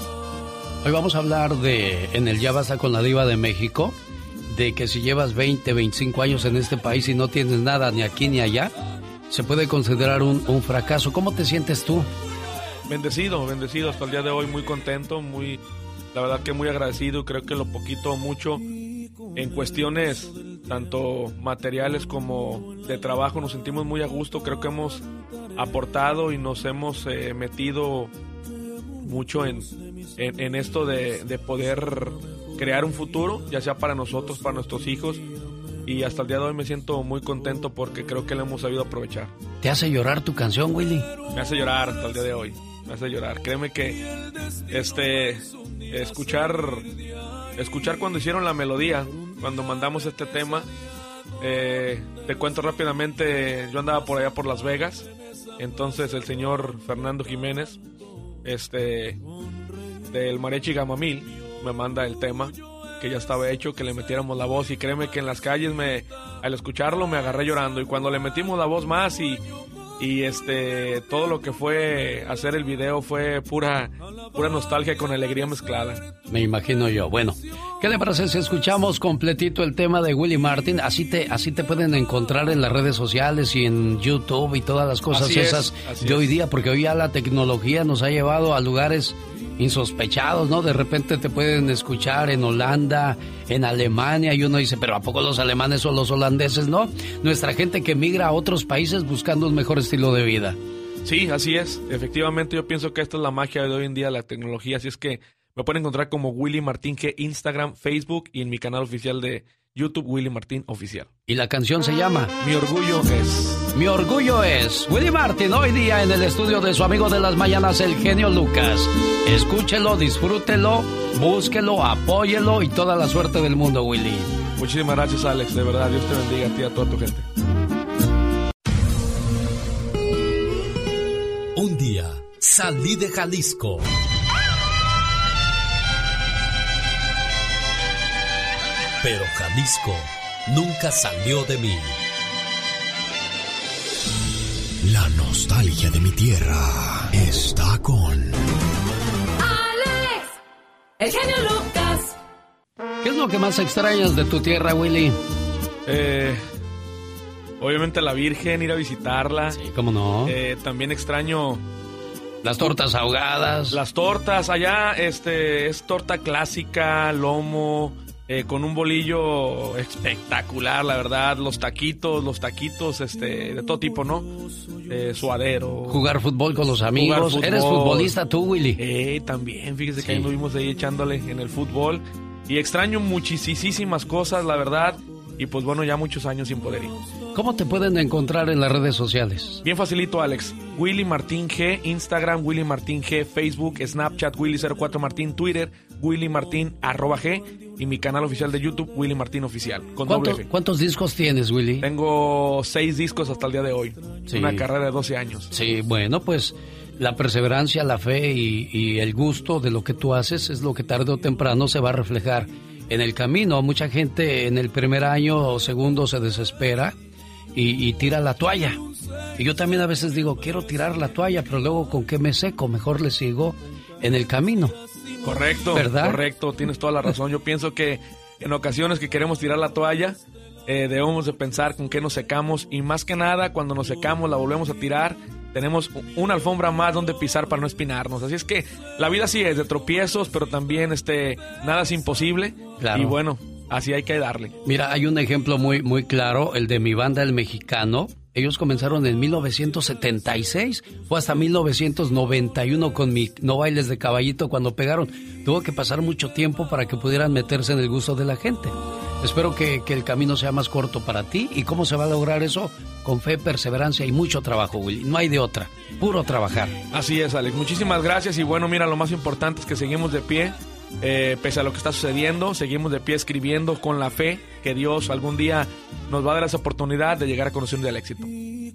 Hoy vamos a hablar de, en el Ya Basta con la Diva de México, de que si llevas 20, 25 años en este país y no tienes nada ni aquí ni allá, se puede considerar un, un fracaso. ¿Cómo te sientes tú?
Bendecido, bendecido hasta el día de hoy, muy contento, muy, la verdad que muy agradecido. Creo que lo poquito o mucho en cuestiones tanto materiales como de trabajo nos sentimos muy a gusto. Creo que hemos aportado y nos hemos eh, metido mucho en, en, en esto de, de poder crear un futuro, ya sea para nosotros, para nuestros hijos. Y hasta el día de hoy me siento muy contento porque creo que lo hemos sabido aprovechar.
¿Te hace llorar tu canción, Willy?
Me hace llorar hasta el día de hoy. Me hace llorar. Créeme que este escuchar escuchar cuando hicieron la melodía, cuando mandamos este tema, eh, te cuento rápidamente, yo andaba por allá por Las Vegas, entonces el señor Fernando Jiménez, este del Mariachi Gamamil, me manda el tema que ya estaba hecho, que le metiéramos la voz y créeme que en las calles me al escucharlo me agarré llorando y cuando le metimos la voz más y y este todo lo que fue hacer el video fue pura pura nostalgia con alegría mezclada.
Me imagino yo. Bueno, ¿qué le parece si escuchamos completito el tema de Willy Martin? Así te, así te pueden encontrar en las redes sociales y en YouTube y todas las cosas
Así
esas de hoy día, porque hoy ya la tecnología nos ha llevado a lugares insospechados, ¿no? De repente te pueden escuchar en Holanda, en Alemania, y uno dice, pero ¿a poco los alemanes o los holandeses, no? Nuestra gente que migra a otros países buscando un mejor estilo de vida.
Sí, así es. Efectivamente, yo pienso que esta es la magia de hoy en día, la tecnología. Así es que me pueden encontrar como Willy Martín G, Instagram, Facebook y en mi canal oficial de YouTube, Willy Martín Oficial.
Y la canción se llama
Mi orgullo es.
Mi orgullo es Willy Martin hoy día en el estudio de su amigo de las mañanas, el genio Lucas. Escúchelo, disfrútelo, búsquelo, apóyelo y toda la suerte del mundo, Willy.
Muchísimas gracias, Alex. De verdad, Dios te bendiga a ti y a toda tu gente.
Un día salí de Jalisco. Pero Jalisco nunca salió de mí.
La nostalgia de mi tierra está con
Alex,
El genio Lucas.
¿Qué es lo que más extrañas de tu tierra, Willy?
Eh, obviamente la Virgen, ir a visitarla.
Sí, cómo no.
Eh, también extraño
Las tortas ahogadas.
las tortas. Allá este es torta clásica, lomo, eh, con un bolillo espectacular, la verdad. Los taquitos, los taquitos este, de todo tipo, ¿no? Eh, suadero.
Jugar fútbol con los amigos. ¿Eres futbolista tú, Willy?
Eh, también, fíjese
Sí.
que ahí anduvimos ahí echándole en el fútbol. Y extraño muchísimas cosas, la verdad. Y pues bueno, ya muchos años sin poder ir.
¿Cómo te pueden encontrar en las redes sociales?
Bien facilito, Alex. Willy Martín G, Instagram, Willy Martín G, Facebook, Snapchat, Willy04 Martín, Twitter, Willy Martín arroba G y mi canal oficial de YouTube, Willy Martín Oficial, con
¿Cuánto-. ¿Cuántos discos tienes, Willy?
Tengo seis discos hasta el día de hoy.
Sí.
Una carrera de 12 años.
Sí, bueno, pues la perseverancia, la fe y, y el gusto de lo que tú haces es lo que tarde o temprano se va a reflejar en el camino. Mucha gente en el primer año o segundo se desespera y, y tira la toalla. Y yo también a veces digo, quiero tirar la toalla, pero luego con qué me seco, mejor le sigo en el camino.
Correcto,
¿Verdad?
correcto, tienes toda la razón. Yo pienso que en ocasiones que queremos tirar la toalla, eh, debemos de pensar con qué nos secamos y más que nada cuando nos secamos la volvemos a tirar, tenemos una alfombra más donde pisar para no espinarnos. Así es que la vida sí es de tropiezos, pero también este nada es imposible
Claro.
y bueno, así hay que darle.
Mira, hay un ejemplo muy, muy claro, el de mi banda El Mexicano. Ellos comenzaron en 1976, fue hasta 1991 con mi No Bailes de Caballito cuando pegaron. Tuvo que pasar mucho tiempo para que pudieran meterse en el gusto de la gente. Espero que, que el camino sea más corto para ti. ¿Y cómo se va a lograr eso? Con fe, perseverancia y mucho trabajo, Willy. No hay de otra. Puro trabajar.
Así es, Alex. Muchísimas gracias y bueno, mira, lo más importante es que seguimos de pie. Eh, pese a lo que está sucediendo, seguimos de pie escribiendo con la fe que Dios algún día nos va a dar esa oportunidad de llegar a conocer un día el éxito.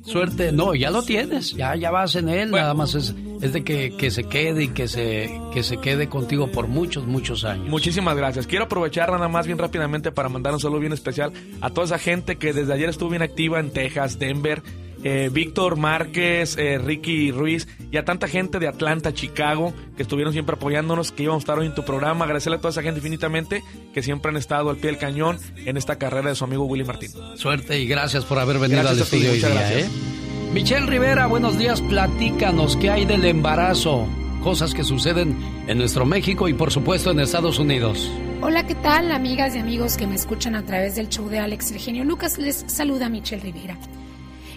Suerte, no, ya lo tienes, ya, ya vas en él, nada más es, es de que, que se quede y que se, que se quede contigo por muchos, muchos años.
Muchísimas gracias. Quiero aprovechar nada más bien rápidamente para mandar un saludo bien especial a toda esa gente que desde ayer estuvo bien activa en Texas, Denver, eh, Víctor Márquez, eh, Ricky Ruiz y a tanta gente de Atlanta, Chicago que estuvieron siempre apoyándonos, que íbamos a estar hoy en tu programa. Agradecerle a toda esa gente infinitamente que siempre han estado al pie del cañón en esta carrera de su amigo Willy Martín.
Suerte y gracias por haber venido
Gracias
al
a ti,
estudio hoy
muchas
día,
gracias.
¿eh? Michelle Rivera, buenos días, platícanos qué hay del embarazo, cosas que suceden en nuestro México y por supuesto en Estados Unidos.
Hola, ¿qué tal, amigas y amigos que me escuchan a través del show de Alex El Genio Lucas? Les saluda Michelle Rivera.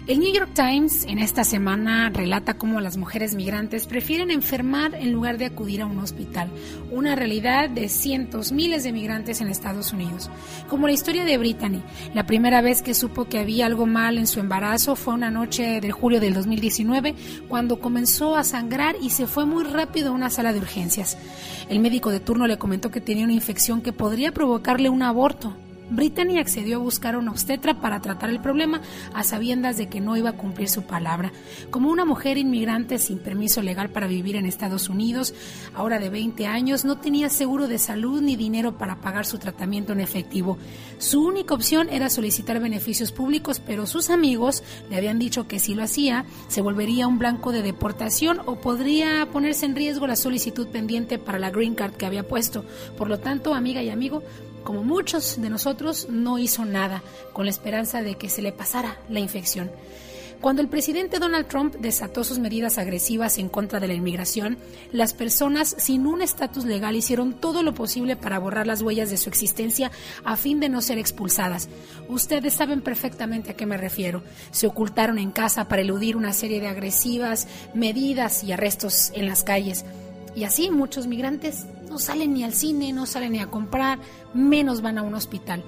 El New York Times en esta semana relata cómo las mujeres migrantes prefieren enfermar en lugar de acudir a un hospital, una realidad de cientos, miles de migrantes en Estados Unidos. Como la historia de Brittany, la primera vez que supo que había algo mal en su embarazo fue una noche de julio del 2019, cuando comenzó a sangrar y se fue muy rápido a una sala de urgencias. El médico de turno le comentó que tenía una infección que podría provocarle un aborto. Brittany accedió a buscar a una obstetra para tratar el problema a sabiendas de que no iba a cumplir su palabra. Como una mujer inmigrante sin permiso legal para vivir en Estados Unidos, ahora de 20 años, no tenía seguro de salud ni dinero para pagar su tratamiento en efectivo. Su única opción era solicitar beneficios públicos, pero sus amigos le habían dicho que si lo hacía, se volvería un blanco de deportación o podría ponerse en riesgo la solicitud pendiente para la green card que había puesto. Por lo tanto, amiga y amigo, como muchos de nosotros, no hizo nada, con la esperanza de que se le pasara la infección. Cuando el presidente Donald Trump desató sus medidas agresivas en contra de la inmigración, las personas sin un estatus legal hicieron todo lo posible para borrar las huellas de su existencia a fin de no ser expulsadas. Ustedes saben perfectamente a qué me refiero. Se ocultaron en casa para eludir una serie de agresivas medidas y arrestos en las calles. Y así muchos migrantes no salen ni al cine, no salen ni a comprar, menos van a un hospital.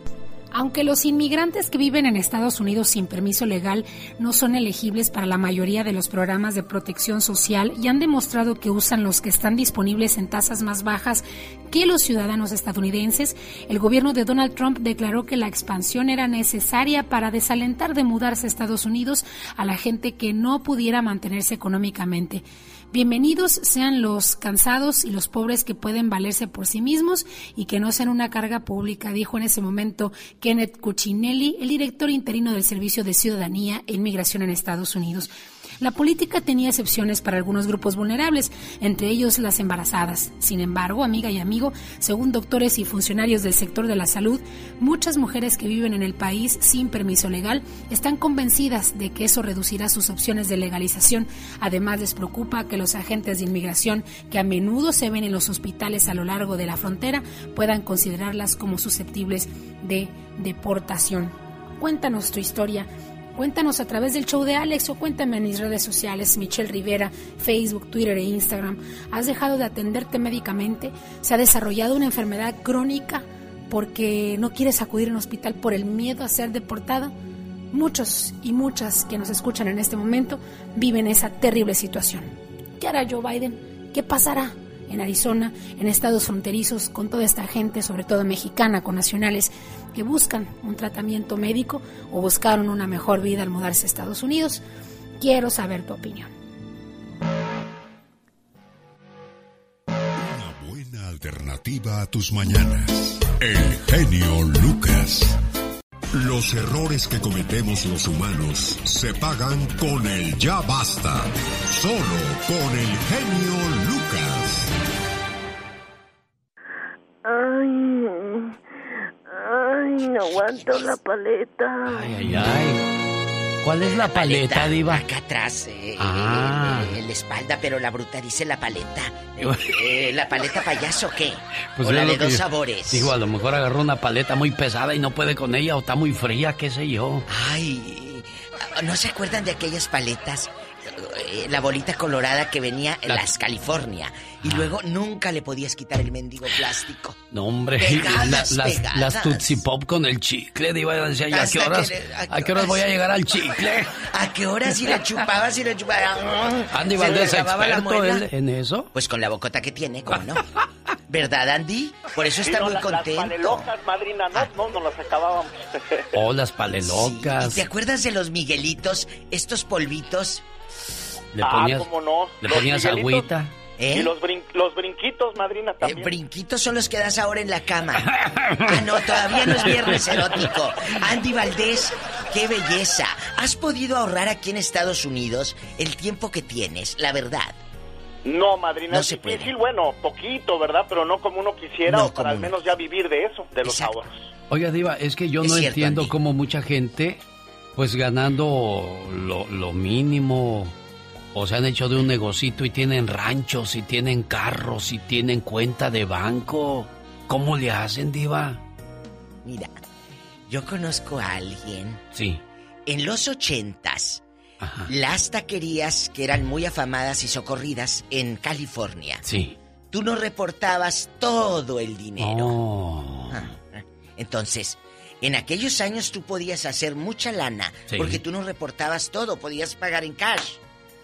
Aunque los inmigrantes que viven en Estados Unidos sin permiso legal no son elegibles para la mayoría de los programas de protección social y han demostrado que usan los que están disponibles en tasas más bajas que los ciudadanos estadounidenses, el gobierno de Donald Trump declaró que la expansión era necesaria para desalentar de mudarse a Estados Unidos a la gente que no pudiera mantenerse económicamente. Bienvenidos sean los cansados y los pobres que pueden valerse por sí mismos y que no sean una carga pública, dijo en ese momento Kenneth Cuccinelli, el director interino del Servicio de Ciudadanía e Inmigración en Estados Unidos. La política tenía excepciones para algunos grupos vulnerables, entre ellos las embarazadas. Sin embargo, amiga y amigo, según doctores y funcionarios del sector de la salud, muchas mujeres que viven en el país sin permiso legal están convencidas de que eso reducirá sus opciones de legalización. Además, les preocupa que los agentes de inmigración que a menudo se ven en los hospitales a lo largo de la frontera puedan considerarlas como susceptibles de deportación. Cuéntanos tu historia. Cuéntanos a través del show de Alex o cuéntame en mis redes sociales, Michelle Rivera, Facebook, Twitter e Instagram. ¿Has dejado de atenderte médicamente? ¿Se ha desarrollado una enfermedad crónica porque no quieres acudir a un hospital por el miedo a ser deportada? Muchos y muchas que nos escuchan en este momento viven esa terrible situación. ¿Qué hará Joe Biden? ¿Qué pasará? en Arizona, en estados fronterizos, con toda esta gente, sobre todo mexicana, con nacionales que buscan un tratamiento médico o buscaron una mejor vida al mudarse a Estados Unidos. Quiero saber tu opinión.
Una buena alternativa a tus mañanas. El genio Lucas. Los errores que cometemos los humanos se pagan con el ya basta. Solo con el genio Lucas.
Ay, ay, no aguanto la paleta.
Ay, ay, ay. ¿Cuál es la paleta, Diva?
Acá atrás, eh,
Ah.
eh, en la espalda, pero la bruta dice la paleta. Eh, ¿La paleta payaso qué?
Pues
o la de
que
dos
yo-
sabores.
Digo, a lo mejor agarró una paleta muy pesada y no puede con ella o está muy fría, qué sé yo.
Ay, ¿no se acuerdan de aquellas paletas? Eh, La bolita colorada que venía en
La-
las California. Y
Ah.
luego nunca le podías quitar el mendigo plástico.
No, hombre,
Pegadas,
la- las,
pegadas.
las Tootsie Pop con el chicle, Diva, decía yo, ¿a qué horas,
que
a qué horas voy a llegar al chicle?
¿A qué horas si le chupabas y le chupabas?
Andy
¿Se le
Valdés,
la
experto él en eso.
Pues con la bocota que tiene, ¿cómo no? ¿Verdad, Andy? Por eso
Sí,
está
no,
muy
la- Las
contento.
panelocas, madrina, no, no, no las acabábamos.
Oh, las
¿Y
palelocas.
te acuerdas de los Miguelitos? Estos polvitos.
Le
ah,
ponías,
cómo no.
le ponías agüita.
¿Eh?
Y los, brin- los brinquitos, madrina,
Eh,
también.
brinquitos son los que das ahora en la cama. Ah, no, todavía no es viernes erótico. Andy Valdés, qué belleza. ¿Has podido ahorrar aquí en Estados Unidos el tiempo que tienes, la verdad?
No, madrina,
No
es
se puede.
difícil, bueno, poquito, ¿verdad? Pero no como uno quisiera,
No
o para
como
al
uno
menos ya vivir de eso, de los
Exacto.
ahorros.
Oiga, Diva, es que yo
Es
no
cierto,
entiendo
Andy.
cómo mucha gente, pues ganando lo, lo mínimo, o se han hecho de un negocito y tienen ranchos, y tienen carros, y tienen cuenta de banco. ¿Cómo le hacen, Diva?
Mira, yo conozco a alguien.
Sí.
En los ochentas, las taquerías que eran muy afamadas y socorridas en California.
Sí.
Tú no reportabas todo el dinero.
Oh.
Ah. Entonces, en aquellos años tú podías hacer mucha lana
Sí.
porque tú no reportabas todo, podías pagar en cash.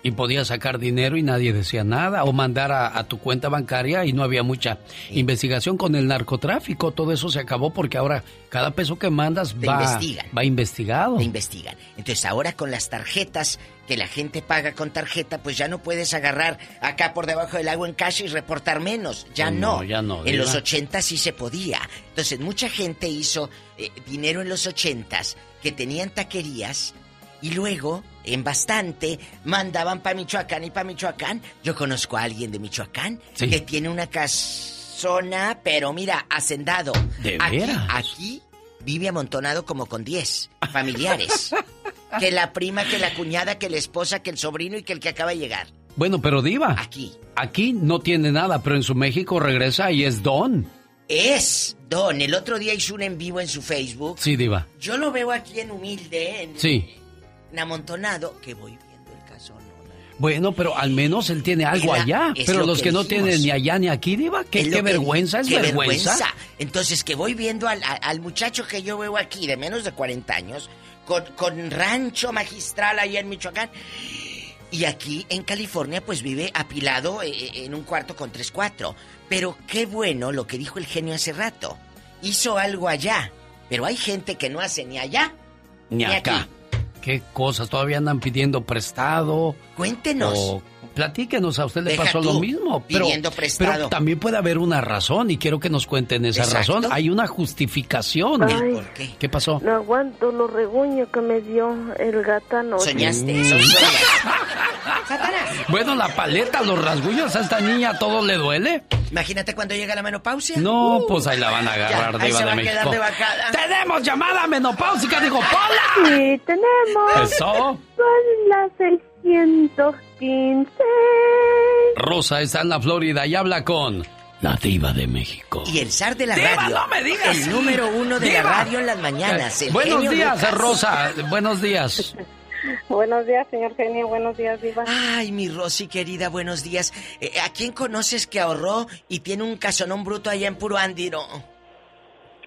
Y podías sacar dinero y nadie decía nada, o mandar a, a tu cuenta bancaria y no había mucha investigación con el narcotráfico. Todo eso se acabó porque ahora cada peso que mandas
Te
va,
investigan.
va investigado.
Te investigan. Entonces ahora con las tarjetas que la gente paga con tarjeta, pues ya no puedes agarrar acá por debajo del agua en cash y reportar menos. Ya no.
no, ya no,
En los ochentas sí se podía. Entonces mucha gente hizo eh, dinero en los ochentas que tenían taquerías y luego, en bastante, mandaban para Michoacán y para Michoacán. Yo conozco a alguien de Michoacán
Sí.
que tiene una casona, pero mira, hacendado.
¿De
aquí,
veras?
aquí vive amontonado como con 10 familiares. que la prima, que la cuñada, que la esposa, que el sobrino y que el que acaba de llegar.
Bueno, pero Diva.
Aquí.
Aquí no tiene nada, pero en su México regresa y es Don.
Es Don. El otro día hizo un en vivo en su Facebook.
Sí, Diva.
Yo lo veo aquí en humilde, en,
Sí.
Amontonado, que voy viendo el caso.
Bueno, pero al menos él tiene algo
Era-
allá. Pero
lo
los
que
que, no tienen ni allá ni aquí, Diva, ¿qué,
Es lo
qué
que-
vergüenza? ¿Es
qué
vergüenza?
Entonces, que voy viendo al, al muchacho que yo veo aquí, de menos de 40 años, con, con rancho magistral allá en Michoacán. Y aquí en California, pues vive apilado eh, eh, en un cuarto con tres, cuatro. Pero qué bueno lo que dijo el genio hace rato. Hizo algo allá. Pero hay gente que no hace ni allá
Ni acá. ¿Qué cosas? Todavía andan pidiendo prestado.
Cuéntenos.
O platíquenos, a usted le
Deja
pasó
tú,
lo mismo. Pero,
pidiendo prestado.
pero también puede haber una razón y quiero que nos cuenten esa
Exacto.
razón. Hay una justificación.
Ay.
¿Por qué?
¿Qué pasó?
No aguanto los reguños que me dio el gatano.
Soñaste,
Mm. Bueno, la paleta, los rasguños, ¿a esta niña todo le duele?
Imagínate cuando llega la menopausia.
No, pues ahí la van a agarrar,
Ya, ahí se
de
va a quedar
México.
de bacala.
¡Tenemos llamada menopáusica! ¡Digo, Pola!
Sí, tenemos.
Eso.
Son las 615.
Rosa está en la Florida y habla con la Diva de México.
Y el zar de la
Diva,
radio.
no me digas.
El número uno de
Diva.
la radio en las mañanas. el
Buenos días,
Lucas.
Rosa. Buenos días.
Buenos días, señor genio. Buenos días, Diva.
Ay, mi Rosy querida, buenos días. Eh, ¿A quién conoces que ahorró y tiene un casonón bruto allá en Puro Andiro?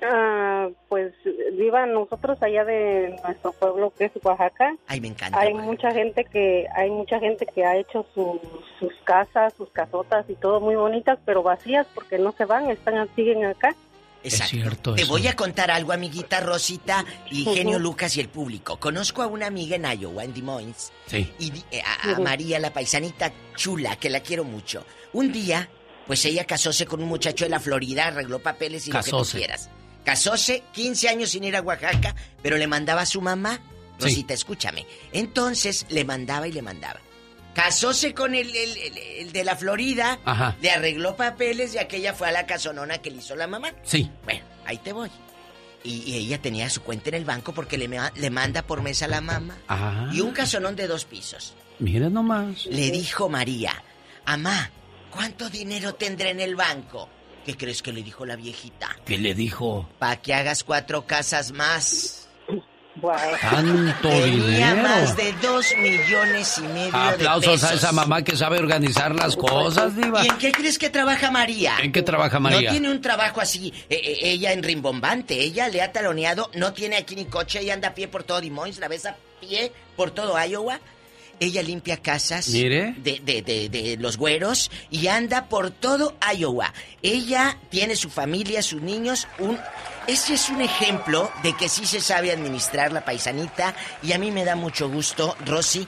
Ah, pues, Diva, nosotros allá de nuestro pueblo que es Oaxaca,
Ay, me encanta.
hay mucha gente que hay mucha gente que ha hecho su- sus casas, sus casotas y todo muy bonitas, pero vacías porque no se van, están siguen acá.
Exacto. Te voy a contar algo, amiguita Rosita y genio Lucas y el público. Conozco a una amiga en Iowa, en Des Moines,
Sí.
y di- eh, a, a. María, la paisanita chula, que la quiero mucho. Un día, pues ella casóse con un muchacho de la Florida, arregló papeles y lo que tú quieras. Casóse 15 años sin ir a Oaxaca, pero le mandaba a su mamá.
Sí.
Rosita, escúchame. Entonces le mandaba y le mandaba. Casóse con el, el- el- el de la Florida,
Ajá.
le arregló papeles y aquella fue a la casonona que le hizo la mamá.
Sí.
Bueno, ahí te voy. Y, y ella tenía su cuenta en el banco porque le, le manda por mes a la mamá.
Ah.
Y un casonón de dos pisos.
Mira nomás.
Le dijo María, Amá, ¿cuánto dinero tendré en el banco? ¿Qué crees que le dijo la viejita?
¿Qué le dijo?
Pa' que hagas cuatro casas más.
Tanto
Tenía
dinero.
más de dos millones y medio
Aplausos
de pesos.
a esa mamá que sabe organizar las cosas, Diva.
¿Y en qué crees que trabaja María?
¿En qué trabaja María?
No tiene un trabajo así, eh, eh, ella en rimbombante. Ella le ha taloneado, no tiene aquí ni coche, ella anda a pie por todo Des Moines, la ves a pie por todo Iowa. Ella limpia casas
Mire.
De, de, de, de los güeros y anda por todo Iowa. Ella tiene su familia, sus niños, un... Ese es un ejemplo de que sí se sabe administrar la paisanita y a mí me da mucho gusto, Rosy,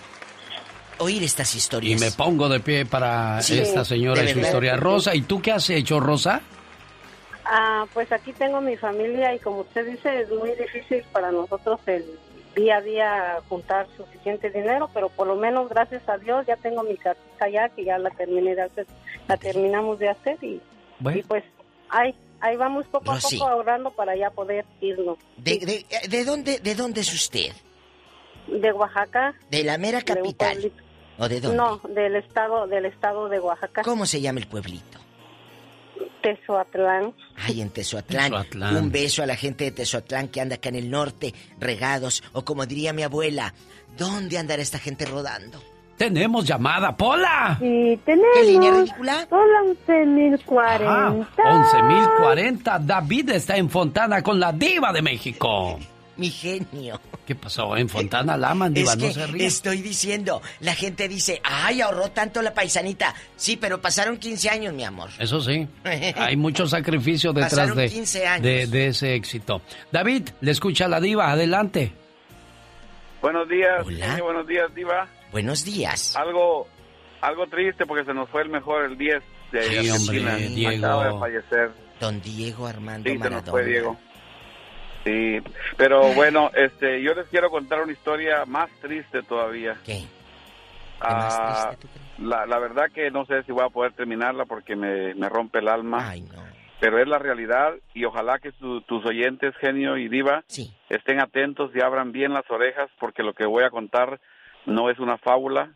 oír estas
Y
historias.
me pongo de pie para
Sí,
esta señora y su historia. Rosa, ¿y tú qué has hecho, Rosa?
Ah, pues aquí tengo mi familia y como usted dice, es muy difícil para nosotros el día a día juntar suficiente dinero, pero por lo menos gracias a Dios ya tengo mi casita ya que ya la terminé de hacer, la terminamos de hacer y,
Bueno.
y pues ahí ahí vamos poco
Rosy.
a poco ahorrando para ya poder irnos.
¿De, de, de dónde, ¿De dónde es usted?
De Oaxaca.
¿De la mera capital? ¿O de dónde?
No, del estado del estado de Oaxaca.
¿Cómo se llama el pueblito?
Tezoatlán.
Ay, en Tezoatlán.
Tezoatlán.
Un beso a la gente de Tezoatlán que anda acá en el norte, regados. O como diría mi abuela, ¿dónde andará esta gente rodando?
Tenemos llamada, Pola.
Y tenemos.
¿Qué línea ridícula?
Son las 11.040.
Ah, 11.040. David está en Fontana con la diva de México.
Mi genio.
¿Qué pasó? En Fontana la aman, diva,
es
no se ríe.
estoy diciendo, la gente dice, ay, ahorró tanto la paisanita. Sí, pero pasaron 15 años, mi amor.
Eso sí, hay mucho sacrificio detrás de,
15 años.
de, de ese éxito. David, le escucha la diva, adelante.
Buenos días,
Hola.
buenos días, Diva.
Buenos días.
Algo, algo triste porque se nos fue el mejor, el 10 de
Sí,
Argentina.
hombre, Diego.
Acaba de fallecer.
Don Diego Armando
Sí, se nos
Maradona.
fue Diego. Sí, pero bueno, este, yo les quiero contar una historia más triste todavía.
¿Qué?
Ah, la, la verdad que no sé si voy a poder terminarla porque me, me rompe el alma. Pero es la realidad y ojalá que su- tus oyentes, genio y diva, estén atentos y abran bien las orejas porque lo que voy a contar no es una fábula,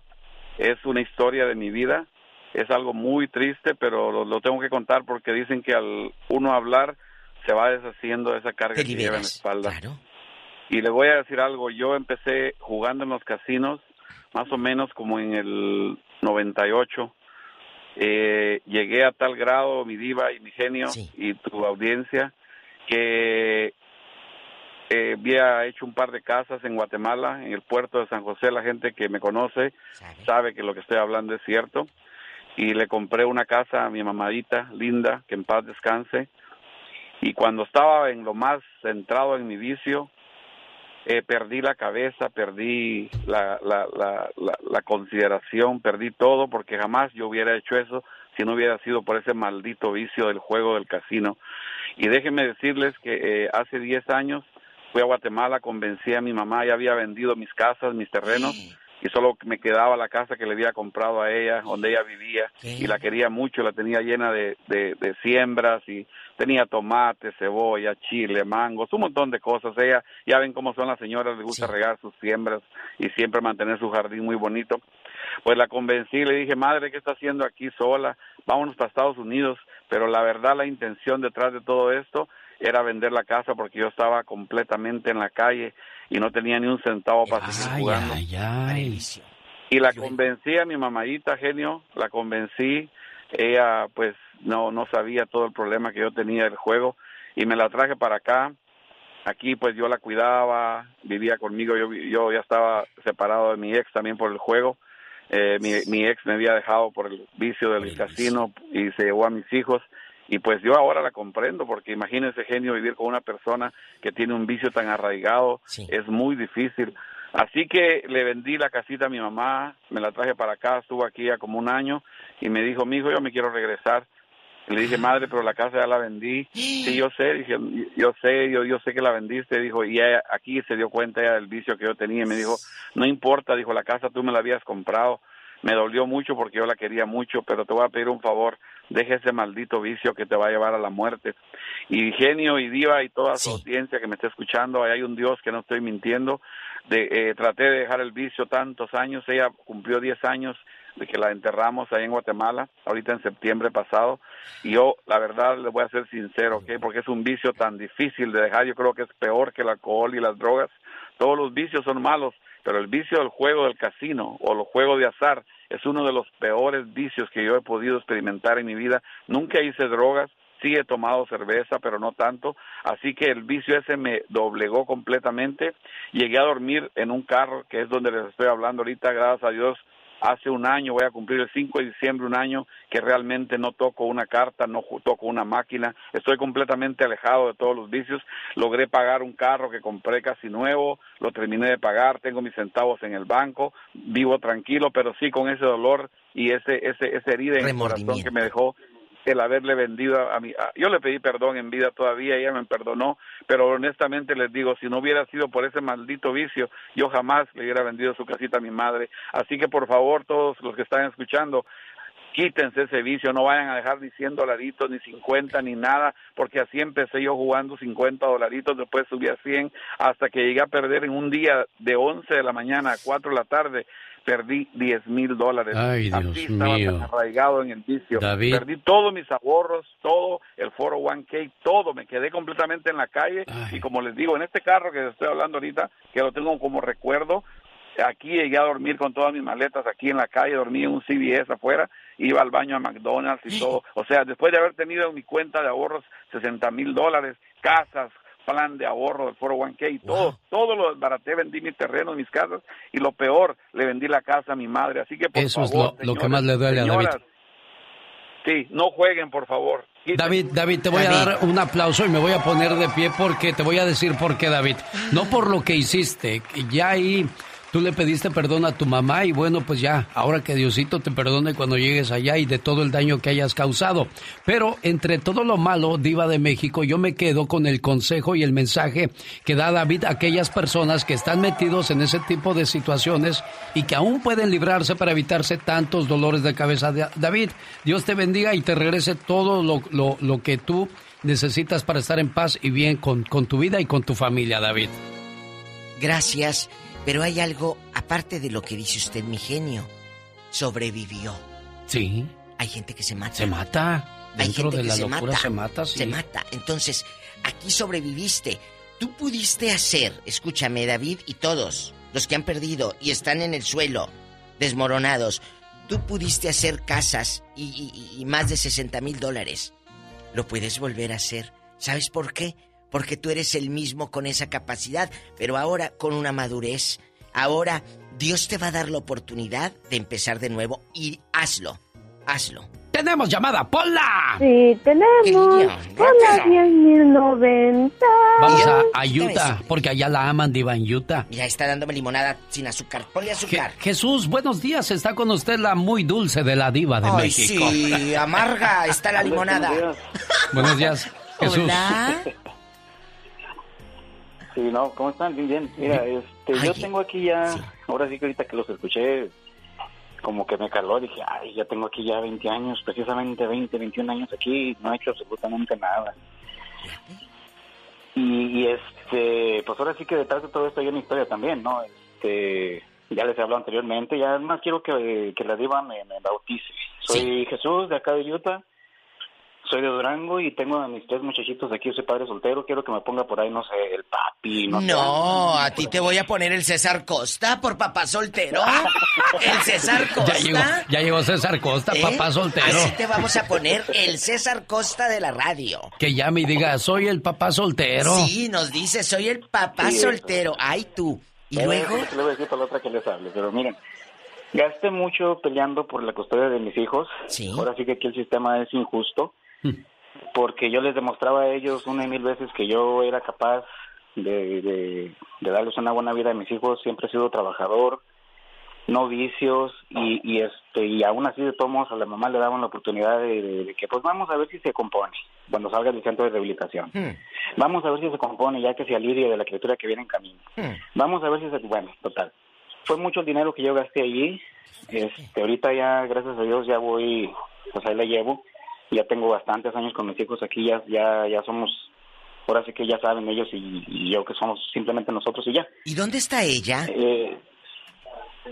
es una historia de mi vida. Es algo muy triste, pero lo, lo tengo que contar porque dicen que al uno hablar se va deshaciendo esa carga que lleva en la espalda. Y le voy a decir algo, yo empecé jugando en los casinos más o menos como en el 98. Eh, llegué a tal grado, mi diva y mi genio y tu audiencia, que eh, había hecho un par de casas en Guatemala, en el puerto de San José. La gente que me conoce sabe que lo que estoy hablando es cierto. Y le compré una casa a mi mamadita, linda, que en paz descanse. Y cuando estaba en lo más centrado en mi vicio, eh, perdí la cabeza, perdí la, la, la, la, consideración, perdí todo porque jamás yo hubiera hecho eso si no hubiera sido por ese maldito vicio del juego del casino. Y déjenme decirles que eh, hace 10 años fui a Guatemala, convencí a mi mamá, ya había vendido mis casas, mis terrenos, y solo me quedaba la casa que le había comprado a ella, donde ella vivía, y la quería mucho, la tenía llena de, de, de siembras y tenía tomate, cebolla, chile, mangos, un montón de cosas. Ella, ya ven cómo son las señoras, les gusta regar sus siembras y siempre mantener su jardín muy bonito. Pues la convencí, le dije, madre, ¿qué está haciendo aquí sola? Vámonos para Estados Unidos. Pero la verdad, la intención detrás de todo esto era vender la casa porque yo estaba completamente en la calle y no tenía ni un centavo para seguir jugando. Y la convencí a mi mamadita, genio, la convencí. Ella, pues, no, no sabía todo el problema que yo tenía del juego y me la traje para acá. Aquí, pues, yo la cuidaba, vivía conmigo. Yo, yo ya estaba separado de mi ex también por el juego. Eh, mi, mi ex me había dejado por el vicio del casino y se llevó a mis hijos y pues yo ahora la comprendo porque imagínense genio vivir con una persona que tiene un vicio tan arraigado es muy difícil. Así que le vendí la casita a mi mamá me la traje para acá estuvo aquí ya como un año y me dijo mi hijo yo me quiero regresar. Y le dije madre pero la casa ya la vendí. Sí yo sé dije yo sé yo yo sé que la vendiste. Dijo y ella, aquí se dio cuenta ya del vicio que yo tenía y me dijo no importa dijo la casa tú me la habías comprado me dolió mucho porque yo la quería mucho, pero te voy a pedir un favor, deje ese maldito vicio que te va a llevar a la muerte. Y genio y diva y toda su audiencia que me está escuchando, ahí hay un Dios que no estoy mintiendo. De, eh, traté de dejar el vicio tantos años, ella cumplió 10 años de que la enterramos ahí en Guatemala, ahorita en septiembre pasado, y yo la verdad le voy a ser sincero, ¿ok? Porque es un vicio tan difícil de dejar, yo creo que es peor que el alcohol y las drogas, todos los vicios son malos, pero el vicio del juego del casino o el juego de azar es uno de los peores vicios que yo he podido experimentar en mi vida. Nunca hice drogas, sí he tomado cerveza, pero no tanto, así que el vicio ese me doblegó completamente. Llegué a dormir en un carro, que es donde les estoy hablando ahorita, gracias a Dios, hace un año, voy a cumplir el 5 de diciembre, un año que realmente no toco una carta, no toco una máquina, estoy completamente alejado de todos los vicios, logré pagar un carro que compré casi nuevo, lo terminé de pagar, tengo mis centavos en el banco, vivo tranquilo, pero sí con ese dolor y ese, ese, esa herida en el corazón que me dejó el haberle vendido a mi... a- yo le pedí perdón en vida todavía, ella me perdonó, pero honestamente les digo, si no hubiera sido por ese maldito vicio, yo jamás le hubiera vendido su casita a mi madre. Así que por favor, todos los que están escuchando, quítense ese vicio, no vayan a dejar ni 100 dolaritos, ni 50, ni nada, porque así empecé yo jugando 50 dolaritos, después subí a 100, hasta que llegué a perder en un día de 11 de la mañana a 4 de la tarde, perdí 10 mil dólares.
Ay, Dios
así estaba
mío.
tan arraigado en el vicio.
David.
Perdí todos mis ahorros, todo, el foro 1K, todo, me quedé completamente en la calle y como les digo, en este carro que estoy hablando ahorita, que lo tengo como recuerdo, aquí llegué a dormir con todas mis maletas aquí en la calle, dormí en un CVS afuera, iba al baño a McDonald's y todo. O sea, después de haber tenido en mi cuenta de ahorros 60 mil dólares, casas, plan de ahorro del foro 1K y todo, todo lo desbaraté, vendí mi terreno, mis casas y lo peor, le vendí la casa a mi madre. Así que por
Eso es
favor,
lo, lo que más le duele a David.
Sí, no jueguen, por favor.
David, David, te voy a dar un aplauso y me voy a poner de pie porque te voy a decir por qué, David. No por lo que hiciste, ya ahí tú le pediste perdón a tu mamá y bueno, pues ya, ahora que Diosito te perdone cuando llegues allá y de todo el daño que hayas causado. Pero entre todo lo malo, Diva de México, yo me quedo con el consejo y el mensaje que da David a aquellas personas que están metidos en ese tipo de situaciones y que aún pueden librarse para evitarse tantos dolores de cabeza. Da- David, Dios te bendiga y te regrese todo lo, lo- lo que tú necesitas para estar en paz y bien con, con tu vida y con tu familia, David.
Gracias, pero hay algo aparte de lo que dice usted, mi genio. Sobrevivió.
Sí.
Hay gente que se mata.
Se mata.
Hay
Dentro
gente
de
que
la
se
locura
mata.
se mata, sí.
Se mata. Entonces, aquí sobreviviste. Tú pudiste hacer, escúchame, David y todos los que han perdido y están en el suelo, desmoronados. Tú pudiste hacer casas y, y- y más de 60 mil dólares. Lo puedes volver a hacer. ¿Sabes por qué? Porque tú eres el mismo con esa capacidad, pero ahora con una madurez. Ahora Dios te va a dar la oportunidad de empezar de nuevo y hazlo. Hazlo.
tenemos llamada, Pola.
Sí, tenemos. Hola, 10.090.
Vamos a, a Utah, porque allá la aman, Diva, en Utah.
Mira, está dándome limonada sin azúcar. Ponle azúcar.
Je- Jesús, buenos días. Está con usted la muy dulce de la Diva de
Ay,
México.
sí, amarga está la limonada.
Buenos días, Jesús.
Hola.
Sí, no, ¿cómo están? Bien, bien. Mira, este, yo tengo aquí ya, ahora sí que ahorita que los escuché, como que me caló, dije, ay, ya tengo aquí ya 20 años, precisamente 20, 21 años aquí, no he hecho absolutamente nada. Y, y, este, pues ahora sí que detrás de todo esto hay una historia también, ¿no? Este, ya les he hablado anteriormente, ya más quiero que, que la diva me, me bautice. Soy Jesús de acá de Utah. Soy de Durango y tengo a mis tres muchachitos aquí, soy padre soltero, quiero que me ponga por ahí, no sé, el papi, no, sé.
No, a ti te voy a poner el César Costa por papá soltero. El César Costa.
Ya llegó, ya llegó César Costa,
¿eh?
papá soltero.
Así te vamos a poner el César Costa de la radio.
Que llame y diga, soy el papá soltero.
Sí, nos dice, soy el papá
Sí,
soltero. Ay, tú. Y
Eh,
luego,
Le voy a decir para la otra que les hable, pero miren, gasté mucho peleando por la custodia de mis hijos. Ahora sí que aquí el sistema es injusto, porque yo les demostraba a ellos una y mil veces que yo era capaz de, de, de darles una buena vida a mis hijos. Siempre he sido trabajador, no vicios, y, y este y aún así de todos modos a la mamá le daban la oportunidad de, de- de que pues vamos a ver si se compone cuando salga del centro de rehabilitación. Vamos a ver si se compone ya que se alivie de la criatura que viene en camino. Vamos a ver si se... Bueno, total. Fue mucho el dinero que yo gasté allí. Este, ahorita ya, gracias a Dios, ya voy, pues ahí la llevo. Ya tengo bastantes años con mis hijos aquí, ya, ya, ya somos, ahora sí que ya saben ellos y, y yo que somos simplemente nosotros y ya.
¿y dónde está ella?
Eh,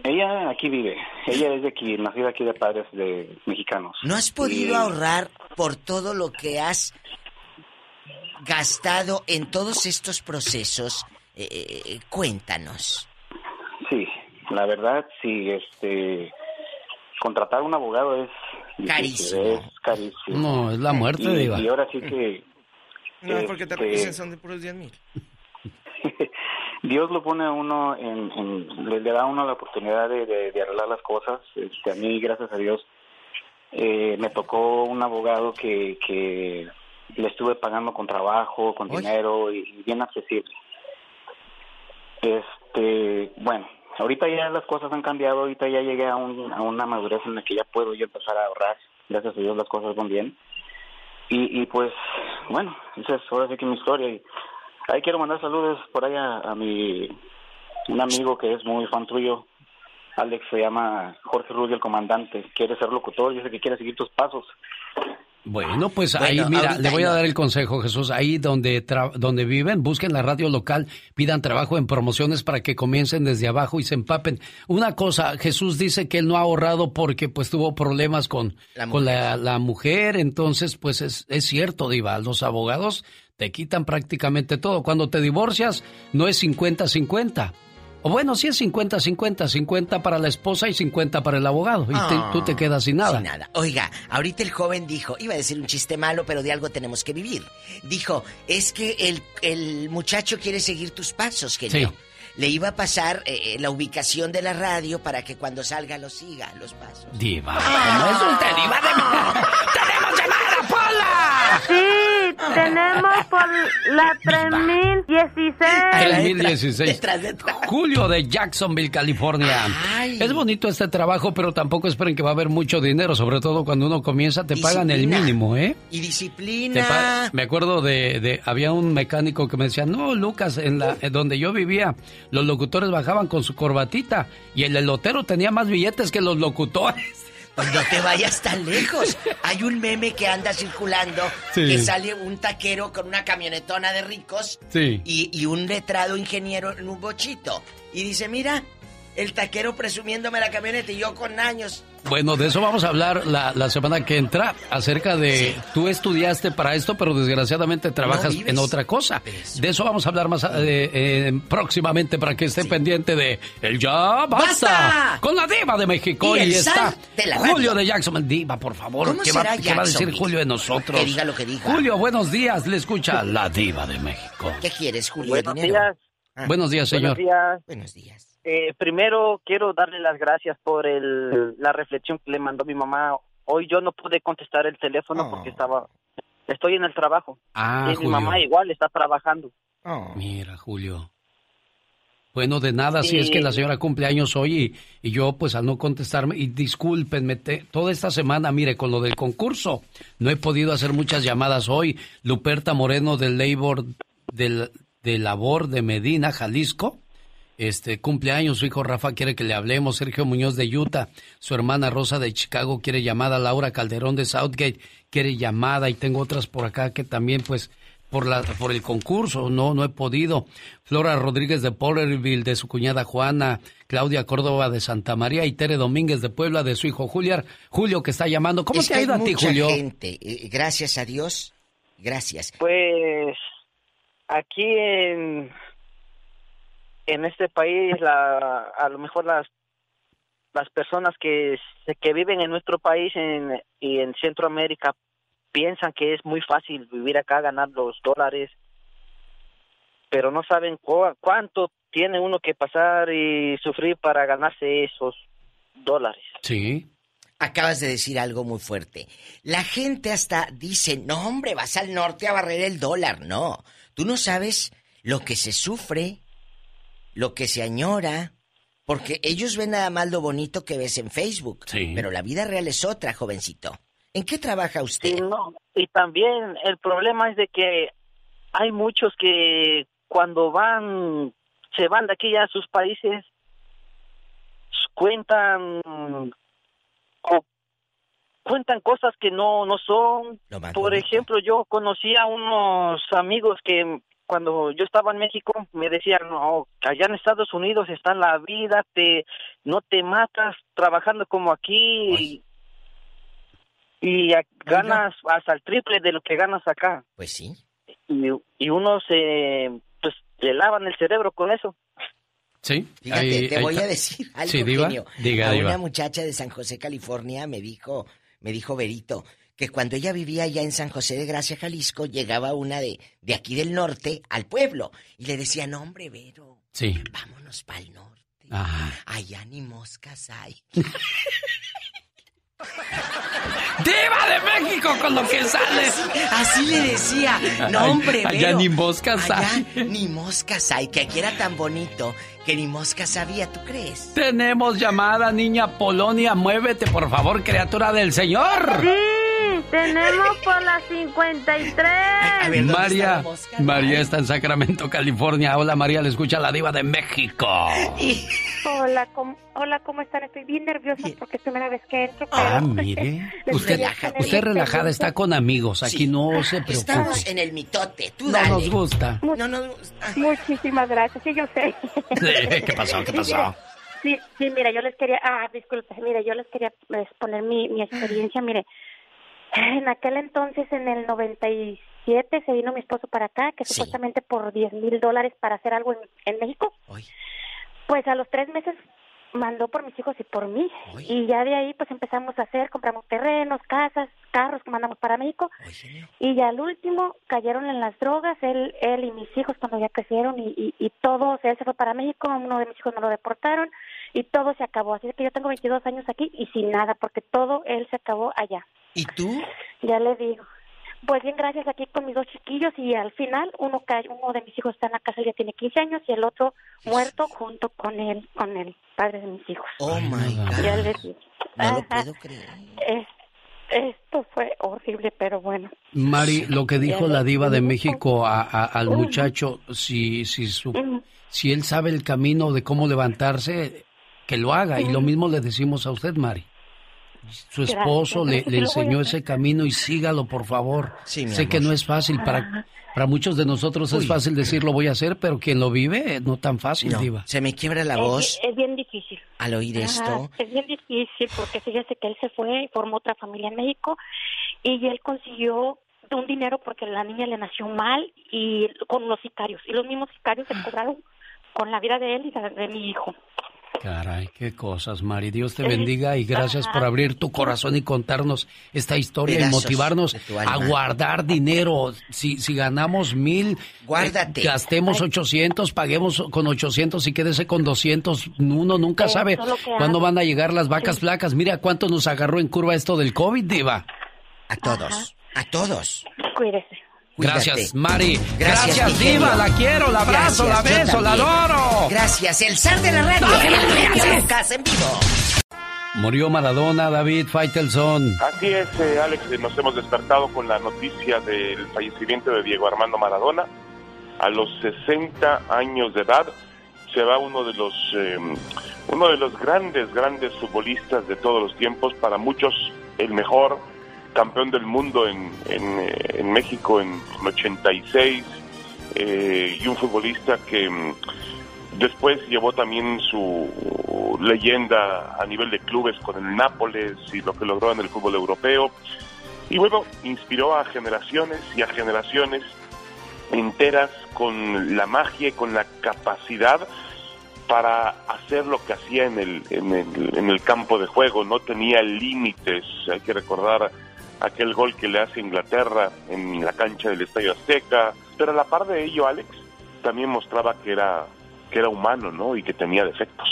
ella aquí vive, ella es de aquí, nacida aquí de padres de mexicanos.
¿No has podido
Y-
ahorrar por todo lo que has gastado en todos estos procesos? Eh, eh, cuéntanos.
Sí, la verdad, sí, este, contratar un abogado es
Carísimo.
es carísimo.
No, es la muerte,
y,
Diva.
Y ahora sí que
No, porque te
este,
revisan, son de puros 10 mil.
Dios lo pone a uno, en, en- le, le da a uno la oportunidad de, de- de arreglar las cosas. Este, a mí, gracias a Dios, eh, me tocó un abogado que, que le estuve pagando con trabajo, con dinero y, y bien accesible. Este, bueno, ahorita ya las cosas han cambiado, ahorita ya llegué a, un- a una madurez en la que ya puedo yo empezar a ahorrar. Gracias a Dios las cosas van bien. Y, y pues, bueno, esa es ahora sí que mi historia. Y ahí quiero mandar saludos por ahí a, a mi un amigo que es muy fan tuyo, Alex, se llama Jorge Rubio, el comandante. Quiere ser locutor, dice que quiere seguir tus pasos.
Bueno, pues
Bueno,
ahí, mira, le voy a dar el consejo, Jesús. Ahí donde, tra- donde viven, busquen la radio local, pidan trabajo en promociones para que comiencen desde abajo y se empapen. Una cosa, Jesús dice que él no ha ahorrado porque pues tuvo problemas con
La
con
mujer.
la, la mujer. Entonces, pues es, es cierto, Diva, los abogados te quitan prácticamente todo. Cuando te divorcias, no es 50-50. O bueno, sí es 50-50, 50 para la esposa y 50 para el abogado. Y te-
Ah,
tú te quedas sin nada.
Sin nada. Oiga, ahorita el joven dijo, iba a decir un chiste malo, pero de algo tenemos que vivir. Dijo, es que el, el muchacho quiere seguir tus pasos, genio.
Sí.
Le iba a pasar eh, eh, la ubicación de la radio para que cuando salga lo siga, los pasos.
Diva, ¿cómo es usted, Diva de ¡Tenemos llamada, Pola!
Tenemos por la 3016.
2016. Julio de Jacksonville, California. Es bonito este trabajo, pero tampoco esperen que va a haber mucho dinero, sobre todo cuando uno comienza, te pagan el mínimo, ¿eh?
Y disciplina.
me acuerdo de, de- había un mecánico que me decía, no, Lucas, en la en donde yo vivía, los locutores bajaban con su corbatita y el elotero tenía más billetes que los locutores.
No te vayas tan lejos. Hay un meme que anda circulando
Sí.
que sale un taquero con una camionetona de ricos
Sí.
y, y un letrado ingeniero en un bochito. Y dice, mira, el taquero presumiéndome la camioneta y yo con años.
Bueno, de eso vamos a hablar la, la semana que entra, acerca de tú estudiaste para esto, pero desgraciadamente trabajas en otra cosa. De eso vamos a hablar más eh, eh, próximamente para que esté pendiente de El Ya Basta,
¡Basta!
con la diva de México.
Y
Y,
el
está
zar de la
Julio de Jackson. Diva, por favor,
¿Cómo
¿qué va, qué va a decir? Julio de nosotros?
Que diga lo que diga.
Julio, buenos días, le escucha la diva de México.
¿Qué quieres, Julio?
Buenos
¿Dinero?
días.
Ah.
Buenos días, señor.
Buenos días.
Buenos días.
Eh, primero quiero darle las gracias por el, la reflexión que le mandó mi mamá hoy yo no pude contestar el teléfono porque estaba, estoy en el trabajo.
Ah,
y mi mamá igual está trabajando.
Mira, Julio. Bueno, de nada, si es
Sí.
que la señora cumple años hoy y, y yo, pues al no contestarme, y discúlpenme, te- toda esta semana, mire, con lo del concurso, no he podido hacer muchas llamadas hoy. Luperta Moreno del Labor, del, de Labor de Medina, Jalisco, este, cumpleaños, su hijo Rafa quiere que le hablemos, Sergio Muñoz de Utah, su hermana Rosa de Chicago quiere llamada, Laura Calderón de Southgate quiere llamada y tengo otras por acá que también pues por la por el concurso no no he podido. Flora Rodríguez de Porterville de su cuñada Juana, Claudia Córdoba de Santa María y Tere Domínguez de Puebla de su hijo Julián, Julio que está llamando. ¿Cómo
Es
te ha ido a ti,
mucha
Julio?
gente, eh, gracias a Dios. Gracias.
Pues aquí en, en este país, la, a lo mejor las las personas que, se- que viven en nuestro país en, y en Centroamérica piensan que es muy fácil vivir acá, ganar los dólares, pero no saben cu- cuánto tiene uno que pasar y sufrir para ganarse esos dólares.
Sí.
Acabas de decir algo muy fuerte. La gente hasta dice, no hombre, vas al norte a barrer el dólar. No, tú no sabes lo que se sufre, lo que se añora, porque ellos ven nada más lo bonito que ves en Facebook. Pero la vida real es otra, jovencito. ¿En qué trabaja usted?
Sí, no. Y también el problema es de que hay muchos que cuando van, se van de aquí ya a sus países, cuentan cuentan cosas que no no son. Por ejemplo, yo conocí a unos amigos que cuando yo estaba en México me decían, no, allá en Estados Unidos está la vida, te no te matas trabajando como aquí y, y a- ganas hasta el triple de lo que ganas acá.
Pues sí.
Y, y uno se pues le lavan el cerebro con eso.
Sí.
Fíjate,
ahí-
te
ahí
voy
está.
a decir algo,
Sí, diva. Diga,
a
diva.
una muchacha de San José, California, me dijo, me dijo Berito, que cuando ella vivía allá en San José de Gracia, Jalisco, llegaba una de, de aquí del norte al pueblo y le decía, no hombre, Vero,
Sí.
vámonos para el norte.
Ajá.
Allá ni moscas hay.
¡Diva de México con lo que sales!
Así le decía. No,
Ay,
hombre,
allá
Vero,
ni moscas
allá
hay.
ni moscas hay, que aquí era tan bonito que ni moscas había, ¿tú crees?
Tenemos llamada, niña Polonia. Muévete, por favor, criatura del Señor.
Tenemos por la 53.
María, María está en Sacramento, California. Hola María, le escucha la diva de México.
Hola, ¿cómo, hola, ¿cómo están? Estoy bien nerviosa porque es primera vez que entro. Pero
Ah, mire. Usted, usted relajada, está con amigos. Aquí no se preocupe.
Estamos en el mitote, tú
No
dale.
nos gusta.
Mu- Muchísimas gracias, sí, yo sé.
Sí, ¿Qué pasó? ¿Qué pasó?
Sí, sí, mira, yo les quería, ah, disculpe, mire, yo les quería exponer mi, mi experiencia, mire, en aquel entonces, en el 97, se vino mi esposo para acá, que supuestamente por 10 mil dólares para hacer algo en, en México. Pues a los tres meses mandó por mis hijos y por mí. Y ya de ahí pues empezamos a hacer, compramos terrenos, casas, carros que mandamos para México. Y ya al último cayeron en las drogas, él, él y mis hijos cuando ya crecieron y, y, y todos, él se fue para México, uno de mis hijos me lo deportaron y todo se acabó. Así que yo tengo 22 años aquí y sin nada, porque todo él se acabó allá.
¿Y tú?
Ya le digo. Pues bien, gracias aquí con mis dos chiquillos y al final uno ca- uno de mis hijos está en la casa, ya tiene 15 años y el otro muerto junto con él, con el padre de mis hijos.
Oh my God.
Ya les digo.
No lo puedo creer.
Es- esto fue horrible, pero bueno.
Mari, lo que dijo la diva de. México a- a- al muchacho, si, si, su- si él sabe el camino de cómo levantarse, que lo haga. Y lo mismo le decimos a usted, Mari. Su esposo le,
gracias,
enseñó ese camino y sígalo, por favor.
Sí,
sé que no es fácil. Para, para muchos de nosotros es fácil decir lo voy a hacer, pero quien lo vive, no tan fácil,
No,
diva.
se me quiebra la
Es-
voz
Es, bien difícil.
al oír
Ajá,
esto.
Es bien difícil porque fíjese que él se fue y formó otra familia en México y él consiguió un dinero porque la niña le nació mal y con los sicarios y los mismos sicarios se cobraron con la vida de él y la de mi hijo.
Caray, qué cosas, Mari. Dios te bendiga y gracias por abrir tu corazón y contarnos esta historia y motivarnos a guardar dinero. Si, si ganamos mil,
Guárdate.
eh, gastemos 800, paguemos con 800 y quédese con 200. Uno nunca
Eso
sabe cuándo van a llegar las vacas flacas. Mira cuánto nos agarró en curva esto del COVID, Diva.
A todos, a todos.
Cuídese.
Gracias, Mari.
Gracias,
Gracias. Diva. La quiero, la abrazo,
Gracias,
la beso, la adoro.
Gracias, el zar de la radio. Genio Lucas en vivo.
Murió Maradona, David Faitelson.
Así es, eh, Alex, nos hemos despertado con la noticia del fallecimiento de Diego Armando Maradona. A los 60 años de edad se va uno de los eh, uno de los grandes, grandes futbolistas de todos los tiempos, para muchos el mejor campeón del mundo en, en, eh, en México en, en 86 eh, y un futbolista que mm, Después llevó también su leyenda a nivel de clubes con el Nápoles y lo que logró en el fútbol europeo. Y bueno, inspiró a generaciones y a generaciones enteras con la magia y con la capacidad para hacer lo que hacía en el, en el, en el campo de juego. No tenía límites. Hay que recordar aquel gol que le hace Inglaterra en la cancha del Estadio Azteca. Pero a la par de ello, Alex, también mostraba que era que era humano, ¿no? Y que tenía defectos.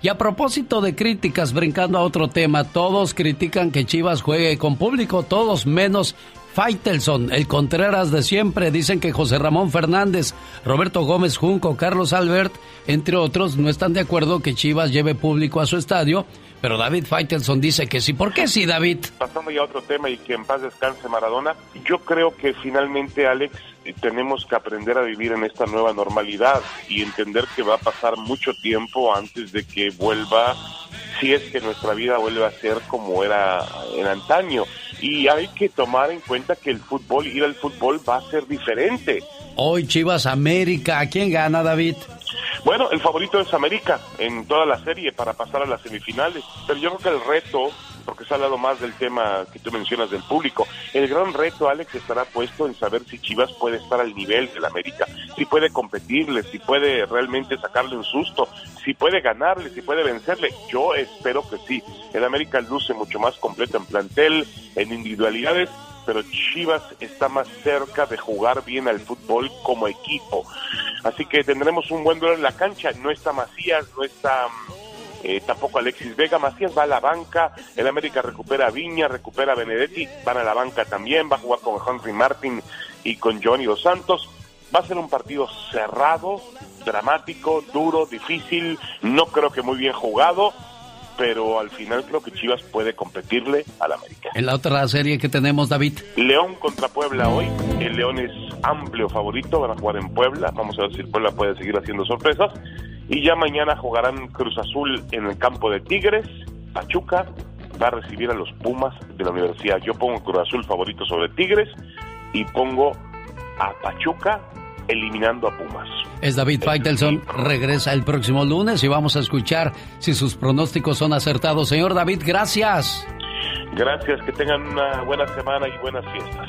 Y a propósito de críticas, brincando a otro tema, todos critican que Chivas juegue con público, todos menos Faitelson, el Contreras de siempre. Dicen que José Ramón Fernández, Roberto Gómez Junco, Carlos Albert, entre otros, no están de acuerdo que Chivas lleve público a su estadio, pero David Faitelson dice que sí. ¿Por qué sí, David?
Pasando ya a otro tema y que en paz descanse Maradona, yo creo que finalmente, Alex, tenemos que aprender a vivir en esta nueva normalidad y entender que va a pasar mucho tiempo antes de que vuelva, si es que nuestra vida vuelve a ser como era en antaño. Y hay que tomar en cuenta que el fútbol, ir al fútbol va a ser diferente.
Hoy Chivas América, ¿a quién gana, David?
Bueno, el favorito es América en toda la serie para pasar a las semifinales, pero yo creo que el reto, porque se ha hablado más del tema que tú mencionas del público, el gran reto, Alex, estará puesto en saber si Chivas puede estar al nivel del América, si puede competirle, si puede realmente sacarle un susto, si puede ganarle, si puede vencerle. Yo espero que sí. El América luce mucho más completo en plantel, en individualidades, pero Chivas está más cerca de jugar bien al fútbol como equipo. Así que tendremos un buen duelo en la cancha. No está Macías, no está mm, eh, tampoco Alexis Vega. Macías va a la banca. El América recupera a Viña, recupera Benedetti. Van a la banca también. Va a jugar con Henry Martin y con Johnny Dos Santos. Va a ser un partido cerrado, dramático, duro, difícil. No creo que muy bien jugado. Pero al final creo que Chivas puede competirle al América.
En la otra serie que tenemos, David.
León contra Puebla hoy. El León es amplio favorito. Van a jugar en Puebla. Vamos a ver si Puebla puede seguir haciendo sorpresas. Y ya mañana jugarán Cruz Azul en el campo de Tigres. Pachuca va a recibir a los Pumas de la universidad. Yo pongo Cruz Azul favorito sobre Tigres y pongo a Pachuca eliminando a Pumas.
Es David Faitelson, regresa el próximo lunes y vamos a escuchar si sus pronósticos son acertados. Señor David, gracias.
Gracias, que tengan una buena semana y buenas fiestas.